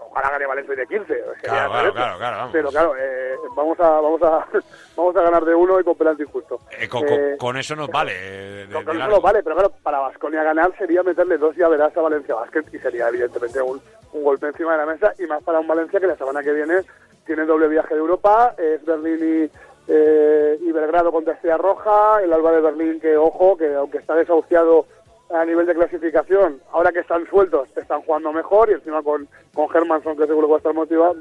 ojalá gane Valencia de 15. sería Claro, claro, claro, claro, vamos. Pero claro, eh, vamos, a, vamos, a, vamos a ganar de uno y con penalti injusto. Eh, con, Eh, con eso nos vale. eh, de- de con eso largo. no vale, pero claro, para Vasconia ganar sería meterle dos llaveras a Valencia Basket y sería evidentemente un, un golpe encima de la mesa y más para un Valencia que la semana que viene tiene doble viaje de Europa, es Berlín y, eh, y Belgrado contra Estrella Roja, el Alba de Berlín que, ojo, que aunque está desahuciado a nivel de clasificación, ahora que están sueltos, están jugando mejor y encima con, con Hermanson que seguro que va a estar motivado.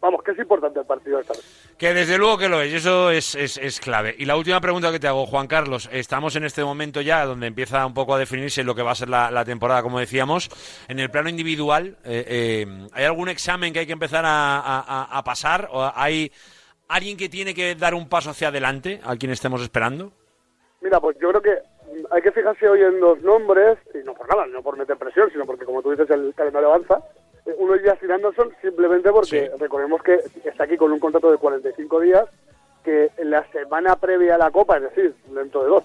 Vamos, que es importante el partido esta vez. Que desde luego que lo es, y eso es, es, es clave. Y la última pregunta que te hago, Juan Carlos, estamos en este momento ya donde empieza un poco a definirse lo que va a ser la, la temporada, como decíamos. En el plano individual, eh, eh, ¿hay algún examen que hay que empezar a, a- a- pasar? ¿O hay alguien que tiene que dar un paso hacia adelante, a quien estemos esperando? Mira, pues yo creo que hay que fijarse hoy en dos nombres, y no por nada, no por meter presión, sino porque, como tú dices, el calendario avanza. Eh, Uno es Justin Anderson, simplemente porque recordemos que está aquí con un contrato de 45 días, que en la semana previa a la Copa, es decir, dentro de dos,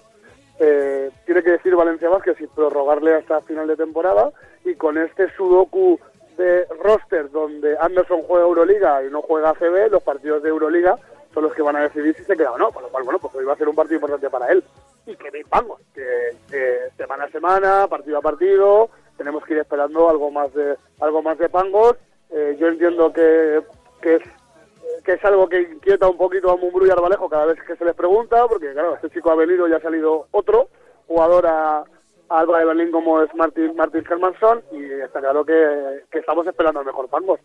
eh, tiene que decir Valencia Vázquez y prorrogarle hasta final de temporada, y con este sudoku de roster donde Anderson juega Euroliga y no juega ACB, los partidos de Euroliga son los que van a decidir si se queda o no, por lo cual, bueno, pues hoy va a ser un partido importante para él. Y que vamos, que, que semana a semana, partido a partido, tenemos que ir esperando algo más de algo más de pangos. Eh, yo entiendo que, que es que es algo que inquieta un poquito a Mumbrú y Arbalejo cada vez que se les pregunta, porque claro, este chico ha venido y ha salido otro jugador a, a Alba de Berlín como es Martin, Martin Hermansson y está claro que, que estamos esperando al mejor Pangos.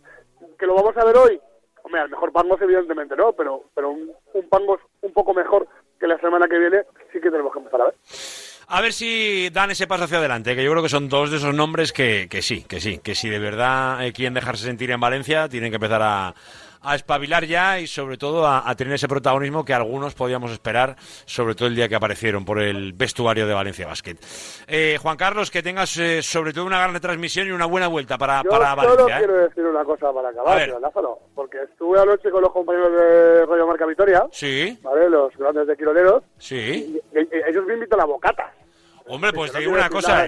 ¿Que lo vamos a ver hoy? Hombre, al mejor Pangos evidentemente no, pero, pero un, un Pangos un poco mejor que la semana que viene sí que tenemos que empezar a ver. A ver si dan ese paso hacia adelante, que yo creo que son dos de esos nombres que, que sí, que sí, que si de verdad eh, quieren dejarse sentir en Valencia, tienen que empezar a, a espabilar ya y sobre todo a, a tener ese protagonismo que algunos podíamos esperar, sobre todo el día que aparecieron por el vestuario de Valencia Basket. Eh, Juan Carlos, que tengas eh, sobre todo una gran retransmisión y una buena vuelta para, Yo para solo Valencia. ¿eh? quiero decir una cosa para acabar, Lázaro, porque estuve anoche con los compañeros de Radio Marca Vitoria, Sí, ¿vale? los grandes de Quiroleros, sí. y, y- ellos me invitan a bocata. Hombre, pues te digo una cosa,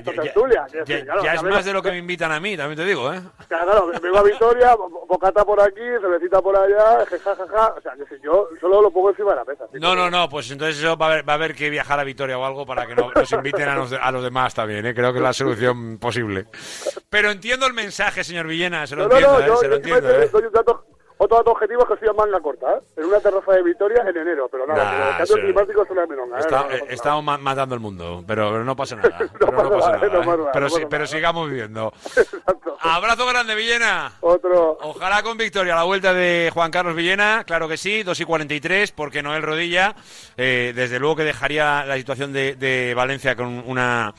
ya, es más de lo que me invitan a mí, también te digo, ¿eh? Claro, vengo a Vitoria, bo- bocata por aquí, cervecita por allá, jajaja, o sea, yo solo lo pongo encima de la mesa. No, no, no, pues entonces eso va a haber, va a haber que viajar a Vitoria o algo para que no- nos inviten a los, de- a los demás también, ¿eh? creo que es la solución posible. Pero entiendo el mensaje, señor Villena, se lo entiendo, ¿eh? se lo yo entiendo. ¿eh? Otro dato objetivo es que estoy en manga corta, ¿eh? En una terraza de Vitoria en enero, pero nada, Nah, que el cambio sí. climático es una milonga, ¿eh? Está- No, no eh, estamos ma- matando el mundo, pero, pero no pasa nada. pero no pasa pasa nada, nada, no pasa nada, pero, pasa pero nada. sigamos viviendo. Abrazo grande, Villena. Otro. Ojalá con victoria la vuelta de Juan Carlos Villena, claro que sí, 2 y 43, porque Noel Rodilla, eh, desde luego que dejaría la situación de, de Valencia con una,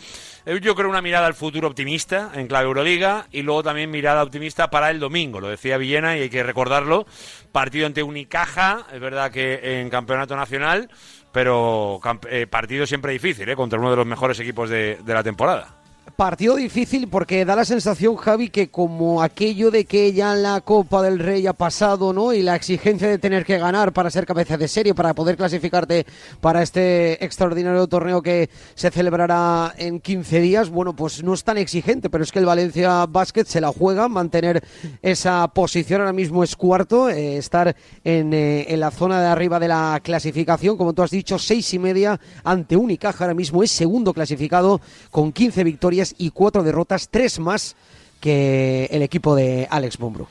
yo creo una mirada al futuro optimista en clave Euroliga y luego también mirada optimista para el domingo, lo decía Villena y hay que recordarlo, partido ante Unicaja, es verdad que en campeonato nacional, pero eh, partido siempre difícil, eh, contra uno de los mejores equipos de la temporada. Partido difícil porque da la sensación, Javi, que como aquello de que ya la Copa del Rey ha pasado, ¿no? Y la exigencia de tener que ganar para ser cabeza de serie, para poder clasificarte para este extraordinario torneo que se celebrará en 15 días, bueno, pues no es tan exigente, pero es que el Valencia Basket se la juega, mantener esa posición ahora mismo es cuarto, eh, estar en, eh, en la zona de arriba de la clasificación, como tú has dicho, seis y media ante Unicaja, ahora mismo es segundo clasificado con 15 victorias y cuatro derrotas, tres más que el equipo de Alex Mombro.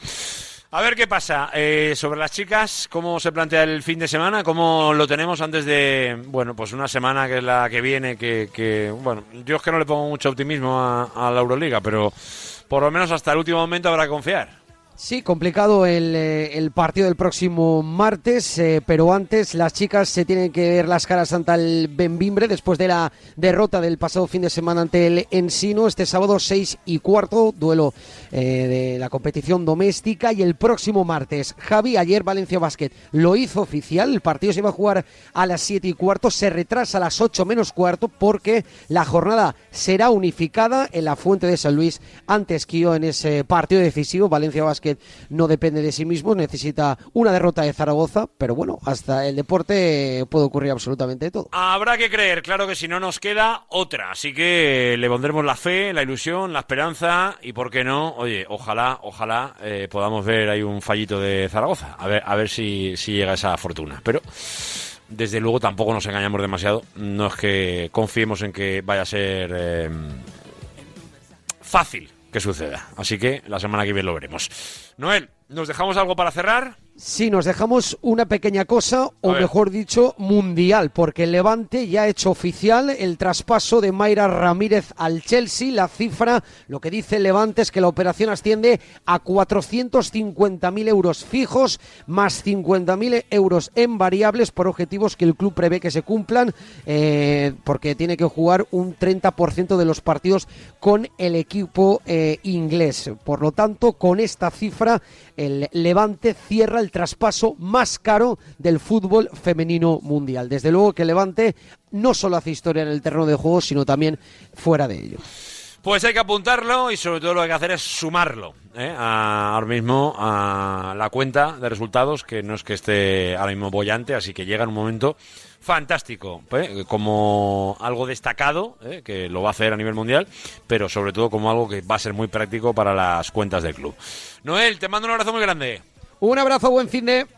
A ver qué pasa. Eh, sobre las chicas, ¿cómo se plantea el fin de semana? ¿Cómo lo tenemos antes de, bueno, pues una semana que es la que viene? Que, que bueno, yo es que no le pongo mucho optimismo a, a la Euroliga, pero por lo menos hasta el último momento habrá que confiar. Sí, complicado el, eh, el partido del próximo martes, eh, pero antes las chicas se tienen que ver las caras ante el Benvimbre después de la derrota del pasado fin de semana ante el Ensino. Este sábado 6 y cuarto, duelo eh, de la competición doméstica. Y el próximo martes, Javi, ayer Valencia Basket lo hizo oficial. El partido se iba a jugar a las 7 y cuarto, se retrasa a las 8 menos cuarto porque la jornada será unificada en la Fuente de San Luis ante Esquío en ese partido decisivo. Valencia Basket no depende de sí mismo, necesita una derrota de Zaragoza, pero bueno, hasta el deporte puede ocurrir absolutamente todo. Habrá que creer, claro que si no nos queda otra. Así que le pondremos la fe, la ilusión, la esperanza y, ¿por qué no? Oye, ojalá, ojalá eh, podamos ver ahí un fallito de Zaragoza. A ver, a ver si, si llega esa fortuna. Pero desde luego tampoco nos engañamos demasiado. No es que confiemos en que vaya a ser eh, fácil que suceda. Así que la semana que viene lo veremos. Noel, ¿nos dejamos algo para cerrar? Sí, nos dejamos una pequeña cosa, o mejor dicho, mundial, porque el Levante ya ha hecho oficial el traspaso de Mayra Ramírez al Chelsea. La cifra, lo que dice el Levante es que la operación asciende a 450.000 euros fijos, más 50.000 euros en variables por objetivos que el club prevé que se cumplan, eh, porque tiene que jugar un 30% de los partidos con el equipo eh, inglés. Por lo tanto, con esta cifra, el Levante cierra el traspaso más caro del fútbol femenino mundial. Desde luego que Levante no solo hace historia en el terreno de juego, sino también fuera de ello. Pues hay que apuntarlo y sobre todo lo que hay que hacer es sumarlo ¿eh? ahora mismo a la cuenta de resultados, que no es que esté ahora mismo bollante, así que llega en un momento fantástico, ¿eh? como algo destacado, ¿eh? que lo va a hacer a nivel mundial, pero sobre todo como algo que va a ser muy práctico para las cuentas del club. Noel, te mando un abrazo muy grande. Un abrazo, buen fin de...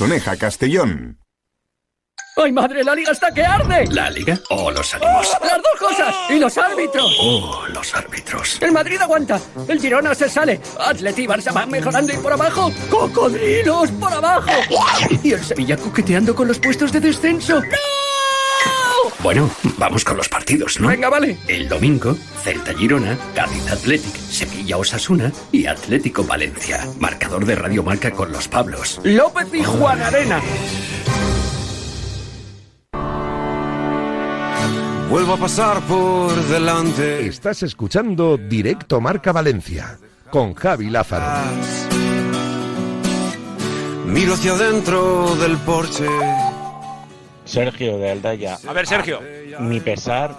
Soneja, Castellón. ¡Ay, madre! ¡La liga está que arde! ¿La liga o los ánimos? ¡Las dos cosas! ¡Y los árbitros! Oh, los árbitros. El Madrid aguanta, el Girona se sale, Atleti y Barça van mejorando y por abajo, ¡cocodrilos por abajo! Y el Sevilla coqueteando con los puestos de descenso. Bueno, vamos con los partidos, ¿no? Venga, vale. El domingo, Celta Girona, Cádiz Athletic, Sevilla Osasuna y Atlético Valencia. Marcador de Radio Marca con los Pablos. López y Juan Arena. Vuelvo a pasar por delante. Estás escuchando Directo Marca Valencia con Javi Lázaro. Miro hacia adentro del porche. Sergio de Aldaya. A ver, Sergio. Mi pesar,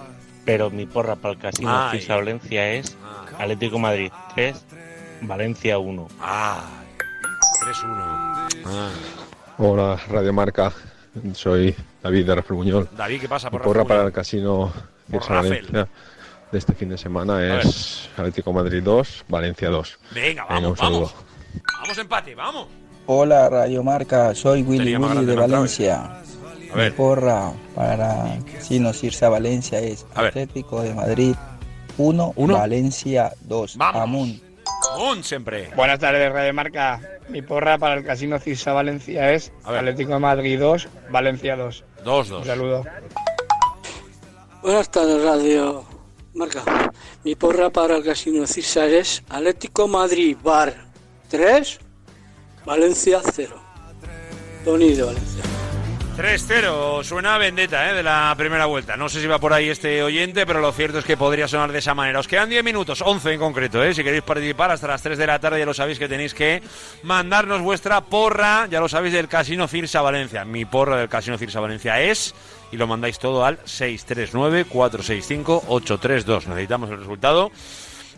pero mi porra para el casino Ay. Fisa Valencia es Atlético Madrid 3, Valencia 1. Ah, 3-1. Ah. Hola, Radio Marca. Soy David de Rafael Buñol. David, ¿qué pasa Mi por porra Rafael para el casino Rafael. Valencia de este fin de semana es Atlético Madrid 2, Valencia 2. Venga, Venga, vamos, un saludo. vamos. Vamos empate, vamos. Hola Radio Marca, soy Willy Willy de Valencia. A ver. Mi porra para Casino Cirsa Valencia es A ver. Atlético de Madrid 1, Uno. Valencia 2. Amun. Un siempre. Buenas tardes, Radio Marca. Mi porra para el Casino Cisa Valencia es A ver. Atlético de Madrid 2, Valencia 2. 2-2. Un saludo. Buenas tardes, Radio Marca. Mi porra para el Casino Cisa es Atlético Madrid Bar 3, Valencia 0. Tony de Valencia. 3-0, suena a vendetta ¿eh? de la primera vuelta. No sé si va por ahí este oyente, pero lo cierto es que podría sonar de esa manera. Os quedan 10 minutos, 11 en concreto. ¿eh? Si queréis participar hasta las 3 de la tarde, ya lo sabéis que tenéis que mandarnos vuestra porra, ya lo sabéis, del Casino Cirsa Valencia. Mi porra del Casino Cirsa Valencia es, y lo mandáis todo al 639-465-832. Necesitamos el resultado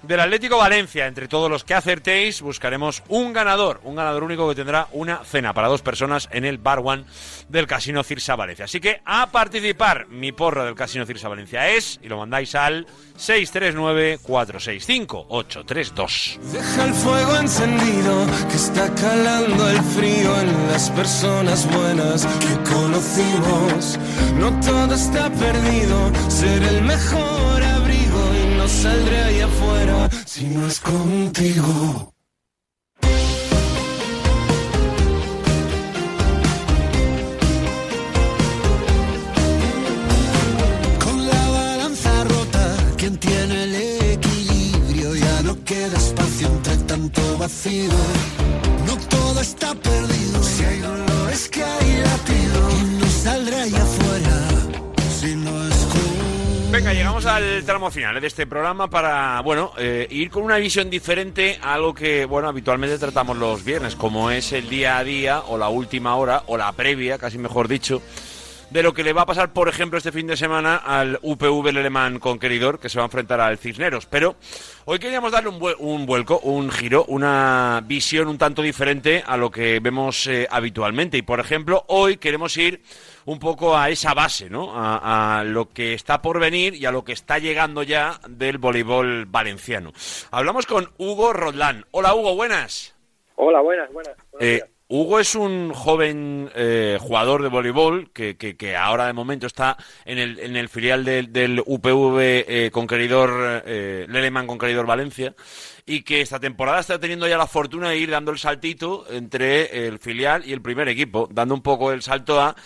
del Atlético Valencia. Entre todos los que acertéis, buscaremos un ganador, un ganador único que tendrá una cena para dos personas en el Bar One del Casino Cirsa Valencia. Así que a participar, mi porra del Casino Cirsa Valencia es, y lo mandáis al 639-465-832. Deja el fuego encendido que está calando el frío en las personas buenas que conocimos. No todo está perdido, ser el mejor saldré ahí afuera si no es contigo. Con la balanza rota, quien tiene el equilibrio ya no queda espacio entre tanto vacío. No todo está perdido, si hay dolor es que hay latido no saldré ahí afuera Llegamos al tramo final de este programa para, bueno, eh, ir con una visión diferente a algo que, bueno, habitualmente tratamos los viernes, como es el día a día o la última hora o la previa, casi mejor dicho, de lo que le va a pasar, por ejemplo, este fin de semana al UPV Alemán Conqueridor, que se va a enfrentar al Cisneros. Pero hoy queríamos darle un, un vuelco, un giro, una visión un tanto diferente a lo que vemos eh, habitualmente. Y, por ejemplo, hoy queremos ir un poco a esa base, ¿no? A, a lo que está por venir y a lo que está llegando ya del voleibol valenciano. Hablamos con Hugo Rodlán. Hola, Hugo, buenas. Hola, buenas, buenas. Eh, Hugo es un joven eh, jugador de voleibol que, ahora de momento está en el, en el filial del, del UPV eh, Conqueridor, eh, Leleman Conqueridor Valencia y que esta temporada está teniendo ya la fortuna de ir dando el saltito entre el filial y el primer equipo, dando un poco el salto a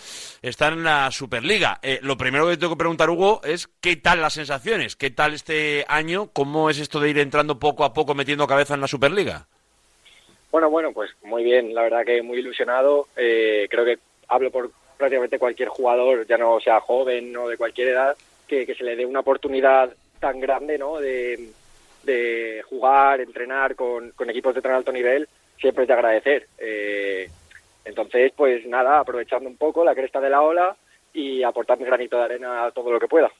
estar en la Superliga. Eh, lo primero que tengo que preguntar, Hugo, es qué tal las sensaciones, qué tal este año, cómo es esto de ir entrando poco a poco metiendo cabeza en la Superliga. Bueno, bueno, pues muy bien, la verdad que muy ilusionado. Eh, creo que hablo por prácticamente cualquier jugador, ya no sea joven o de cualquier edad, que, se le dé una oportunidad tan grande, ¿no? De, de jugar, entrenar con, con equipos de tan alto nivel, siempre es de agradecer. Eh, entonces, pues nada, aprovechando un poco la cresta de la ola y aportar mi granito de arena a todo lo que pueda.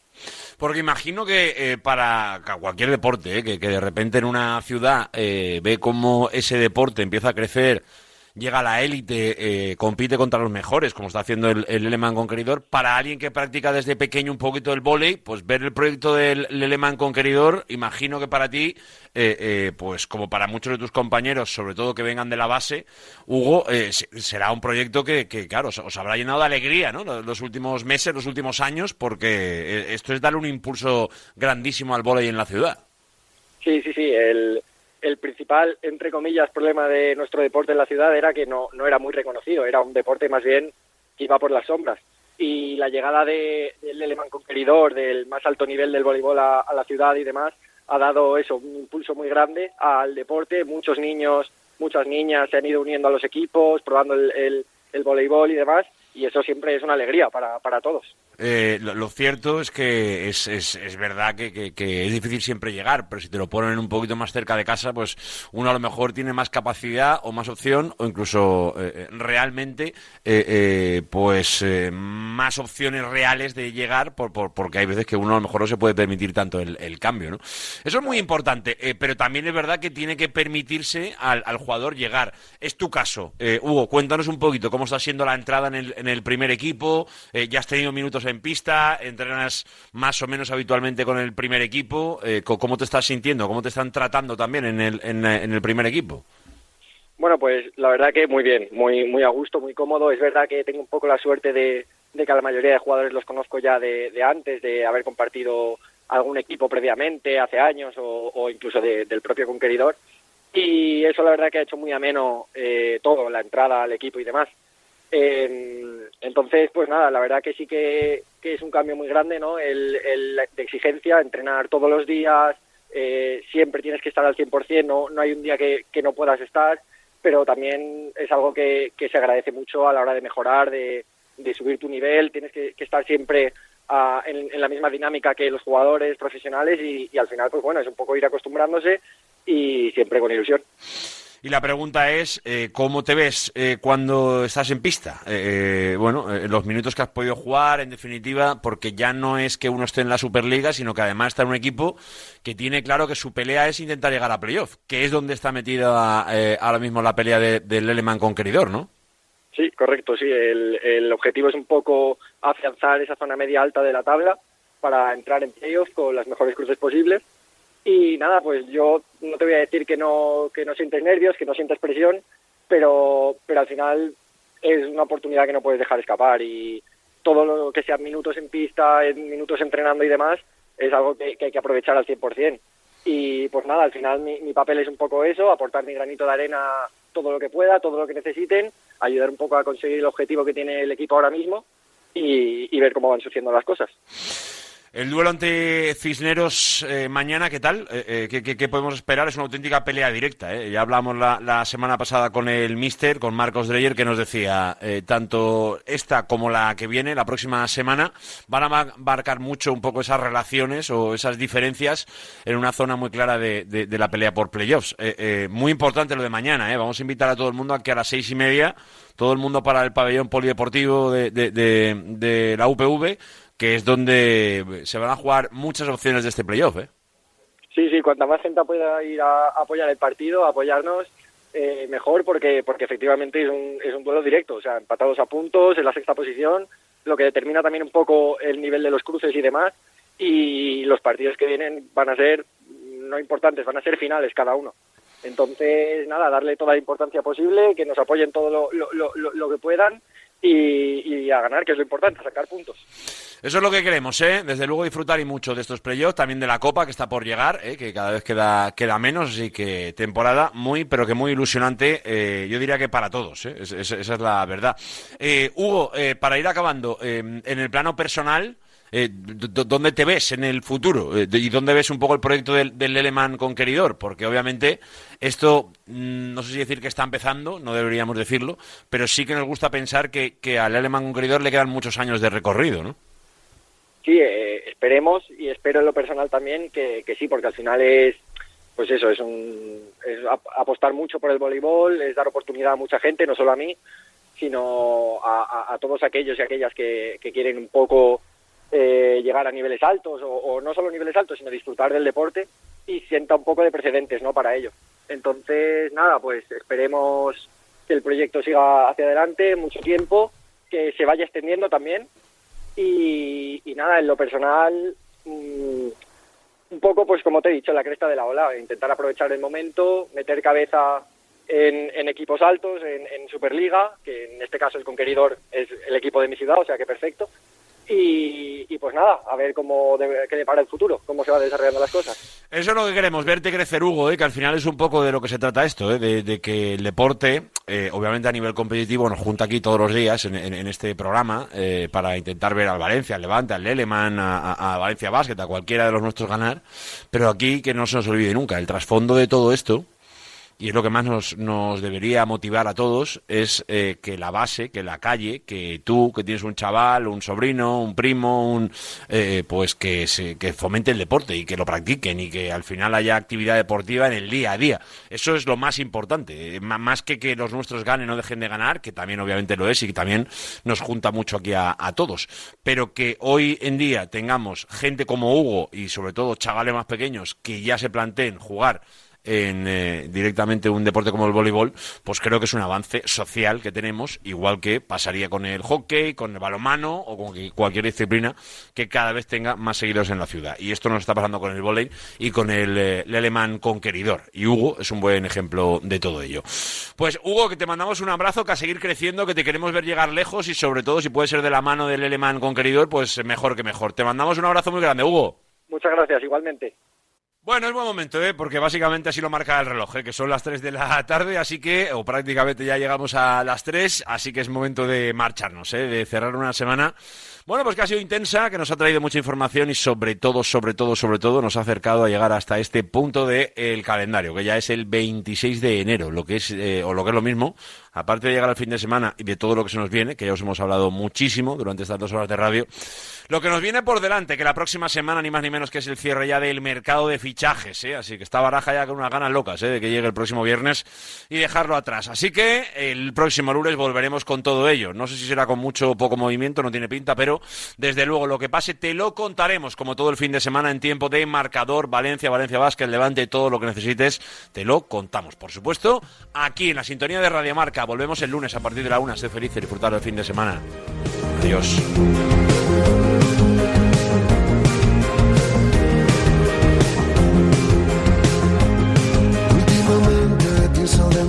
Porque imagino que eh, para cualquier deporte, eh, que, que de repente en una ciudad eh, ve cómo ese deporte empieza a crecer, llega la élite, eh, compite contra los mejores, como está haciendo el, el Leleman Conqueridor, para alguien que practica desde pequeño un poquito el vóley, pues ver el proyecto del Leleman Conqueridor, imagino que para ti, eh, eh, pues como para muchos de tus compañeros, sobre todo que vengan de la base, Hugo, eh, se- será un proyecto que, que, claro, os, habrá llenado de alegría, ¿no? Los, últimos meses, los últimos años, porque eh, esto es darle un impulso grandísimo al vóley en la ciudad. Sí, sí, sí. El principal, entre comillas, problema de nuestro deporte en la ciudad era que no, no era muy reconocido. Era un deporte más bien que iba por las sombras. Y la llegada de, del Alemán Conqueridor, del más alto nivel del voleibol a, la ciudad y demás, ha dado eso, un impulso muy grande al deporte. Muchos niños, muchas niñas se han ido uniendo a los equipos, probando el, el, el voleibol y demás. Y eso siempre es una alegría para, para todos. Eh, lo, lo cierto es que es, es, es verdad que, que- que es difícil siempre llegar, pero si te lo ponen un poquito más cerca de casa, pues uno a lo mejor tiene más capacidad o más opción o incluso eh, eh, realmente eh, pues más opciones reales de llegar por, por- porque hay veces que uno a lo mejor no se puede permitir tanto el, el cambio, ¿no? Eso es muy importante, pero también es verdad que tiene que permitirse al, al jugador llegar. Es tu caso, Eh, Hugo, cuéntanos un poquito cómo está siendo la entrada en el, en el primer equipo, ya has tenido minutos en pista, entrenas más o menos habitualmente con el primer equipo, Eh, ¿cómo te estás sintiendo? ¿Cómo te están tratando también en el, en, el primer equipo? Bueno, pues la verdad que muy bien, muy muy a gusto, muy cómodo. Es verdad que tengo un poco la suerte de, que a la mayoría de jugadores los conozco ya de, antes, de haber compartido algún equipo previamente, hace años, o, o incluso de- del propio conqueridor. Y eso la verdad que ha hecho muy ameno eh, todo, la entrada al equipo y demás. Eh, Entonces, pues nada, la verdad que sí que, que es un cambio muy grande, ¿no? El, el de exigencia, entrenar todos los días, eh, siempre tienes que estar al 100%, no, no hay un día que, no puedas estar, pero también es algo que, que se agradece mucho a la hora de mejorar, de, de subir tu nivel, tienes que, estar siempre ah, en, la misma dinámica que los jugadores profesionales y al final, pues bueno, es un poco ir acostumbrándose y siempre con ilusión. Y la pregunta es, eh, ¿cómo te ves eh, cuando estás en pista? Eh, eh, bueno, eh, los minutos que has podido jugar, en definitiva, porque ya no es que uno esté en la Superliga, sino que además está en un equipo que tiene claro que su pelea es intentar llegar a playoff, que es donde está metida eh, ahora mismo la pelea de- del Leleman Conqueridor, ¿no? Sí, correcto, sí. El, el objetivo es un poco afianzar esa zona media alta de la tabla para entrar en playoffs con las mejores cruces posibles. Y nada, pues yo no te voy a decir que no, que no sientes nervios, que no sientes presión, pero, pero al final es una oportunidad que no puedes dejar escapar y todo lo que sean minutos en pista, minutos entrenando y demás, es algo que, hay que aprovechar al 100%. Y pues nada, al final mi, papel es un poco eso, aportar mi granito de arena todo lo que pueda, todo lo que necesiten, ayudar un poco a conseguir el objetivo que tiene el equipo ahora mismo y, y ver cómo van sucediendo las cosas. El duelo ante Cisneros eh, mañana, ¿qué tal? Eh, eh, ¿qué, qué- podemos esperar? Es una auténtica pelea directa. ¿eh? Ya hablamos la, semana pasada con el Mister, con Marcos Dreyer, que nos decía, tanto esta como la que viene, la próxima semana, van a ma- marcar mucho un poco esas relaciones o esas diferencias en una zona muy clara de, la pelea por playoffs. Muy importante lo de mañana. Vamos a invitar a todo el mundo a que a las seis y media, todo el mundo para el pabellón polideportivo de, de- de- de la UPV, que es donde se van a jugar muchas opciones de este playoff, ¿eh? Sí, sí, cuanta más gente pueda ir a apoyar el partido, apoyarnos, eh, mejor porque porque efectivamente es un, es un duelo directo, o sea, empatados a puntos en la sexta posición, lo que determina también un poco el nivel de los cruces y demás, y los partidos que vienen van a ser no importantes, van a ser finales cada uno. Entonces, nada, darle toda la importancia posible, que nos apoyen todo lo, lo- lo- lo que puedan y, a ganar, que es lo importante, sacar puntos. Eso es lo que queremos, ¿eh? Desde luego disfrutar y mucho de estos playoffs, también de la Copa que está por llegar, ¿eh? que cada vez queda, queda menos, así que temporada muy, pero que muy ilusionante, eh, yo diría que para todos, ¿eh? Es- es- esa es la verdad. Eh, Hugo, eh, para ir acabando, en el plano personal, eh, ¿dónde te ves en el futuro? Eh, ¿Y dónde ves un poco el proyecto del, del Leleman Conqueridor? Porque obviamente esto, mm, no sé si decir que está empezando, no deberíamos decirlo, pero sí que nos gusta pensar que, que al Leleman Conqueridor le quedan muchos años de recorrido, ¿no? Sí, eh, esperemos y espero en lo personal también que, que sí, porque al final es, pues eso, es, un, es ap- apostar mucho por el voleibol, es dar oportunidad a mucha gente, no solo a mí, sino a, a- a todos aquellos y aquellas que, que quieren un poco eh, llegar a niveles altos, o, no solo niveles altos, sino disfrutar del deporte y sienta un poco de precedentes ¿no? para ello. Entonces, nada, pues esperemos que el proyecto siga hacia adelante mucho tiempo, que se vaya extendiendo también y, nada, en lo personal, mm, un poco, pues como te he dicho, la cresta de la ola, intentar aprovechar el momento, meter cabeza en, equipos altos, en, en Superliga, que en este caso el conqueridor es el equipo de mi ciudad, o sea que perfecto. Y, pues nada, a ver cómo debe, qué depara el futuro, cómo se van desarrollando las cosas. Eso es lo que queremos, verte crecer, Hugo, ¿eh? que al final es un poco de lo que se trata esto, ¿eh? de, de que el deporte, eh, obviamente a nivel competitivo, nos junta aquí todos los días en, este programa eh, para intentar ver al Valencia, al Levante, al Leleman, a, a- a Valencia Basket, a cualquiera de los nuestros ganar, pero aquí que no se nos olvide nunca, el trasfondo de todo esto, y es lo que más nos, nos debería motivar a todos, es eh, que la base, que la calle, que tú, que tienes un chaval, un sobrino, un primo, un, eh, pues que, se, fomente el deporte y que lo practiquen y que al final haya actividad deportiva en el día a día. Eso es lo más importante, eh, más que que los nuestros ganen o dejen de ganar, que también obviamente lo es y que también nos junta mucho aquí a, a todos, pero que hoy en día tengamos gente como Hugo y sobre todo chavales más pequeños que ya se planteen jugar en eh, directamente un deporte como el voleibol, pues creo que es un avance social que tenemos, igual que pasaría con el hockey, con el balonmano o con cualquier disciplina que cada vez tenga más seguidores en la ciudad. Y esto nos está pasando con el voleibol y con el eh, Leleman Conqueridor. Y Hugo es un buen ejemplo de todo ello. Pues Hugo, que te mandamos un abrazo, que a seguir creciendo, que te queremos ver llegar lejos y sobre todo si puede ser de la mano del Leleman Conqueridor, pues mejor que mejor. Te mandamos un abrazo muy grande, Hugo. Muchas gracias, igualmente. Bueno, es buen momento, ¿eh? porque básicamente así lo marca el reloj, ¿eh? que son las 3 de la tarde, así que, o prácticamente ya llegamos a las 3, así que es momento de marcharnos, ¿eh? de cerrar una semana bueno, pues que ha sido intensa, que nos ha traído mucha información y sobre todo, sobre todo, sobre todo nos ha acercado a llegar hasta este punto del calendario, que ya es el 26 de enero, lo que es, eh, o lo que es lo mismo, aparte de llegar al fin de semana y de todo lo que se nos viene, que ya os hemos hablado muchísimo durante estas dos horas de radio, lo que nos viene por delante, que la próxima semana, ni más ni menos que es el cierre ya del mercado de fichajes, ¿eh? así que está Baraja ya con unas ganas locas ¿eh? de que llegue el próximo viernes y dejarlo atrás. Así que el próximo lunes volveremos con todo ello. No sé si será con mucho o poco movimiento, no tiene pinta, pero desde luego lo que pase te lo contaremos como todo el fin de semana en tiempo de marcador, Valencia, Valencia Vázquez, Levante, todo lo que necesites, te lo contamos. Por supuesto, aquí en la sintonía de Radio Marca. Volvemos el lunes a partir de la una. Sé feliz y disfrutar del fin de semana. Adiós.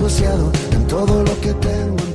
negociado en todo lo que tengo.